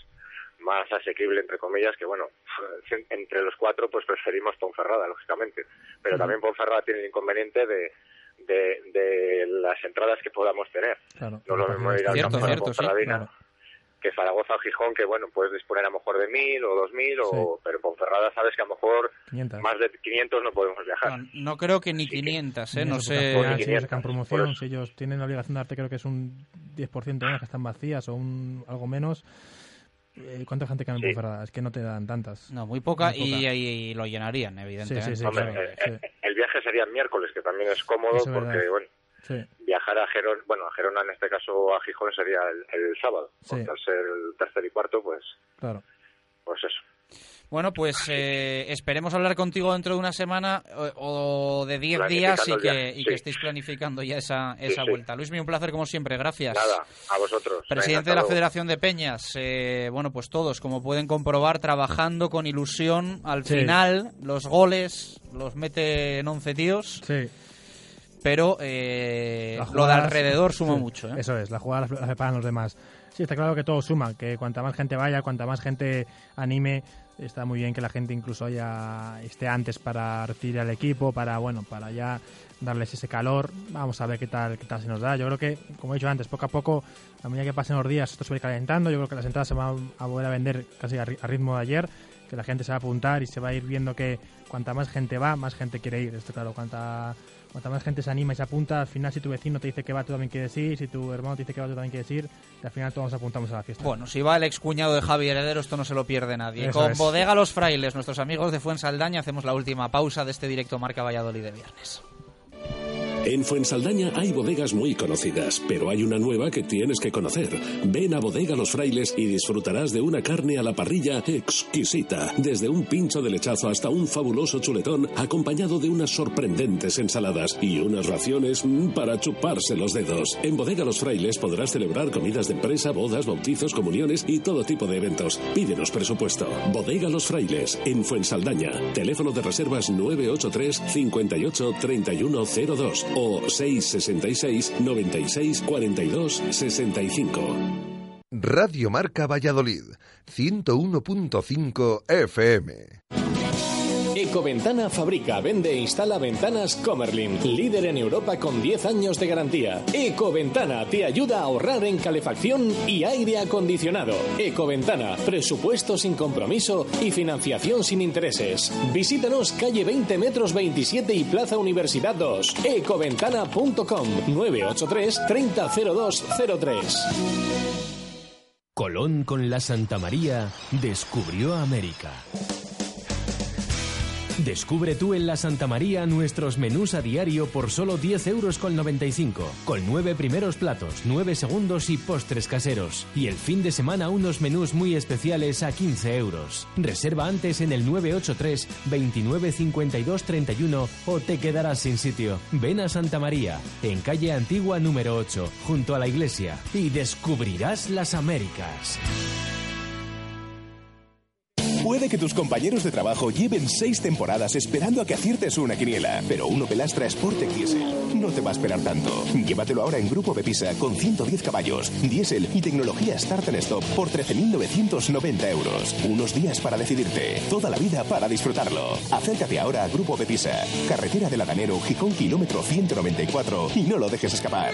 más asequible, entre comillas, que bueno, entre los cuatro pues preferimos Ponferrada, lógicamente. Pero también Ponferrada tiene el inconveniente de, de, de las entradas que podamos tener. Claro. No lo mismo ir al Cierto, campo de cierto, sí, Ponferradina claro. Que Zaragoza o Gijón, que bueno, puedes disponer a lo mejor de mil o dos mil, o, pero Ponferrada sabes que a lo mejor 500. más de 500 no podemos viajar. No, no creo que ni 500, ¿eh? No sé. si ellos 500, sacan por promoción, si ellos tienen la obligación de darte, creo que es un 10% de las que están vacías o un algo menos. eh, ¿Cuánta gente cabe en Ponferrada? Es que no te dan tantas. No, muy poca, Muy Y, y lo llenarían, evidentemente. Sí, sí, sí, Hombre, claro, eh, eh, el viaje sería el miércoles, que también es cómodo Eso porque, verdad. bueno, viajar a Gerona, bueno, a Gerona en este caso a Gijón sería el, el sábado, Sí. al ser el tercer y cuarto, pues, Claro. pues eso. Bueno, pues eh, esperemos hablar contigo dentro de una semana o, o de 10 días y que, y que sí. estéis planificando ya esa, esa sí. vuelta. Luis, un placer como siempre, gracias. Nada, a vosotros. Presidente Venga, de la. Federación de Peñas, eh, bueno, pues todos, como pueden comprobar, trabajando con ilusión. Al Sí. final, los goles los meten 11 tíos, Sí. Pero eh, lo de alrededor suma sí, mucho. ¿eh? Eso es, las jugadas las las preparan los demás. Sí, está claro que todo suma, que cuanta más gente vaya, cuanta más gente anime, está muy bien que la gente incluso ya esté antes para recibir al equipo, para bueno, para ya darles ese calor. Vamos a ver qué tal, qué tal se nos da. Yo creo que, como he dicho antes, poco a poco, a medida que pasen los días, esto se va a ir calentando. Yo creo que las entradas se van a volver a vender casi a ritmo de ayer, que la gente se va a apuntar y se va a ir viendo que cuanta más gente va, más gente quiere ir. Esto claro, cuanta Cuanta más gente se anima y se apunta, al final si tu vecino te dice que va, tú también quieres ir, si tu hermano te dice que va, tú también quieres ir, y al final todos nos apuntamos a la fiesta. Bueno, si va el excuñado de Javi Heredero, esto no se lo pierde nadie. Eso Con es. Bodega Los Frailes, nuestros amigos de Fuensaldaña, hacemos la última pausa de este directo Marca Valladolid de viernes. En Fuensaldaña hay bodegas muy conocidas, pero hay una nueva que tienes que conocer. Ven a Bodega Los Frailes y disfrutarás de una carne a la parrilla exquisita, desde un pincho de lechazo hasta un fabuloso chuletón acompañado de unas sorprendentes ensaladas y unas raciones mm, para chuparse los dedos. En Bodega Los Frailes podrás celebrar comidas de empresa, bodas, bautizos, comuniones y todo tipo de eventos. Pídenos presupuesto. Bodega Los Frailes, en Fuensaldaña. Teléfono de reservas 983 58 3102 o 666 96 42 65. Radio Marca Valladolid, 101.5 FM. Ecoventana fabrica, vende e instala ventanas Comerlin, líder en Europa con 10 años de garantía. Ecoventana te ayuda a ahorrar en calefacción y aire acondicionado. Ecoventana, presupuesto sin compromiso y financiación sin intereses. Visítanos calle 20 metros 27 y Plaza Universidad 2. Ecoventana.com 983 300203. Colón con la Santa María descubrió América. Descubre tú en la Santa María nuestros menús a diario por solo 10 euros con 95, con nueve primeros platos, 9 segundos y postres caseros. Y el fin de semana unos menús muy especiales a 15 euros. Reserva antes en el 983 29 52 31 o te quedarás sin sitio. Ven a Santa María, en calle Antigua número 8, junto a la iglesia, y descubrirás las Américas. Puede que tus compañeros de trabajo lleven seis temporadas esperando a que aciertes una quiniela, pero un Opel Astra Sportec Diesel no te va a esperar tanto. Llévatelo ahora en Grupo Bepisa con 110 caballos, diésel y tecnología Start and Stop por 13.990 euros. Unos días para decidirte, toda la vida para disfrutarlo. Acércate ahora a Grupo Bepisa, carretera del Adanero, Gijón, kilómetro 194 y no lo dejes escapar.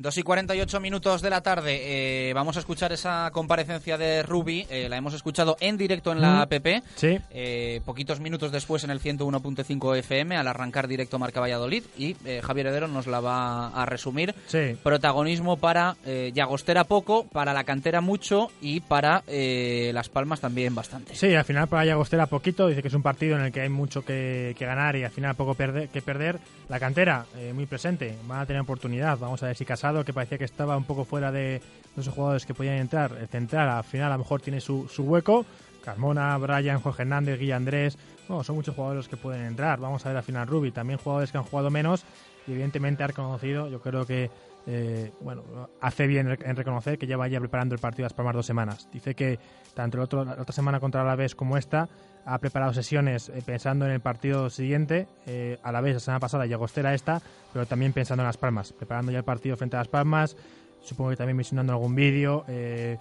2 y 48 minutos de la tarde. eh, vamos a escuchar esa comparecencia de Ruby. eh, la hemos escuchado en directo en la Mm. app. Sí. eh, poquitos minutos después en el 101.5 FM al arrancar directo Marca Valladolid. Y eh, Javier Heredero nos la va a resumir. Sí. Protagonismo para eh, Llagostera poco, para la cantera mucho y para eh, Las Palmas también bastante. Sí, al final para Llagostera poquito, dice que es un partido en el que hay mucho que, que ganar y al final poco perder, que perder. La cantera, muy presente, van a tener oportunidad. Vamos a ver si Que parecía que estaba un poco fuera de esos jugadores que podían entrar, el central, al final a lo mejor tiene su, su hueco. Carmona, Brian, Jorge Hernández, Guilla Andrés, bueno, son muchos jugadores los que pueden entrar. Vamos a ver al final Rubi, también jugadores que han jugado menos y evidentemente ha reconocido, yo creo que eh, bueno, hace bien en reconocer que ya vaya preparando el partido las próximas dos semanas. Dice que tanto el la otra semana contra la vez como esta ha preparado sesiones eh, pensando en el partido siguiente, eh, a la vez la semana pasada y Agostera esta, pero también pensando en Las Palmas, preparando ya el partido frente a Las Palmas, supongo que también visionando algún vídeo. eh,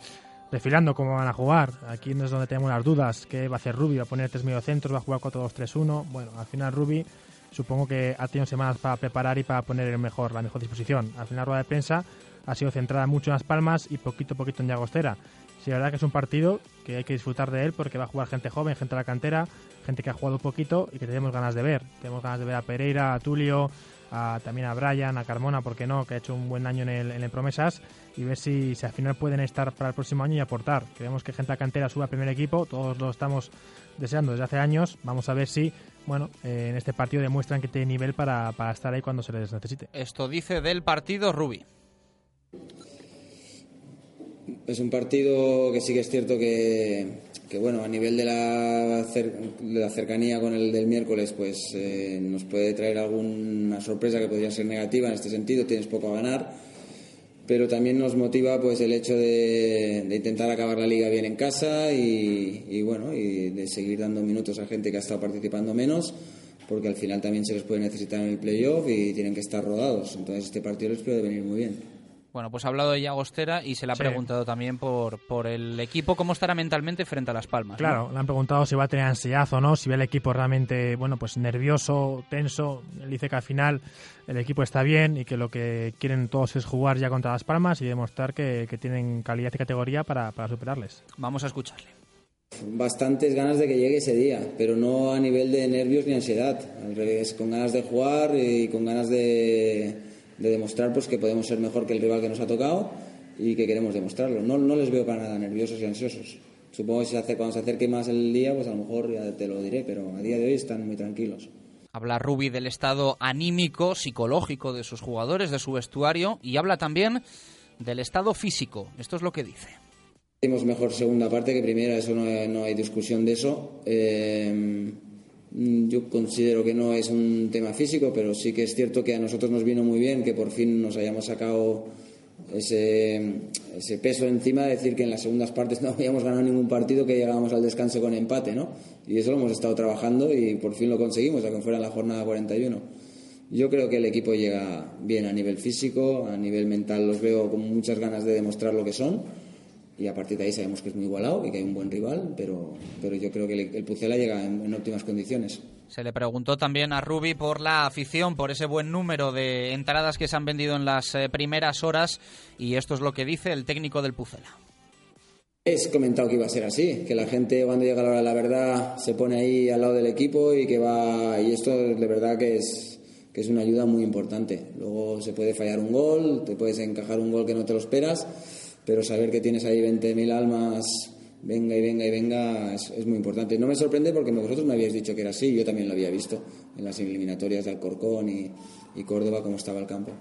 desfilando cómo van a jugar. Aquí no es donde tenemos las dudas. ¿Qué va a hacer Rubi? ¿Va a poner tres mediocentros? ¿Va a jugar 4-2-3-1? Bueno, al final Rubi supongo que ha tenido semanas para preparar y para poner el mejor, la mejor disposición. Al final la rueda de prensa ha sido centrada mucho en Las Palmas y poquito a poquito en Llagostera. Sí, la verdad que es un partido que hay que disfrutar de él porque va a jugar gente joven, gente de la cantera, gente que ha jugado poquito y que tenemos ganas de ver. Tenemos ganas de ver a Pereira, a Tulio, también a Brian, a Carmona, ¿por qué no? Que ha hecho un buen año en el, en Promesas y ver si, si, al final pueden estar para el próximo año y aportar. Queremos que gente a cantera suba al primer equipo, todos lo estamos deseando desde hace años. Vamos a ver si, bueno, eh, en este partido demuestran que tiene nivel para, para estar ahí cuando se les necesite. Esto dice del partido Rubi. Es un partido que sí que es cierto que, que bueno, a nivel de la, de la, cercanía con el del miércoles, pues eh, nos puede traer alguna sorpresa que podría ser negativa en este sentido, tienes poco a ganar, pero también nos motiva pues el hecho de, intentar acabar la liga bien en casa y, bueno, y de seguir dando minutos a gente que ha estado participando menos, porque al final también se les puede necesitar en el playoff y tienen que estar rodados, entonces este partido les puede venir muy bien. Bueno, pues ha hablado de Llagostera y se le ha preguntado también por, por el equipo, cómo estará mentalmente frente a Las Palmas. Claro, le han preguntado si va a tener ansiedad o no, si ve el equipo realmente, bueno, pues nervioso, tenso. Él dice que al final el equipo está bien y que lo que quieren todos es jugar ya contra Las Palmas y demostrar que, tienen calidad y categoría para, para superarles. Vamos a escucharle bastantes ganas de que llegue ese día, pero no a nivel de nervios ni ansiedad, al revés, con ganas de jugar y con ganas de, de demostrar pues que podemos ser mejor que el rival que nos ha tocado y que queremos demostrarlo. No, no les veo para nada nerviosos y ansiosos. Supongo que si hace, cuando se acerque más el día, pues a lo mejor ya te lo diré, pero a día de hoy están muy tranquilos. Habla Rubi del estado anímico, psicológico de sus jugadores, de su vestuario y habla también del estado físico. Esto es lo que dice. Hicimos mejor segunda parte que primera, eso no, no hay discusión de eso. Eh, yo considero que no es un tema físico, pero sí que es cierto que a nosotros nos vino muy bien que por fin nos hayamos sacado ese, ese peso encima de decir que en las segundas partes no habíamos ganado ningún partido, que llegábamos al descanso con empate, ¿no? Y eso lo hemos estado trabajando y por fin lo conseguimos, aunque fuera en la jornada 41. Yo creo que el equipo llega bien a nivel físico, a nivel mental los veo con muchas ganas de demostrar lo que son y a partir de ahí sabemos que es muy igualado y que hay un buen rival, pero, pero yo creo que el, Pucela llega en, óptimas condiciones. Se le preguntó también a Rubi por la afición, por ese buen número de entradas que se han vendido en las eh, primeras horas y esto es lo que dice el técnico del Pucela. Es comentado que iba a ser así, que la gente cuando llega la hora de la verdad se pone ahí al lado del equipo y que va y esto de verdad que es que es una ayuda muy importante. Luego se puede fallar un gol, te puedes encajar un gol que no te lo esperas pero saber que tienes ahí 20.000 almas, venga y venga y venga, es, muy importante. No me sorprende porque vosotros me habíais dicho que era así, yo también lo había visto en las eliminatorias de Alcorcón y, y Córdoba, cómo estaba el campo.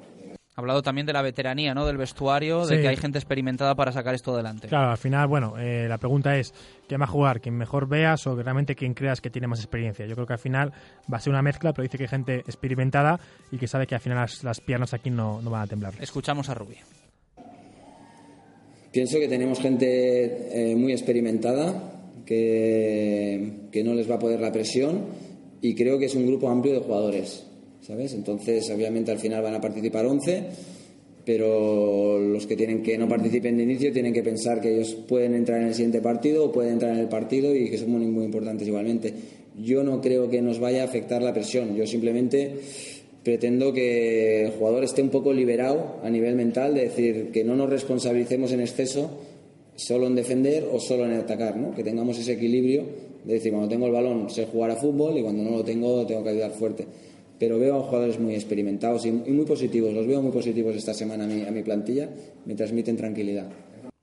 Ha hablado también de la veteranía, ¿no? Del vestuario, de que hay gente experimentada para sacar esto adelante. Claro, al final, bueno, eh, la pregunta es, ¿quién va a jugar? ¿Quién mejor veas o realmente quien creas que tiene más experiencia? Yo creo que al final va a ser una mezcla, pero dice que hay gente experimentada y que sabe que al final las, piernas aquí no, no van a temblar. Escuchamos a Rubí. Pienso que tenemos gente eh, muy experimentada, que, que no les va a poder la presión y creo que es un grupo amplio de jugadores, ¿sabes? Entonces, obviamente al final van a participar 11, pero los que tienen que no participen de inicio tienen que pensar que ellos pueden entrar en el siguiente partido o pueden entrar en el partido y que son muy, muy importantes igualmente. Yo no creo que nos vaya a afectar la presión, yo simplemente pretendo que el jugador esté un poco liberado a nivel mental, de decir que no nos responsabilicemos en exceso solo en defender o solo en atacar, ¿no? que tengamos ese equilibrio de decir, cuando tengo el balón sé jugar a fútbol y cuando no lo tengo tengo que ayudar fuerte. Pero veo a jugadores muy experimentados y muy positivos, los veo muy positivos esta semana a mi, a mi plantilla, me transmiten tranquilidad.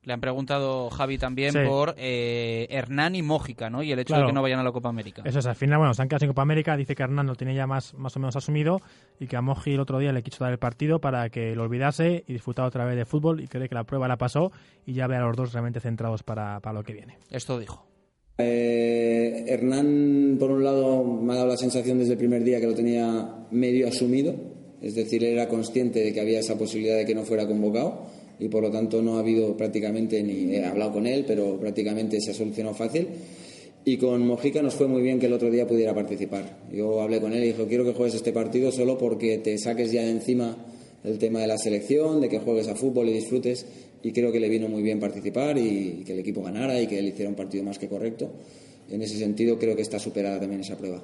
Le han preguntado Javi también por eh, Hernán y Mójica, ¿no? Y el hecho de que no vayan a la Copa América. Eso es, al final, bueno, se han quedado sin Copa América. Dice que Hernán lo tiene ya más, más o menos asumido y que a Moji el otro día le quiso dar el partido para que lo olvidase y disfrutara otra vez de fútbol y cree que la prueba la pasó y ya ve a los dos realmente centrados para, para lo que viene. Esto dijo. Eh, Hernán, por un lado, me ha dado la sensación desde el primer día que lo tenía medio asumido, es decir, era consciente de que había esa posibilidad de que no fuera convocado y por lo tanto no ha habido prácticamente ni he hablado con él, pero prácticamente se ha solucionado fácil. Y con Mojica nos fue muy bien que el otro día pudiera participar. Yo hablé con él y dijo, quiero que juegues este partido solo porque te saques ya de encima el tema de la selección, de que juegues a fútbol y disfrutes. y creo que le vino muy bien participar y, que el equipo ganara y que él hiciera un partido más que correcto. En ese sentido creo que está superada también esa prueba.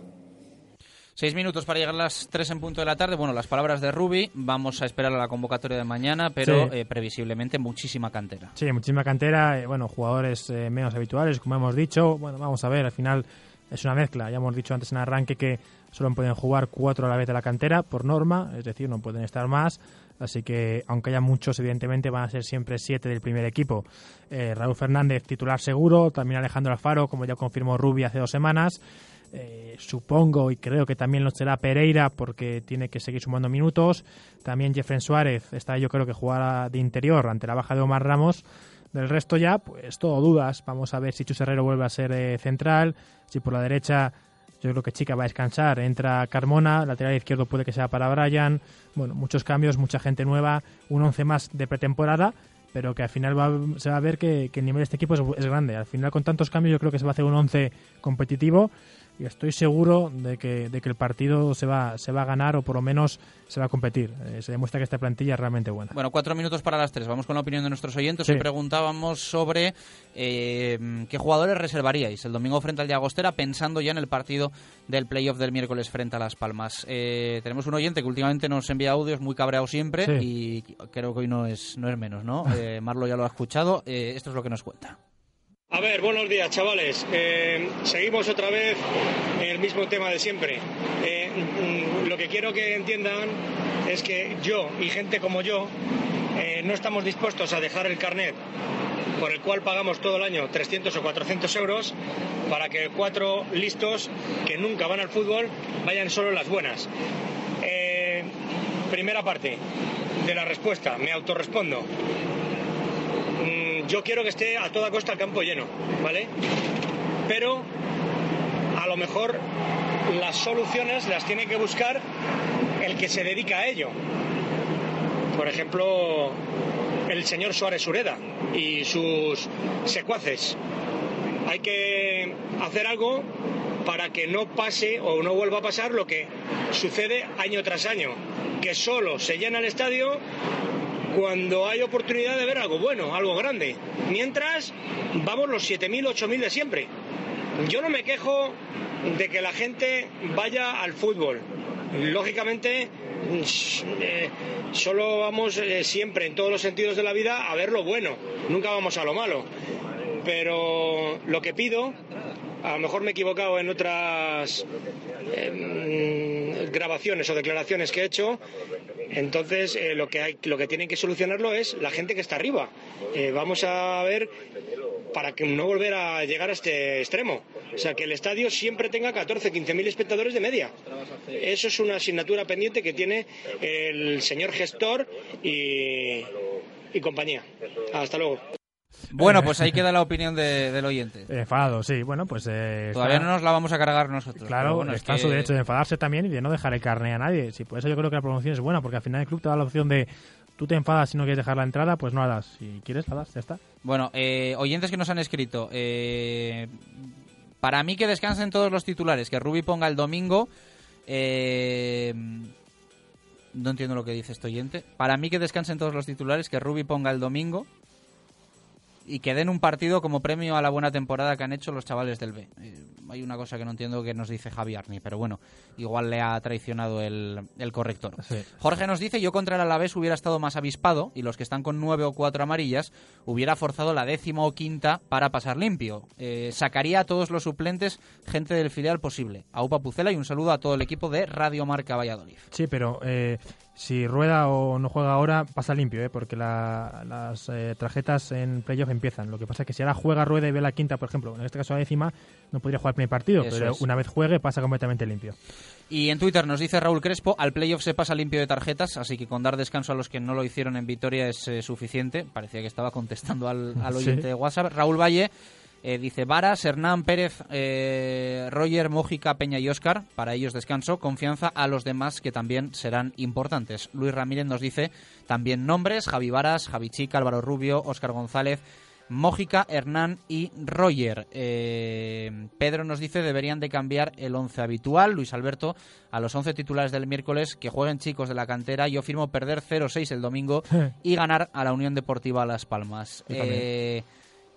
Seis minutos para llegar a las tres en punto de la tarde. Bueno, las palabras de Rubi. Vamos a esperar a la convocatoria de mañana, pero eh, previsiblemente muchísima cantera. Sí, muchísima cantera. Eh, bueno, jugadores eh, menos habituales, como hemos dicho. Bueno, vamos a ver, al final es una mezcla. Ya hemos dicho antes en arranque que solo pueden jugar cuatro a la vez de la cantera por norma, es decir, no pueden estar más. Así que, aunque haya muchos, evidentemente van a ser siempre siete del primer equipo. Raúl Fernández, titular seguro. También Alejandro Alfaro, como ya confirmó Rubi hace dos semanas. Eh, supongo y creo que también lo será Pereira porque tiene que seguir sumando minutos. También Jeffrey Suárez está yo creo que jugará de interior ante la baja de Omar Ramos. Del resto ya, pues todo dudas. Vamos a ver si Chus Herrero vuelve a ser eh, central, si por la derecha yo creo que Chica va a descansar. Entra Carmona, lateral izquierdo puede que sea para Brian. Bueno, muchos cambios, mucha gente nueva, un once más de pretemporada, pero que al final se va a ver que, el nivel de este equipo es, grande. Al final, con tantos cambios, yo creo que se va a hacer un once competitivo y estoy seguro de que, de que el partido se va, se va a ganar o por lo menos se va a competir. Eh, se demuestra que esta plantilla es realmente buena. Bueno, cuatro minutos para las tres. Vamos con la opinión de nuestros oyentes. Hoy preguntábamos sobre eh, qué jugadores reservaríais el domingo frente al Llagostera pensando ya en el partido del playoff del miércoles frente a Las Palmas. Eh, tenemos un oyente que últimamente nos envía audios muy cabreado siempre y creo que hoy no es, no es menos, ¿no? Marlo ya lo ha escuchado. esto es lo que nos cuenta. A ver, buenos días chavales. Eh, seguimos otra vez el mismo tema de siempre. Eh, mm, lo que quiero que entiendan es que yo y gente como yo eh, no estamos dispuestos a dejar el carnet por el cual pagamos todo el año 300 o 400 euros para que cuatro listos que nunca van al fútbol vayan solo las buenas. primera parte de la respuesta, me autorrespondo yo quiero que esté a toda costa el campo lleno, ¿vale? Pero a lo mejor las soluciones las tiene que buscar el que se dedica a ello. Por ejemplo, el señor Suárez Ureda y sus secuaces. Hay que hacer algo para que no pase o no vuelva a pasar lo que sucede año tras año, que solo se llena el estadio cuando hay oportunidad de ver algo bueno, algo grande. Mientras, vamos los 7.000, 8.000 de siempre. Yo no me quejo de que la gente vaya al fútbol. Lógicamente, eh, solo vamos eh, siempre, en todos los sentidos de la vida, a ver lo bueno. Nunca vamos a lo malo. Pero lo que pido a lo mejor me he equivocado en otras em, grabaciones o declaraciones que he hecho. Entonces, eh, lo, que hay, lo que tienen que solucionarlo es la gente que está arriba. Eh, vamos a ver para que no volver a llegar a este extremo. O sea, que el estadio siempre tenga 14, 15 mil espectadores de media. Eso es una asignatura pendiente que tiene el señor gestor y, y compañía. Hasta luego. Bueno, pues ahí queda la opinión del oyente. Enfadado, sí. Bueno, pues... Eh, Todavía no nos la vamos a cargar nosotros. Claro, bueno, está su derecho de enfadarse también y de no dejar el carne a nadie. Sí, por eso yo creo que la promoción es buena, porque al final el club te da la opción de tú te enfadas si no quieres dejar la entrada, pues no la das. Si quieres, la das, ya está. Bueno, eh, oyentes que nos han escrito. Eh, para mí que descansen todos los titulares, que Rubi ponga el domingo... Eh, no entiendo lo que dice este oyente. Para mí que descansen todos los titulares, que Rubi ponga el domingo y que den un partido como premio a la buena temporada que han hecho los chavales del B. Eh, hay una cosa que no entiendo que nos dice Javi Arni, pero bueno, igual le ha traicionado el, corrector. Jorge nos dice, yo contra el Alavés hubiera estado más avispado y los que están con nueve o cuatro amarillas hubiera forzado la décima o quinta para pasar limpio. Eh, sacaría a todos los suplentes gente del filial posible. A Upa Pucela y un saludo a todo el equipo de Radio Marca Valladolid. Sí, pero... Eh si rueda o no juega ahora, pasa limpio, ¿eh? porque las eh, tarjetas en playoff empiezan. Lo que pasa es que si ahora juega, rueda y ve la quinta, por ejemplo, en este caso la décima, no podría jugar el primer partido, pero una vez juegue pasa completamente limpio. Y en Twitter nos dice Raúl Crespo, al playoff se pasa limpio de tarjetas, así que con dar descanso a los que no lo hicieron en Vitoria es eh, suficiente. Parecía que estaba contestando al, oyente de WhatsApp. Raúl Valle eh, dice Varas, Hernán, Pérez, eh, Roger, Mójica, Peña y Óscar. Para ellos descanso. Confianza a los demás que también serán importantes. Luis Ramírez nos dice también nombres. Javi Varas, Javi Chica, Álvaro Rubio, Óscar González, Mójica, Hernán y Roger. Eh, Pedro nos dice deberían de cambiar el 11 habitual. Luis Alberto, a los 11 titulares del miércoles, que jueguen chicos de la cantera. Yo firmo perder 0-6 el domingo y ganar a la Unión Deportiva Las Palmas. Eh,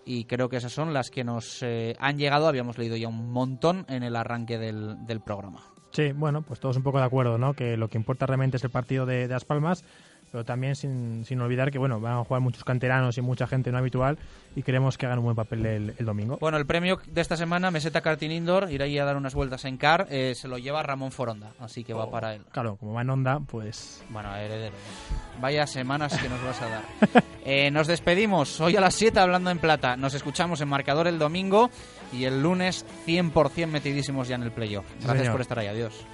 y creo que esas son las que nos eh, han llegado. Habíamos leído ya un montón en el arranque del, programa. Sí, bueno, pues todos un poco de acuerdo, ¿no? Que lo que importa realmente es el partido de Las Palmas pero también sin, sin, olvidar que bueno van a jugar muchos canteranos y mucha gente no habitual y queremos que hagan un buen papel el, el domingo. Bueno, el premio de esta semana, Meseta Karting Indoor, ir ahí a dar unas vueltas en car, eh, se lo lleva Ramón Foronda, así que va Oh, para él. Claro, como va en onda, pues... Bueno, heredero. Vaya semanas que nos vas a dar. Eh, nos despedimos hoy a las 7 hablando en plata. Nos escuchamos en marcador el domingo y el lunes 100% metidísimos ya en el playoff. Gracias señor. por estar ahí. Adiós.